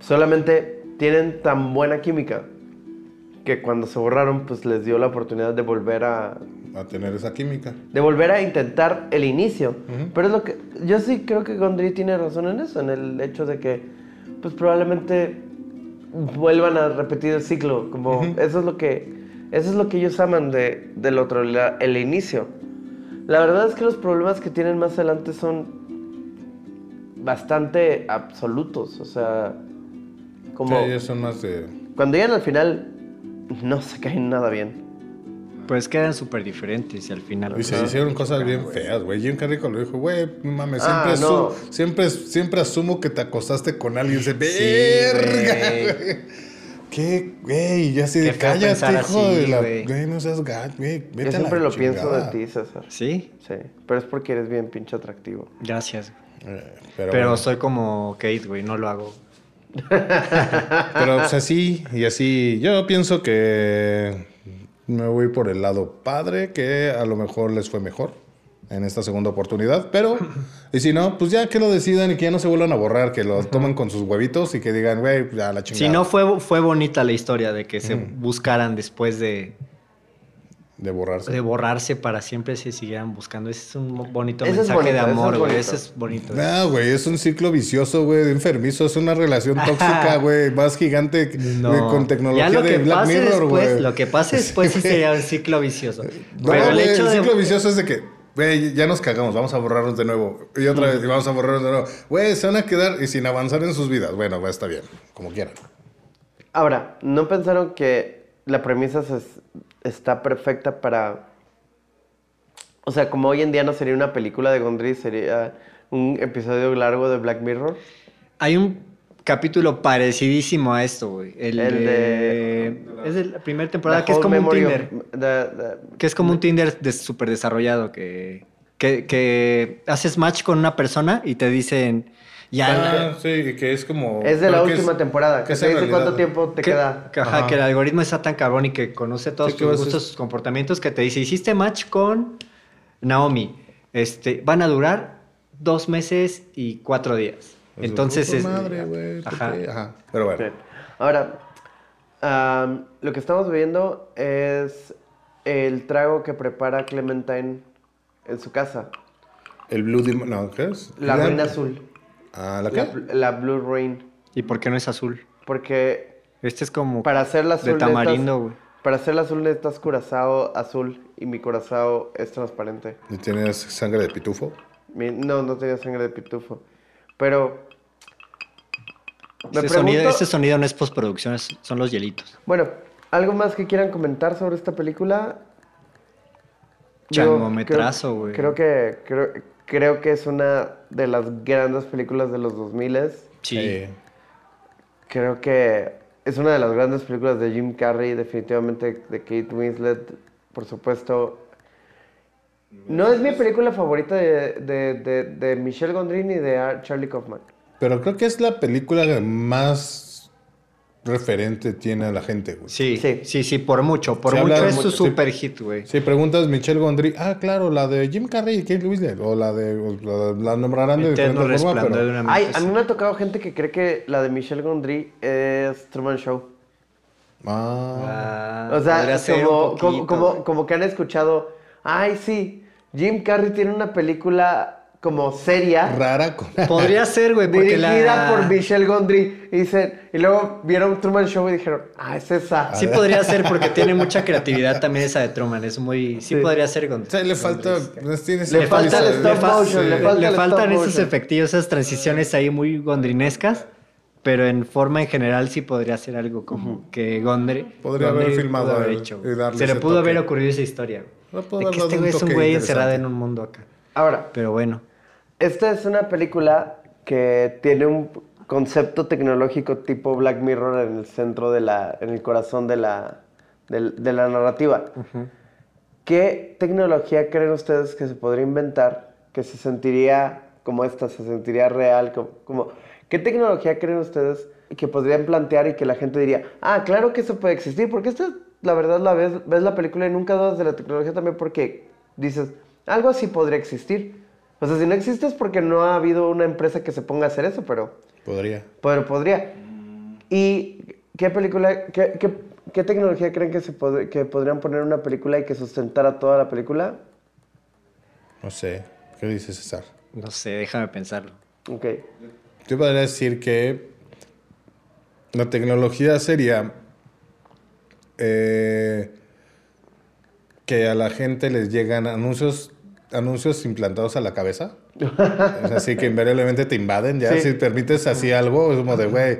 Solamente tienen tan buena química que cuando se borraron, pues les dio la oportunidad de volver a... A tener esa química. De volver a intentar el inicio. Pero es lo que... Yo sí creo que Gondry tiene razón en eso, en el hecho de que, pues probablemente vuelvan a repetir el ciclo. Como eso es lo que... Eso es lo que ellos aman de, del otro, la- el inicio. La verdad es que los problemas que tienen más adelante son bastante absolutos. O sea, como Sí, ellos son más de. cuando llegan al final, no se caen nada bien. Pues quedan súper diferentes y al final. Y se hicieron cosas bien feas, güey. Jim Carrey cuando dijo, güey, no mames, Ah, siempre, no. asu- siempre, siempre asumo que te acostaste con alguien. Se verga, güey. ¿Qué, güey? Ya así de cállate, hijo así, de la. güey. Güey, no seas gato, güey. Vete Yo a siempre la lo pienso de ti, César. Sí, Sí, pero es porque eres bien pinche atractivo. gracias. Eh, Pero, Pero, bueno. soy como Kate, güey, no lo hago. Pero pues así y así. Yo pienso que me voy por el lado padre, que a lo mejor les fue mejor en esta segunda oportunidad. Pero, y si no, pues ya que lo decidan y que ya no se vuelvan a borrar, que lo tomen con sus huevitos y que digan, güey, ya la chingada. Si no, fue, fue bonita la historia de que se buscaran después de, De borrarse. de borrarse para siempre, se siguieran buscando. Ese es un bonito Ese es mensaje bonito, de es amor, güey. Ese es bonito. No, güey, es un ciclo vicioso, güey, de enfermizo. Es una relación tóxica, [LAUGHS] güey, más gigante No. con tecnología ya lo de que Black pase Mirror, güey. Lo que pase después sí [LAUGHS] sería un ciclo vicioso. No, Pero el güey, hecho el de... ciclo vicioso es de que, güey, ya nos cagamos, vamos a borrarnos de nuevo. Y otra vez, y vamos a borrarnos de nuevo. Güey, se van a quedar y sin avanzar en sus vidas. Bueno, va, está bien, como quieran. Ahora, ¿no pensaron que la premisa se- está perfecta para... O sea, como hoy en día no sería una película de Gondry, sería un episodio largo de Black Mirror? Hay un capítulo parecidísimo a esto, güey. El, El de... Es de la primera temporada, que es como un of- Tinder. the- the- Que es como un Tinder de súper desarrollado, que, que, que haces match con una persona y te dicen... Ya, Ah, sí, que es como... Es de la última es- temporada, que en dice realidad. cuánto tiempo te que, queda. que, ajá, Ajá. que el algoritmo está tan cabrón y que conoce todos Sí, tus gustos, tus comportamientos, que te dice, hiciste match con Naomi. Este, van a durar dos meses y cuatro días. Pues, Entonces puta es... madre, güey, ¿por Ajá. Pero bueno. Bien. Ahora, lo que estamos viendo es el trago que prepara Clementine en su casa. El Blue Demon... No, ¿qué es? La reina azul. Ah, ¿la La, qué? la Blue Rain. ¿Y por qué no es azul? Porque Este es como para hacer la azul de tamarindo, güey. Para hacer la azul necesitas curazao azul y mi curazao es transparente. ¿Y tienes sangre de pitufo? Mi- no, no tenía sangre de pitufo. Pero... Este sonido, este sonido no es postproducción, son los hielitos. Bueno, ¿algo más que quieran comentar sobre esta película? Changometrazo, creo- güey. Creo que, creo, creo que es una de las grandes películas de los 2000 Sí. Creo que es una de las grandes películas de Jim Carrey, definitivamente de Kate Winslet, por supuesto. No es mi película favorita de, de, de, de Michelle Gondry ni de Ar- Charlie Kaufman. Pero creo que es la película que más referente tiene a la gente, güey. Sí, Sí. sí, sí, por mucho. Por Se mucho es mucho, su sí. super hit, güey. Si preguntas Michelle Gondry, ah, claro, la de Jim Carrey y Kate Winslet, o la de, o la, la nombrarán de diferente forma, pero... de una Ay, a mí me ha tocado gente que cree que la de Michelle Gondry es Truman Show. Ah, Ah, O sea, como, como, como, como que han escuchado, ay, sí, Jim Carrey tiene una película como seria, rara con... Podría ser, güey, dirigida la... por Michelle Gondry, y, dicen, y luego vieron Truman Show y dijeron, ah, es esa. Sí podría ser [LAUGHS] porque tiene mucha creatividad también esa de Truman. Es muy... Sí, Sí. podría ser con... O sea, le falta... no Le falta el stop motion, le falta le el faltan stop esos motion. efectivos, esas transiciones ahí muy gondrinescas, pero en forma en general sí podría ser algo como que Gondry Podría haber Gondry filmado haber hecho, y darle Se le pudo haber ocurrido esa historia. Pudo De haber que este un güey es un güey encerrado en un mundo acá. Ahora, Pero bueno. Esta es una película que tiene un concepto tecnológico tipo Black Mirror en el centro de la, en el corazón de la, de, la narrativa. ¿Qué tecnología creen ustedes que se podría inventar que se sentiría como esta, se sentiría real, como, como- ¿qué tecnología creen ustedes que podrían plantear y que la gente diría, ah, claro que eso puede existir, porque esta, la verdad, la ves, ves la película y nunca dudas de la tecnología también porque dices, algo así podría existir. O sea, si no existe es porque no ha habido una empresa que se ponga a hacer eso, pero, Podría. pero podría. ¿Y qué película, qué, qué- qué tecnología creen que, se pod- que podrían poner en una película y que sustentara toda la película? No sé. ¿Qué dice César? No sé, déjame pensarlo. Ok. Yo podría decir que la tecnología sería eh, que a la gente les llegan anuncios, anuncios implantados a la cabeza. [LAUGHS] Es así que invariablemente te invaden ya. Sí. Si permites así algo, es como de, güey,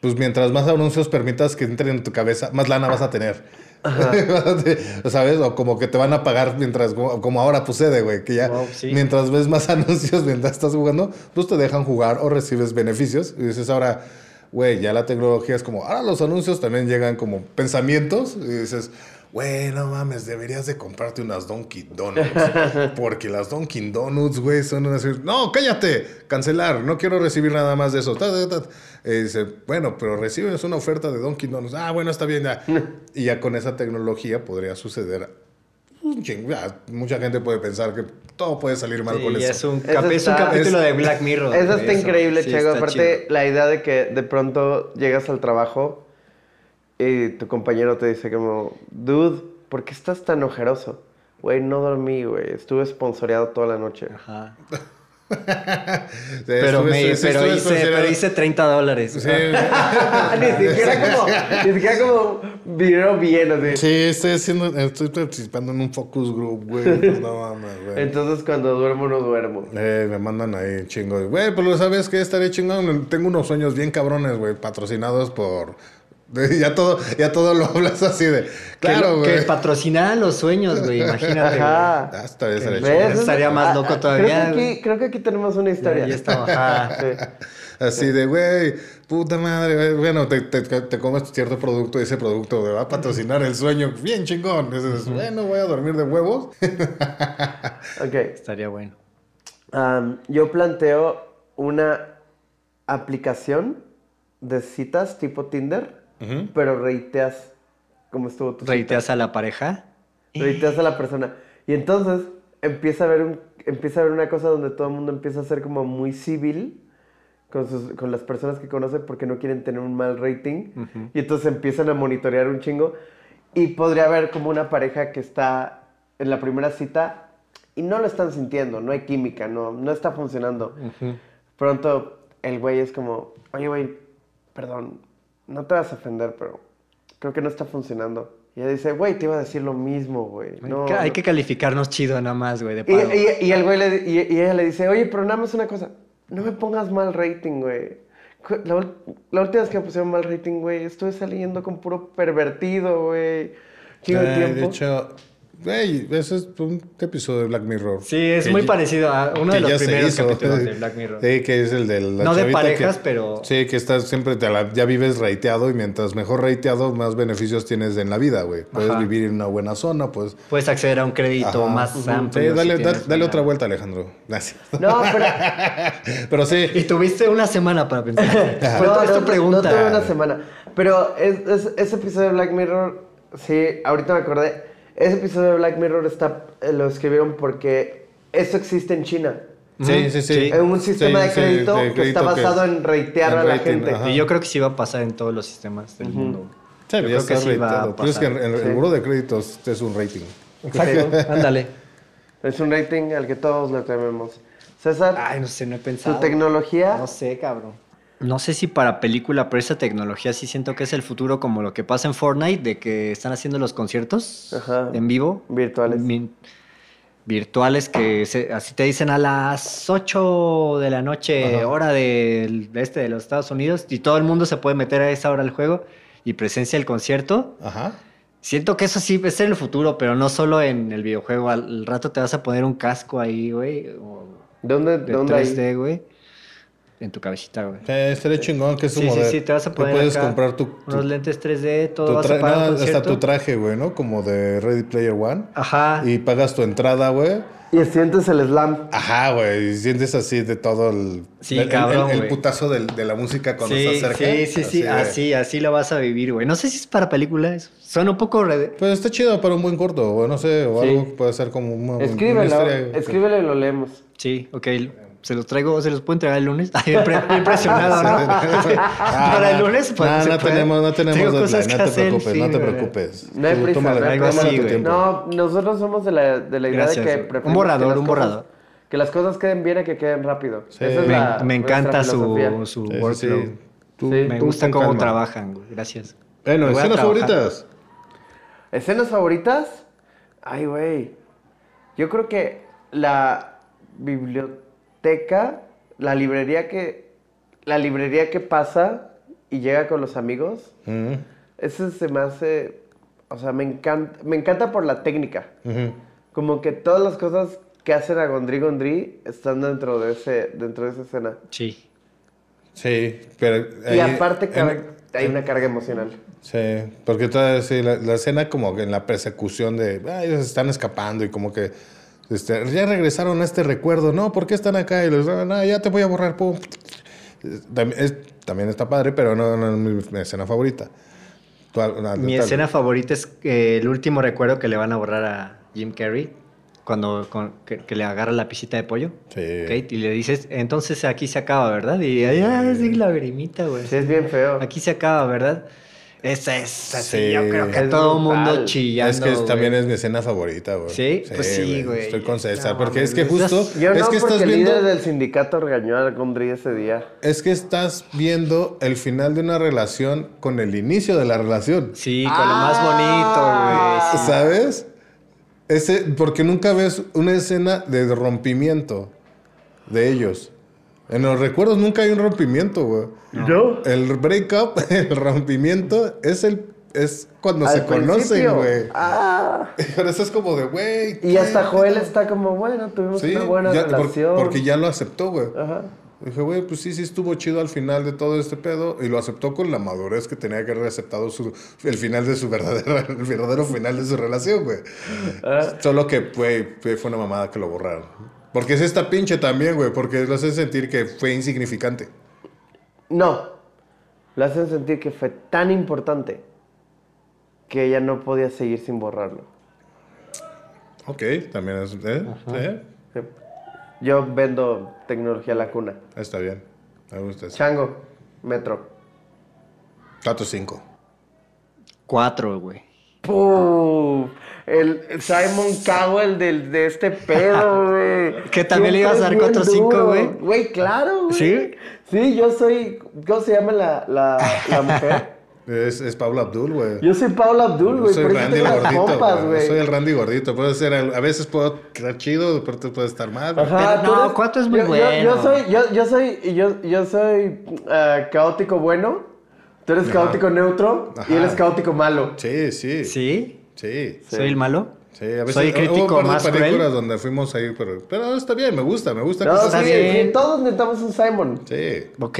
pues mientras más anuncios permitas que entren en tu cabeza, más lana vas a tener. [LAUGHS] ¿Sabes? O como que te van a pagar mientras, como ahora sucede, güey, que ya Wow, sí. mientras ves más [LAUGHS] anuncios mientras estás jugando, pues te dejan jugar o recibes beneficios. Y dices ahora, güey, ya la tecnología es como, ahora los anuncios también llegan como pensamientos. Y dices, güey, no mames, deberías de comprarte unas Dunkin' Donuts. [LAUGHS] Porque las Dunkin' Donuts, güey, son unas... No, cállate, cancelar, no quiero recibir nada más de eso. Ta, ta, ta. Y dice, bueno, pero recibes una oferta de Dunkin' Donuts. Ah, bueno, está bien, ya. [LAUGHS] y ya con esa tecnología podría suceder Mucha gente puede pensar que todo puede salir mal Sí, con eso. es un, Eso es un capítulo es- de Black Mirror. Eso está increíble, Sí, está Aparte, chido. la idea de que de pronto llegas al trabajo y tu compañero te dice como, dude, ¿por qué estás tan ojeroso? Güey, no dormí, güey. Estuve esponsoreado toda la noche. Ajá. [LAUGHS] Sí, Pero, estuve- me, sí, pero, estuve hice, pero hice 30 dólares. Sí, [LAUGHS] ni siquiera como, ni siquiera como vieron bien, así. sí, estoy haciendo, estoy participando en un focus group, güey. [LAUGHS] Pues no mames, güey. Entonces cuando duermo, no duermo. Eh, me mandan ahí chingo. de, Güey, pero ¿sabes qué? Estaré chingón. Tengo unos sueños bien cabrones, güey, patrocinados por... [LAUGHS] Ya todo, ya todo lo hablas así de... Que, Claro, que güey. patrocinaran los sueños, güey. [LAUGHS] Imagínate. Ajá. Ah, estaría, estaría ¿Ves? chingón. Estaría más loco Ah, todavía, Creo que, aquí, creo que aquí tenemos una historia. Ya está, ajá. Sí. [LAUGHS] Así de, güey, puta madre. Bueno, te, te, te comes cierto producto y ese producto te va a patrocinar el sueño bien chingón. Dices, bueno, voy a dormir de huevos. Ok. Estaría bueno. Yo planteo una aplicación de citas tipo Tinder, pero reiteas cómo estuvo tu cita. ¿Reiteas a la pareja? Reiteas a la persona. Y entonces empieza a haber un, empieza a haber una cosa donde todo el mundo empieza a ser como muy civil con, sus- con las personas que conoce porque no quieren tener un mal rating. Y entonces empiezan a monitorear un chingo. Y podría haber como una pareja que está en la primera cita y no lo están sintiendo, no hay química, no, no está funcionando. Pronto el güey es como, oye güey, perdón, no te vas a ofender, pero creo que no está funcionando. Y ella dice, güey, te iba a decir lo mismo, güey. No, Hay no". que calificarnos chido nada más, güey, de Y, y- y el güey le, y, y ella le dice, oye, pero nada más una cosa, no me pongas mal rating, güey. La, última vez que me pusieron mal rating, güey, estuve saliendo con puro pervertido, güey. Eh, tiempo. de hecho, güey, ese es un episodio de Black Mirror. Sí, es muy ya- parecido a uno de los primeros hizo. capítulos de Black Mirror. Sí, que es el de la No de parejas, que- pero- Sí, que estás siempre, te la- ya vives raiteado y mientras mejor raiteado, más beneficios tienes en la vida, güey. Puedes Ajá. vivir en una buena zona, pues... Puedes acceder a un crédito Ajá. más amplio. Sí, dale, si da- dale otra vuelta, Alejandro. Gracias. No, [LAUGHS] pero... Pero sí, Y tuviste una semana para pensar. Fue no, toda esta no, pregunta. No, tuve una semana. Pero es, es- ese episodio de Black Mirror, sí, ahorita me acordé. Ese episodio de Black Mirror está, eh, lo escribieron porque eso existe en China. sí, sí, sí. Es un sistema Sí, de sí, crédito que está que- basado en reitear en a la rating, gente. ajá. Y yo creo que sí va a pasar en todos los sistemas del mundo. Sí, Yo ya creo está que sí va a rateado. Pero es que pasar. el, muro de créditos es un rating. Exacto, [LAUGHS] ándale. Es un rating al que todos le tememos. César, Ay, no sé, no he tu pensado. tecnología. No sé, cabrón. No sé si para película, pero esa tecnología sí siento que es el futuro como lo que pasa en Fortnite, de que están haciendo los conciertos Ajá. en vivo. Virtuales. Mi- virtuales que se- así te dicen a las 8 de la noche, Ajá. hora del de este de los Estados Unidos, y todo el mundo se puede meter a esa hora al juego y presencia el concierto. Ajá. Siento que eso sí es el futuro, pero no solo en el videojuego. Al, al rato te vas a poner un casco ahí, güey. ¿Dónde, De dónde hay? 3D, güey. En tu cabecita, güey. Eh, estaría chingón que es Sí, como sí, sí, te vas a poner puedes acá comprar tu, tu- unos lentes 3D, todo vas a pagar no, un hasta tu traje, güey, ¿no? Como de Ready Player One. Ajá. Y pagas tu entrada, güey. Y sientes el slam. Ajá, güey. Y sientes así de todo el. Sí, el, el- cabrón, el, güey. putazo de la música cuando Sí, se acerca. sí, sí, sí, de- así, así lo vas a vivir, güey. No sé si es para películas. Suena un poco... re- Pues está chido para un buen corto, o no sé, o Sí. algo que puede ser como una, una Escríbelo, historia. escríbelo y lo leemos. Sí, ok. Se los traigo, se los puedo entregar el lunes. [LAUGHS] Ay, impre- impresionado, ¿no? [LAUGHS] Ah, [LAUGHS] Para el lunes, pues. no, no puede. tenemos, no tenemos Tengo cosas que no te hacer, preocupes, sí, no te preocupes. No hay prisa, tómale- no hay nosotros somos de la, de la idea Gracias, de que preferimos Un borrador, un cosas- borrador. que las cosas queden bien y que queden rápido. Sí. Esa es Me, la- me encanta su, su Sí, workflow. sí. Tú- Sí. Me gusta cómo calma. trabajan, güey. Gracias. Bueno, escenas favoritas. ¿Escenas favoritas? Ay, güey. Yo creo que la biblioteca, la librería que. La librería que pasa y llega con los amigos. Mm, Ese se me hace. O sea, me encanta. Me encanta por la técnica. Como que todas las cosas que hacen a Gondry Gondry están dentro de ese, dentro de esa escena. Sí. Sí, pero. Y aparte en- hay una carga emocional. Sí, porque toda sí, la, la escena como que en la persecución de, ah, ellos están escapando y como que, este, ya regresaron a este recuerdo, no, ¿por qué están acá? Y les, "Ah, no, ya te voy a borrar, pum. También, es- también está padre, pero no, no es mi, mi escena favorita. Mi tal- escena favorita es eh, el último recuerdo que le van a borrar a Jim Carrey. Cuando con- que, que le agarra la pisita de pollo. Sí. Kate, y le dices, entonces aquí se acaba, ¿verdad? Y ahí, ah, sí, la lagrimita, güey. Sí, es bien feo. Aquí se acaba, ¿verdad? Esa es así, Sí. yo creo que Es todo el mundo chillando. Es que es- también es mi escena favorita, güey. ¿Sí? Pues sí, güey. Estoy con César, No, porque es que justo, Yo es no, que porque estás el viendo... líder del sindicato regañó a Gondry ese día. Es que estás viendo el final de una relación con el inicio de la relación. Sí, con lo más bonito, güey. sí. ¿Sabes? Ese, porque nunca ves una escena de rompimiento de ellos. En los recuerdos nunca hay un rompimiento, güey. ¿No? El breakup, [LAUGHS] el rompimiento, es el es cuando Al se conocen, güey. Ah. [LAUGHS] Pero eso es como de, güey. Y hasta Joel está como, bueno, tuvimos Sí, una buena ya- por- relación. porque ya lo aceptó, güey. Ajá. Dije, güey, pues sí, sí estuvo chido al final de todo este pedo. Y lo aceptó con la madurez que tenía que haber aceptado su, el final de su [LAUGHS] verdadero, el verdadero final de su relación, güey. Ah. Solo que, güey, fue fue una mamada que lo borraron. Porque es esta pinche también, güey, porque lo hace sentir que fue insignificante. No. Le hacen sentir que fue tan importante que ella no podía seguir sin borrarlo. Ok, también es. ¿eh? ¿eh? Sí. Yo vendo tecnología a la cuna. Está bien. Me gusta eso. Chango, Metro. Tato 5. Cuatro, güey. ¡Pum! El Simon Cowell del, de este pedo, [LAUGHS] güey. Que también le ibas a dar Siempre es cuatro, bien cinco, duro. güey. Güey, claro, güey. ¿Sí? Sí, yo soy. ¿Cómo se llama la, la, la mujer? [LAUGHS] Es, es Paula Abdul, güey. Yo soy Paula Abdul, güey. soy Por eso Randy el tengo las gordito, pompas, güey. Soy el Randy gordito. Puede ser, a veces puedo quedar chido, pero puede estar mal. güey. Ajá, Pero tú no, eres- Cuatro es muy yo, yo- bueno. Yo, soy, yo, yo soy, yo, yo soy caótico bueno. Tú eres Ajá. caótico neutro y él es caótico malo. Sí, sí. ¿Sí? Sí. ¿Soy el malo? Sí, a veces Soy hubo crítico un par de más películas cruel. donde fuimos ahí, pero, pero está bien, me gusta, me gusta. No, que sí, bien. sí, todos necesitamos un Simon. Sí. Ok.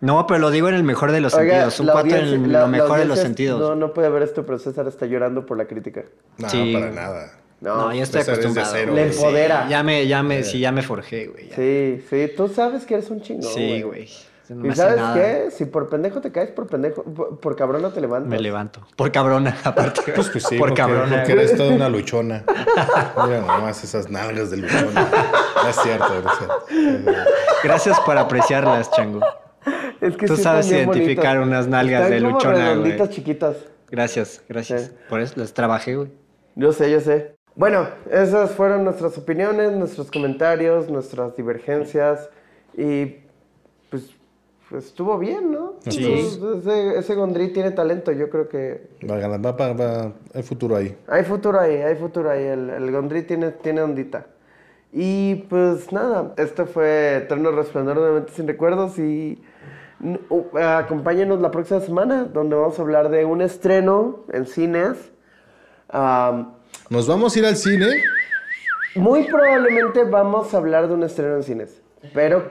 No, pero lo digo en el mejor de los Oiga, sentidos. Un la cuatro en audiencia- el- la- lo la mejor de los audiencia sentidos. No, no puede ver esto, pero César está llorando por la crítica. No, Sí. para nada. No, No, yo estoy César es de acostumbrado. cero, Le empodera. Sí, ya me, ya me, sí, ya me forjé, güey. ya. Sí, sí, tú sabes que eres un chingón. Sí, güey. No ¿Y sabes nada. qué? Si por pendejo te caes, por pendejo, por, por cabrón no te levantas. Me levanto. Por cabrona, [LAUGHS] aparte. Pues, pues sí, Por porque, cabrona. porque eres toda una [LAUGHS] luchona. Mira nomás esas nalgas de luchona. No es cierto, no es cierto. Gracias por apreciarlas, chango. Es que Tú sí sabes identificar unas nalgas Están de como luchona, güey. chiquitas. Gracias, gracias. Sí. Por eso las trabajé, güey. Yo sé, yo sé. Bueno, esas fueron nuestras opiniones, nuestros comentarios, nuestras divergencias y pues estuvo bien, ¿no? Sí. Pues, ese, ese Gondry tiene talento, yo creo que Va a ganar, va, va, va- hay futuro ahí. hay futuro ahí, hay futuro ahí. El, el Gondry tiene, tiene ondita. Y pues nada, esto fue Eterno Resplandor de Mentes sin Recuerdos y uh, acompáñenos la próxima semana donde vamos a hablar de un estreno en cines. Nos vamos a ir al cine. Muy probablemente vamos a hablar de un estreno en cines, pero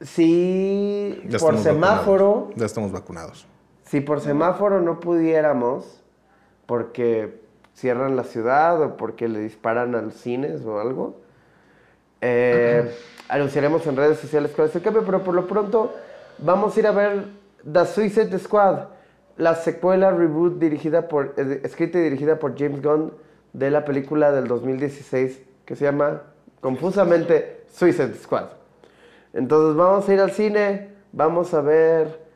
si Ya por semáforo, vacunados. Ya estamos vacunados. si por semáforo no pudiéramos, porque cierran la ciudad o porque le disparan a los cines o algo, eh, anunciaremos en redes sociales cuál es el cambio, pero por lo pronto vamos a ir a ver The Suicide Squad, la secuela reboot dirigida por, eh, escrita y dirigida por James Gunn de la película del 2016 que se llama confusamente Suicide Squad. Entonces vamos a ir al cine, vamos a ver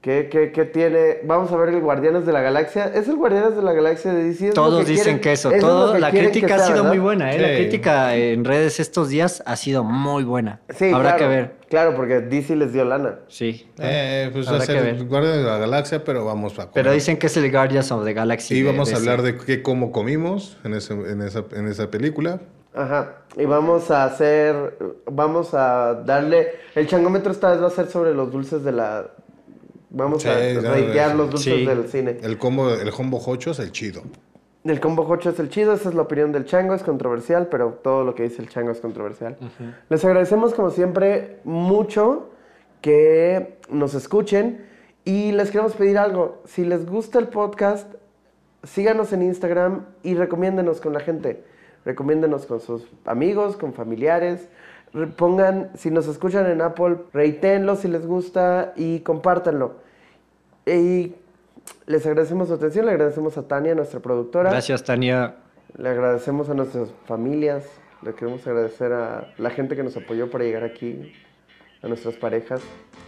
qué, qué- qué tiene, vamos a ver el Guardianes de la Galaxia. Es el Guardianes de la Galaxia de DC. Todos que dicen quieren- que eso, es todo, la crítica ha sido ¿verdad? muy buena, ¿eh? La crítica en redes estos días ha sido muy buena. Sí, Habrá claro, que ver. Claro, porque DC les dio lana. Sí. Eh, pues Habrá es que el ver. Guardia de la Galaxia, pero vamos a comer. Pero dicen que es el Guardians of the Galaxy. Y de vamos a hablar de qué cómo comimos en, ese- en, esa, en esa película. Ajá. Y vamos a hacer, vamos a darle, el changómetro esta vez va a ser sobre los dulces de la, vamos Sí, a ratear los dulces Sí. del cine. El combo, el combo jocho es el chido. El combo jocho es el chido, esa es la opinión del chango, es controversial, pero todo lo que dice el chango es controversial. Les agradecemos como siempre mucho que nos escuchen y les queremos pedir algo. Si les gusta el podcast, síganos en Instagram y recomiéndenos con la gente. Recomiéndenos con sus amigos, con familiares. Re- Pongan, si nos escuchan en Apple, reitenlo si les gusta y compártanlo. Y les agradecemos su atención, le agradecemos a Tania, nuestra productora. Gracias, Tania. Le agradecemos a nuestras familias, le queremos agradecer a la gente que nos apoyó para llegar aquí, a nuestras parejas,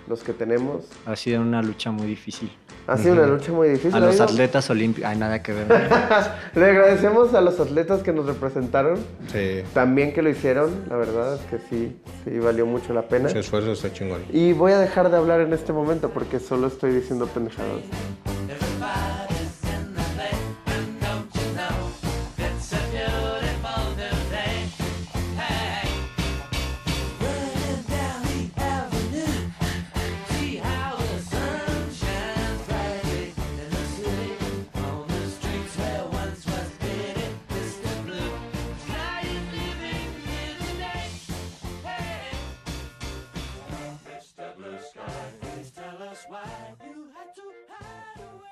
los que tenemos. Ha sido una lucha muy difícil. Ha sido una lucha muy difícil. A los atletas olímpicos. Hay nada que ver. [LAUGHS] Le agradecemos a los atletas que nos representaron, Sí. también que lo hicieron, la verdad es que sí, sí valió mucho la pena. Su esfuerzo está chingón. Y voy a dejar de hablar en este momento porque solo estoy diciendo pendejadas. to hide away.